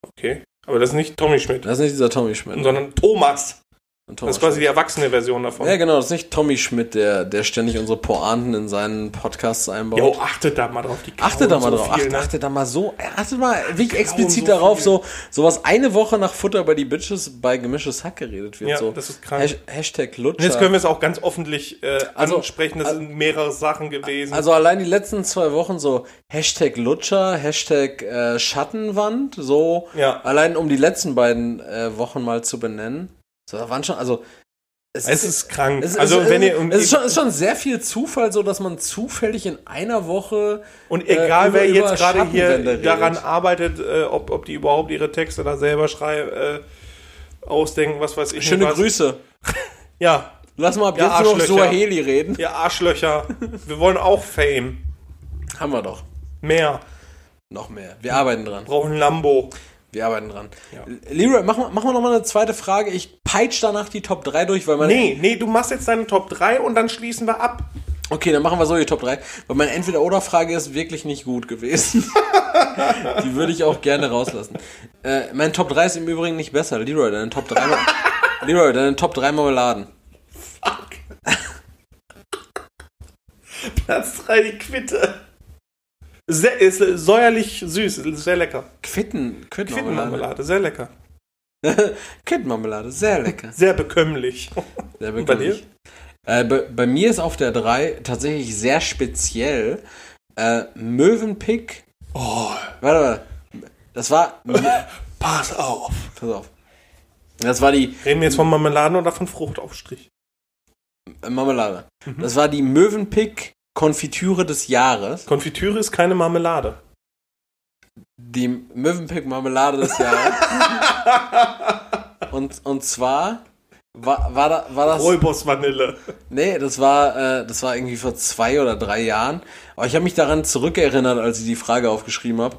Okay. Aber das ist nicht Tommy Schmidt, Das ist nicht dieser Tommy Schmidt. sondern Thomas. Und Das ist quasi die Schmidt. erwachsene Version davon. Ja, genau, das ist nicht Tommy Schmidt, der, der ständig unsere Pointen in seinen Podcasts einbaut. Jo, achtet da mal drauf. Die klauen Achtet da mal so drauf. Viel, Acht, ne? achtet da mal so, achtet mal wirklich klauen explizit so darauf, viel. so sowas eine Woche nach Futter bei die Bitches bei gemischtes Hack geredet wird. Ja, so. das ist krank. Hash, Hashtag Lutscher. Jetzt können wir es auch ganz öffentlich äh, Also, ansprechen. Das sind mehrere Sachen gewesen. Also allein die letzten zwei Wochen so Hashtag Lutscher, Hashtag äh, Schattenwand, so Ja. allein um die letzten beiden äh, Wochen mal zu benennen. So, da waren schon, also es ist krank. es, also es, wenn es, ihr es ist, schon, ist schon sehr viel Zufall, so dass man zufällig in einer Woche und egal äh, wer jetzt gerade hier daran arbeitet, äh, ob, ob die überhaupt ihre Texte da selber schreiben, äh, ausdenken, was weiß ich. schöne nicht was. Grüße. Ja, Lass mal ab Ja, jetzt nur noch. Suaheli reden. ihr Arschlöcher. wir wollen auch Fame. Haben wir doch. Mehr. Noch mehr. Wir arbeiten dran. Brauchen Lambo. Wir arbeiten dran. Ja. Leroy, machen wir, machen wir noch mal eine zweite Frage. Ich peitsch danach die Top 3 durch, weil meine Nee, nee, du machst jetzt deine Top 3 und dann schließen wir ab. Okay, dann machen wir so die Top 3. Weil meine Entweder-Oder-Frage ist wirklich nicht gut gewesen. die würde ich auch gerne rauslassen. Äh, mein Top 3 ist im Übrigen nicht besser. Leroy, deine Top 3 Mar- Leroy, deine Top 3 Marmeladen. Platz 3, die Quitte. Sehr, ist säuerlich süß, ist sehr lecker. Quitten, Quittenmarmelade. Sehr lecker. Quittenmarmelade, sehr lecker. Sehr bekömmlich. Sehr Und bei bekömmlich. Äh, bei, bei mir ist auf der 3 tatsächlich sehr speziell äh, Möwenpick. Oh, Warte, warte. Das war. pass auf. Pass auf. Das war die Reden wir jetzt von Marmeladen oder von Fruchtaufstrich? Marmelade. Mhm. Das war die Möwenpick Konfitüre des Jahres. Konfitüre ist keine Marmelade. Die Möwenpick Marmelade des Jahres. und, und zwar war, war, da, war das. Rollboss Vanille. Nee, das war, äh, das war irgendwie vor zwei oder drei Jahren. Aber ich habe mich daran zurückerinnert, als ich die Frage aufgeschrieben habe.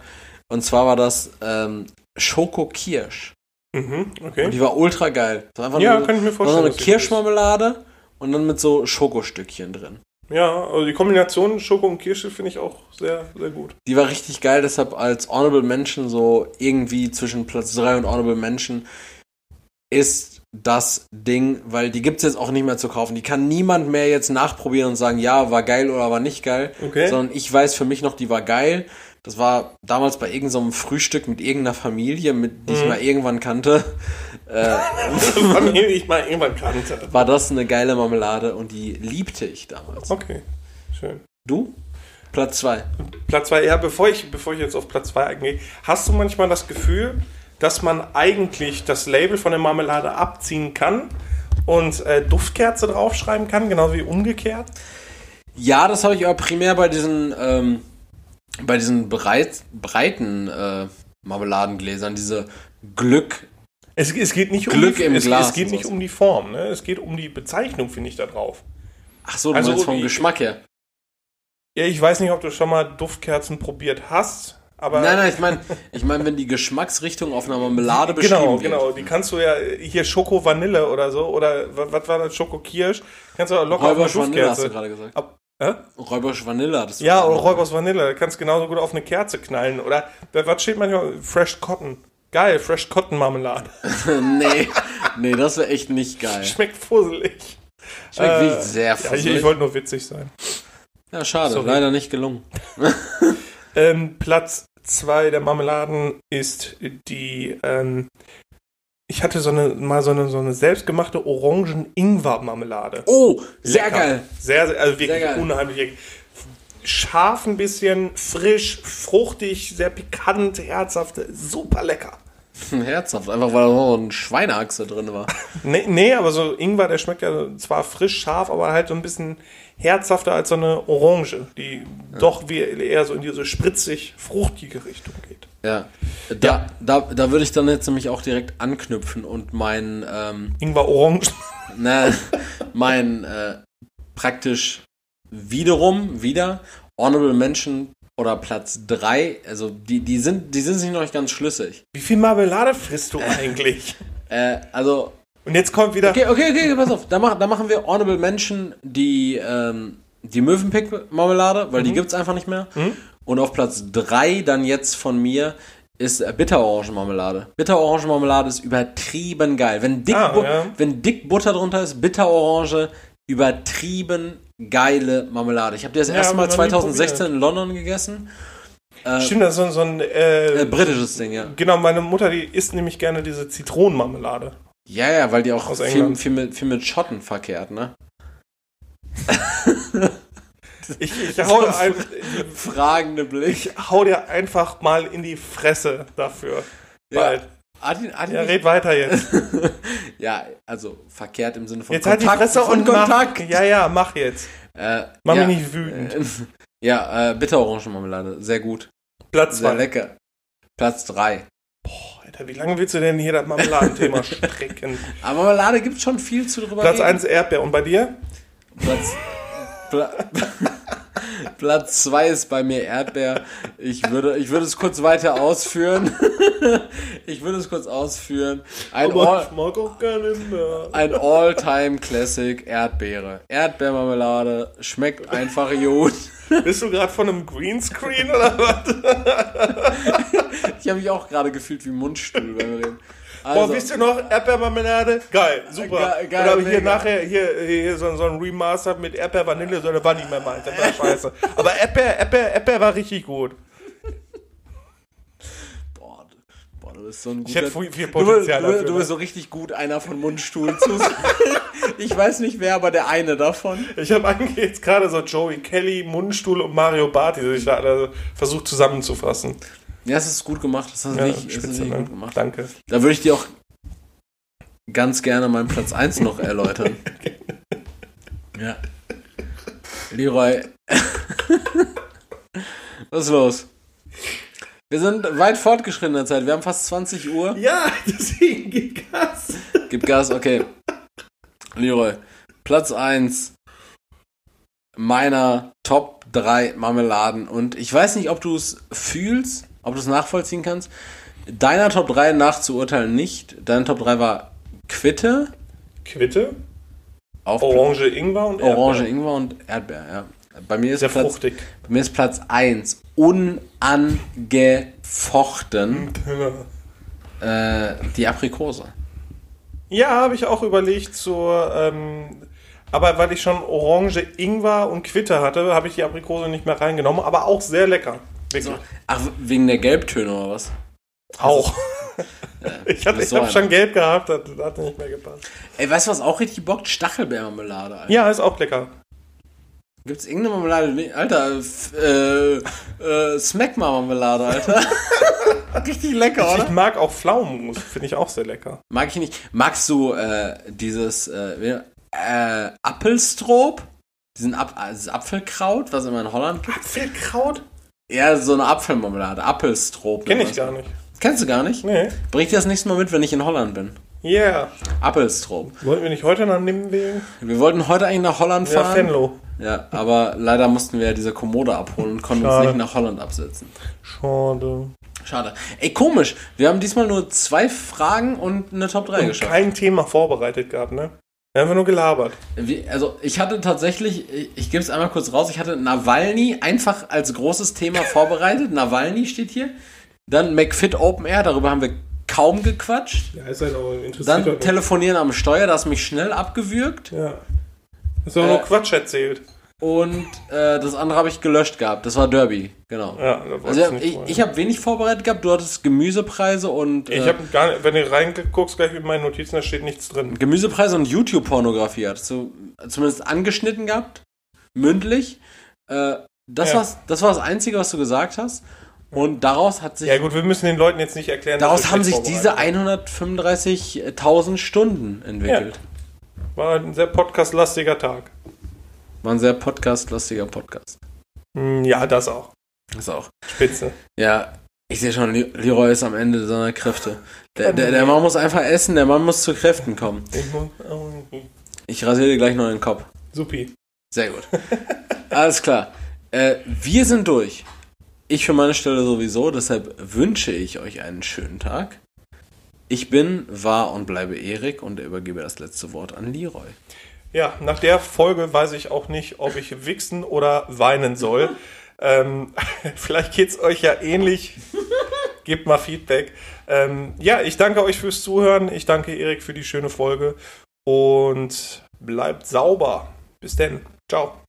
Und zwar war das ähm, Schoko Kirsch. Mhm, Und okay. die war ultra geil. Ja, nur, kann ich mir war so vorstellen. eine Kirschmarmelade und dann mit so Schokostückchen drin. Ja, also die Kombination Schoko und Kirsche finde ich auch sehr, sehr gut. Die war richtig geil, deshalb als Honorable Mention so irgendwie zwischen Platz 3 und Honorable Mention ist das Ding, weil die gibt's jetzt auch nicht mehr zu kaufen. Die kann niemand mehr jetzt nachprobieren und sagen, ja, war geil oder war nicht geil. Okay. Sondern ich weiß für mich noch, die war geil. Das war damals bei irgendeinem so Frühstück mit irgendeiner Familie, mit, die ich mal irgendwann kannte. Äh, Familie, die ich mal irgendwann kannte. war das eine geile Marmelade und die liebte ich damals. Okay, schön. Du? Platz zwei. Platz 2, ja, bevor ich, bevor ich jetzt auf Platz 2 eingehe, hast du manchmal das Gefühl, dass man eigentlich das Label von der Marmelade abziehen kann und äh, Duftkerze draufschreiben kann, genau wie umgekehrt? Ja, das habe ich aber primär bei diesen, ähm, bei diesen breit, breiten äh, Marmeladengläsern, diese Glück. Es, es geht nicht Glück um die, im es, Glas es geht nicht um die Form, ne? es geht um die Bezeichnung, finde ich, da drauf. Ach so, du Also, meinst vom ich- Geschmack her. Ja, ich weiß nicht, ob du schon mal Duftkerzen probiert hast, aber. Nein, nein, ich meine, ich mein, wenn die Geschmacksrichtung auf einer Marmelade beschrieben Genau, wird. genau. Die kannst du ja hier Schoko Vanille oder so oder was, war das Schoko Kirsch? Kannst du auch locker auf eine Räubersch Vanille hast du gerade gesagt. Ab, hä? Räubersch Vanille hattest du Ja, oder Räubers Vanille. Da kannst du genauso gut auf eine Kerze knallen. Oder was steht manchmal? Fresh Cotton. Geil, Fresh Cotton Marmelade. nee, nee, das wäre echt nicht geil. Schmeckt fusselig. Schmeckt Äh, wirklich sehr Ja, ich, fusselig. ich wollte nur witzig sein. Ja, schade, Sorry. leider nicht gelungen. Ähm, Platz 2 der Marmeladen ist die. Ähm, ich hatte so eine, mal so eine, so eine selbstgemachte Orangen-Ingwer-Marmelade. Oh, sehr Lecker. geil. Sehr, sehr, also wirklich Sehr unheimlich. Scharf ein bisschen, frisch, fruchtig, sehr pikant, herzhaft, super lecker. Herzhaft, einfach weil da so ein Schweineachse drin war. Nee, nee, aber so Ingwer, der schmeckt ja zwar frisch, scharf, aber halt so ein bisschen herzhafter als so eine Orange, die doch wie eher so in diese spritzig, fruchtige Richtung geht. Ja. Da, da, da würde ich dann jetzt nämlich auch direkt anknüpfen und mein, ähm, Ingwer Orange. ne, mein äh, praktisch wiederum, wieder Honorable Mention oder Platz 3, also die, die, sind, die sind sich noch nicht ganz schlüssig. Wie viel Marmelade frisst du eigentlich? Äh, also, Und jetzt kommt wieder. okay, okay, okay, pass auf, da, mach, da machen wir Honorable Mention die, ähm, die Möwenpick-Marmelade, weil die gibt's einfach nicht mehr. Und auf Platz 3 dann jetzt von mir ist äh, Bitterorangenmarmelade. Bitterorangenmarmelade ist übertrieben geil. Wenn dick, Ah, ja. wenn dick Butter drunter ist, Bitterorange, übertrieben geile Marmelade. Ich habe die das Ja, erste Mal hab ich noch nie 2016 in London gegessen. Stimmt, das ist so, so ein. Äh, Äh, britisches Ding, ja. genau, meine Mutter, die isst nämlich gerne diese Zitronenmarmelade. Ja, ja, weil die auch viel, viel, mit, viel mit Schotten verkehrt, ne? Ich, ich, hau, ein, Fragende Blick. ich hau dir einfach mal in die Fresse dafür. Bald. Adin, Adin, Ja, red weiter jetzt. ja, also verkehrt im Sinne von Jetzt halt die Kontakt. Fresse und Kontakt. Mach, ja, ja, mach jetzt. Äh, Mach ja, mich nicht wütend. Äh, ja, äh, Bitterorangenmarmelade. Sehr gut. Platz Sehr zwei. lecker. Platz 3. Alter, wie lange willst du denn hier das Marmeladenthema strecken? Aber Marmelade gibt schon viel zu drüber Platz reden. 1 Erdbeer. Und bei dir? Platz, Pla Platz 2 ist bei mir Erdbeer. Ich würde, ich würde es kurz weiter ausführen. ich würde es kurz ausführen. Ein, All, All-Time-Classic Erdbeere. Erdbeermarmelade schmeckt einfach gut. Bist du gerade von einem Greenscreen oder was? Ich habe mich auch gerade gefühlt wie Mundstuhl beim Reden. Boah, Also, wisst ihr noch? Erdbeermarmelade? Geil, super. Ge- geil, Oder hier mega. nachher hier, hier so, so ein Remaster mit Erdbeer-Vanille, so eine war nicht mehr meins. Das war scheiße. Aber Erdbeer, Erdbeer, Erdbeer war richtig gut. boah, du- boah, du bist so ein Ich guter... hätte viel, Du, Potenzial du, bist- dafür. du ne? bist so richtig gut einer von Mundstuhl zu. Ich weiß nicht wer, aber der eine davon. Ich habe eigentlich jetzt gerade so Joey Kelly, Mundstuhl und Mario Barth, die sich da alle versucht zusammenzufassen. Ja, es ist gut gemacht. Das hast du Ja, du spitze, wirklich ne? gut gemacht. Danke. Da würde ich dir auch ganz gerne meinen Platz 1 noch erläutern. ja. Leroy. Was ist los? Wir sind weit fortgeschritten in der Zeit. Wir haben fast 20 Uhr. Ja, deswegen geht Gas. Gib Gas, okay. Leroy. Platz 1 meiner Top 3 Marmeladen. Und ich weiß nicht, ob du es fühlst, ob du es nachvollziehen kannst. Deiner Top 3 nachzuurteilen nicht. Dein Top 3 war Quitte, Quitte, auf Orange, Ingwer und Erdbeer. Orange, Ingwer und Erdbeer. Ja. Bei, mir ist Sehr Platz, fruchtig. bei mir ist Platz 1 unangefochten äh, die Aprikose. Ja, habe ich auch überlegt zur, ähm, aber weil ich schon Orange, Ingwer und Quitte hatte, habe ich die Aprikose nicht mehr reingenommen, aber auch sehr lecker. Wirklich. Ach, wegen der Gelbtöne oder was? Auch. ich bist ich so habe einer. schon gelb gehabt, das hat nicht mehr gepasst. Ey, weißt du, was auch richtig bockt? Stachelbeermarmelade, Alter. Ja, ist auch lecker. Gibt's irgendeine Marmelade? Alter, f- äh, äh, Smackma-Marmelade, Alter. richtig lecker, Ich oder? mag auch Pflaumenmus, finde ich auch sehr lecker. Mag ich nicht. Magst du äh, dieses äh, äh, Apfelstrop? Diesen Ap äh, Apfelkraut, was immer in Holland gibt? Apfelkraut? Ja, so eine Apfelmarmelade. Apfelstrop. Kenne nennt ich gar nicht. Kennst du gar nicht? Nee. Bring ich das nächste Mal mit, wenn ich in Holland bin. Yeah. Apfelstrop. Wollten wir nicht heute nach Nimwegen? Wir wollten heute eigentlich nach Holland Ja, fahren. Venlo. Ja, aber leider mussten wir ja diese Kommode abholen und konnten uns Schade. nicht nach Holland absetzen. Schade. Schade. Ey, komisch. Wir haben diesmal nur zwei Fragen und eine Top 3 Und geschafft. kein Thema vorbereitet gehabt, ne? Einfach nur gelabert. Wie, also, ich hatte tatsächlich, ich, ich gebe es einmal kurz raus, ich hatte Nawalny einfach als großes Thema vorbereitet. Nawalny steht hier. Dann McFit Open Air, darüber haben wir kaum gequatscht. Ja, ist halt auch interessiert. Dann Telefonieren am Steuer, das mich schnell abgewürgt. Ja. Hast du auch Äh, nur Quatsch erzählt. Und äh, das andere habe ich gelöscht gehabt. Das war Derby, genau. Ja, Also ich, ich habe wenig vorbereitet gehabt. Du hattest Gemüsepreise und Ich äh, habe gar nicht, wenn du reinguckst, gleich in meinen Notizen, da steht nichts drin. Gemüsepreise und YouTube-Pornografie hattest du zumindest angeschnitten gehabt, mündlich. Äh, das, Ja. war's, das war das Einzige, was du gesagt hast. Und daraus hat sich, Ja gut, wir müssen den Leuten jetzt nicht erklären, daraus haben sich diese vorbereitet 135.000 Stunden entwickelt. sind. War ein sehr podcastlastiger Tag. War ein sehr podcast-lastiger Podcast. Hm, Ja, das auch. Das auch. Spitze. Ja, ich sehe schon, Le- Leroy ist am Ende seiner Kräfte. Der, der, der Mann muss einfach essen, der Mann muss zu Kräften kommen. Ich muss- Ich rasiere dir gleich noch den Kopf. Supi. Sehr gut. Alles klar. Äh, wir sind durch. Ich für meine Stelle sowieso, deshalb wünsche ich euch einen schönen Tag. Ich bin, war und bleibe Erik und übergebe das letzte Wort an Leroy. Ja, nach der Folge weiß ich auch nicht, ob ich wichsen oder weinen soll. ähm, vielleicht geht's euch ja ähnlich. Gebt mal Feedback. Ähm, ja, ich danke euch fürs Zuhören. Ich danke Erik für die schöne Folge. Und bleibt sauber. Bis denn. Ciao.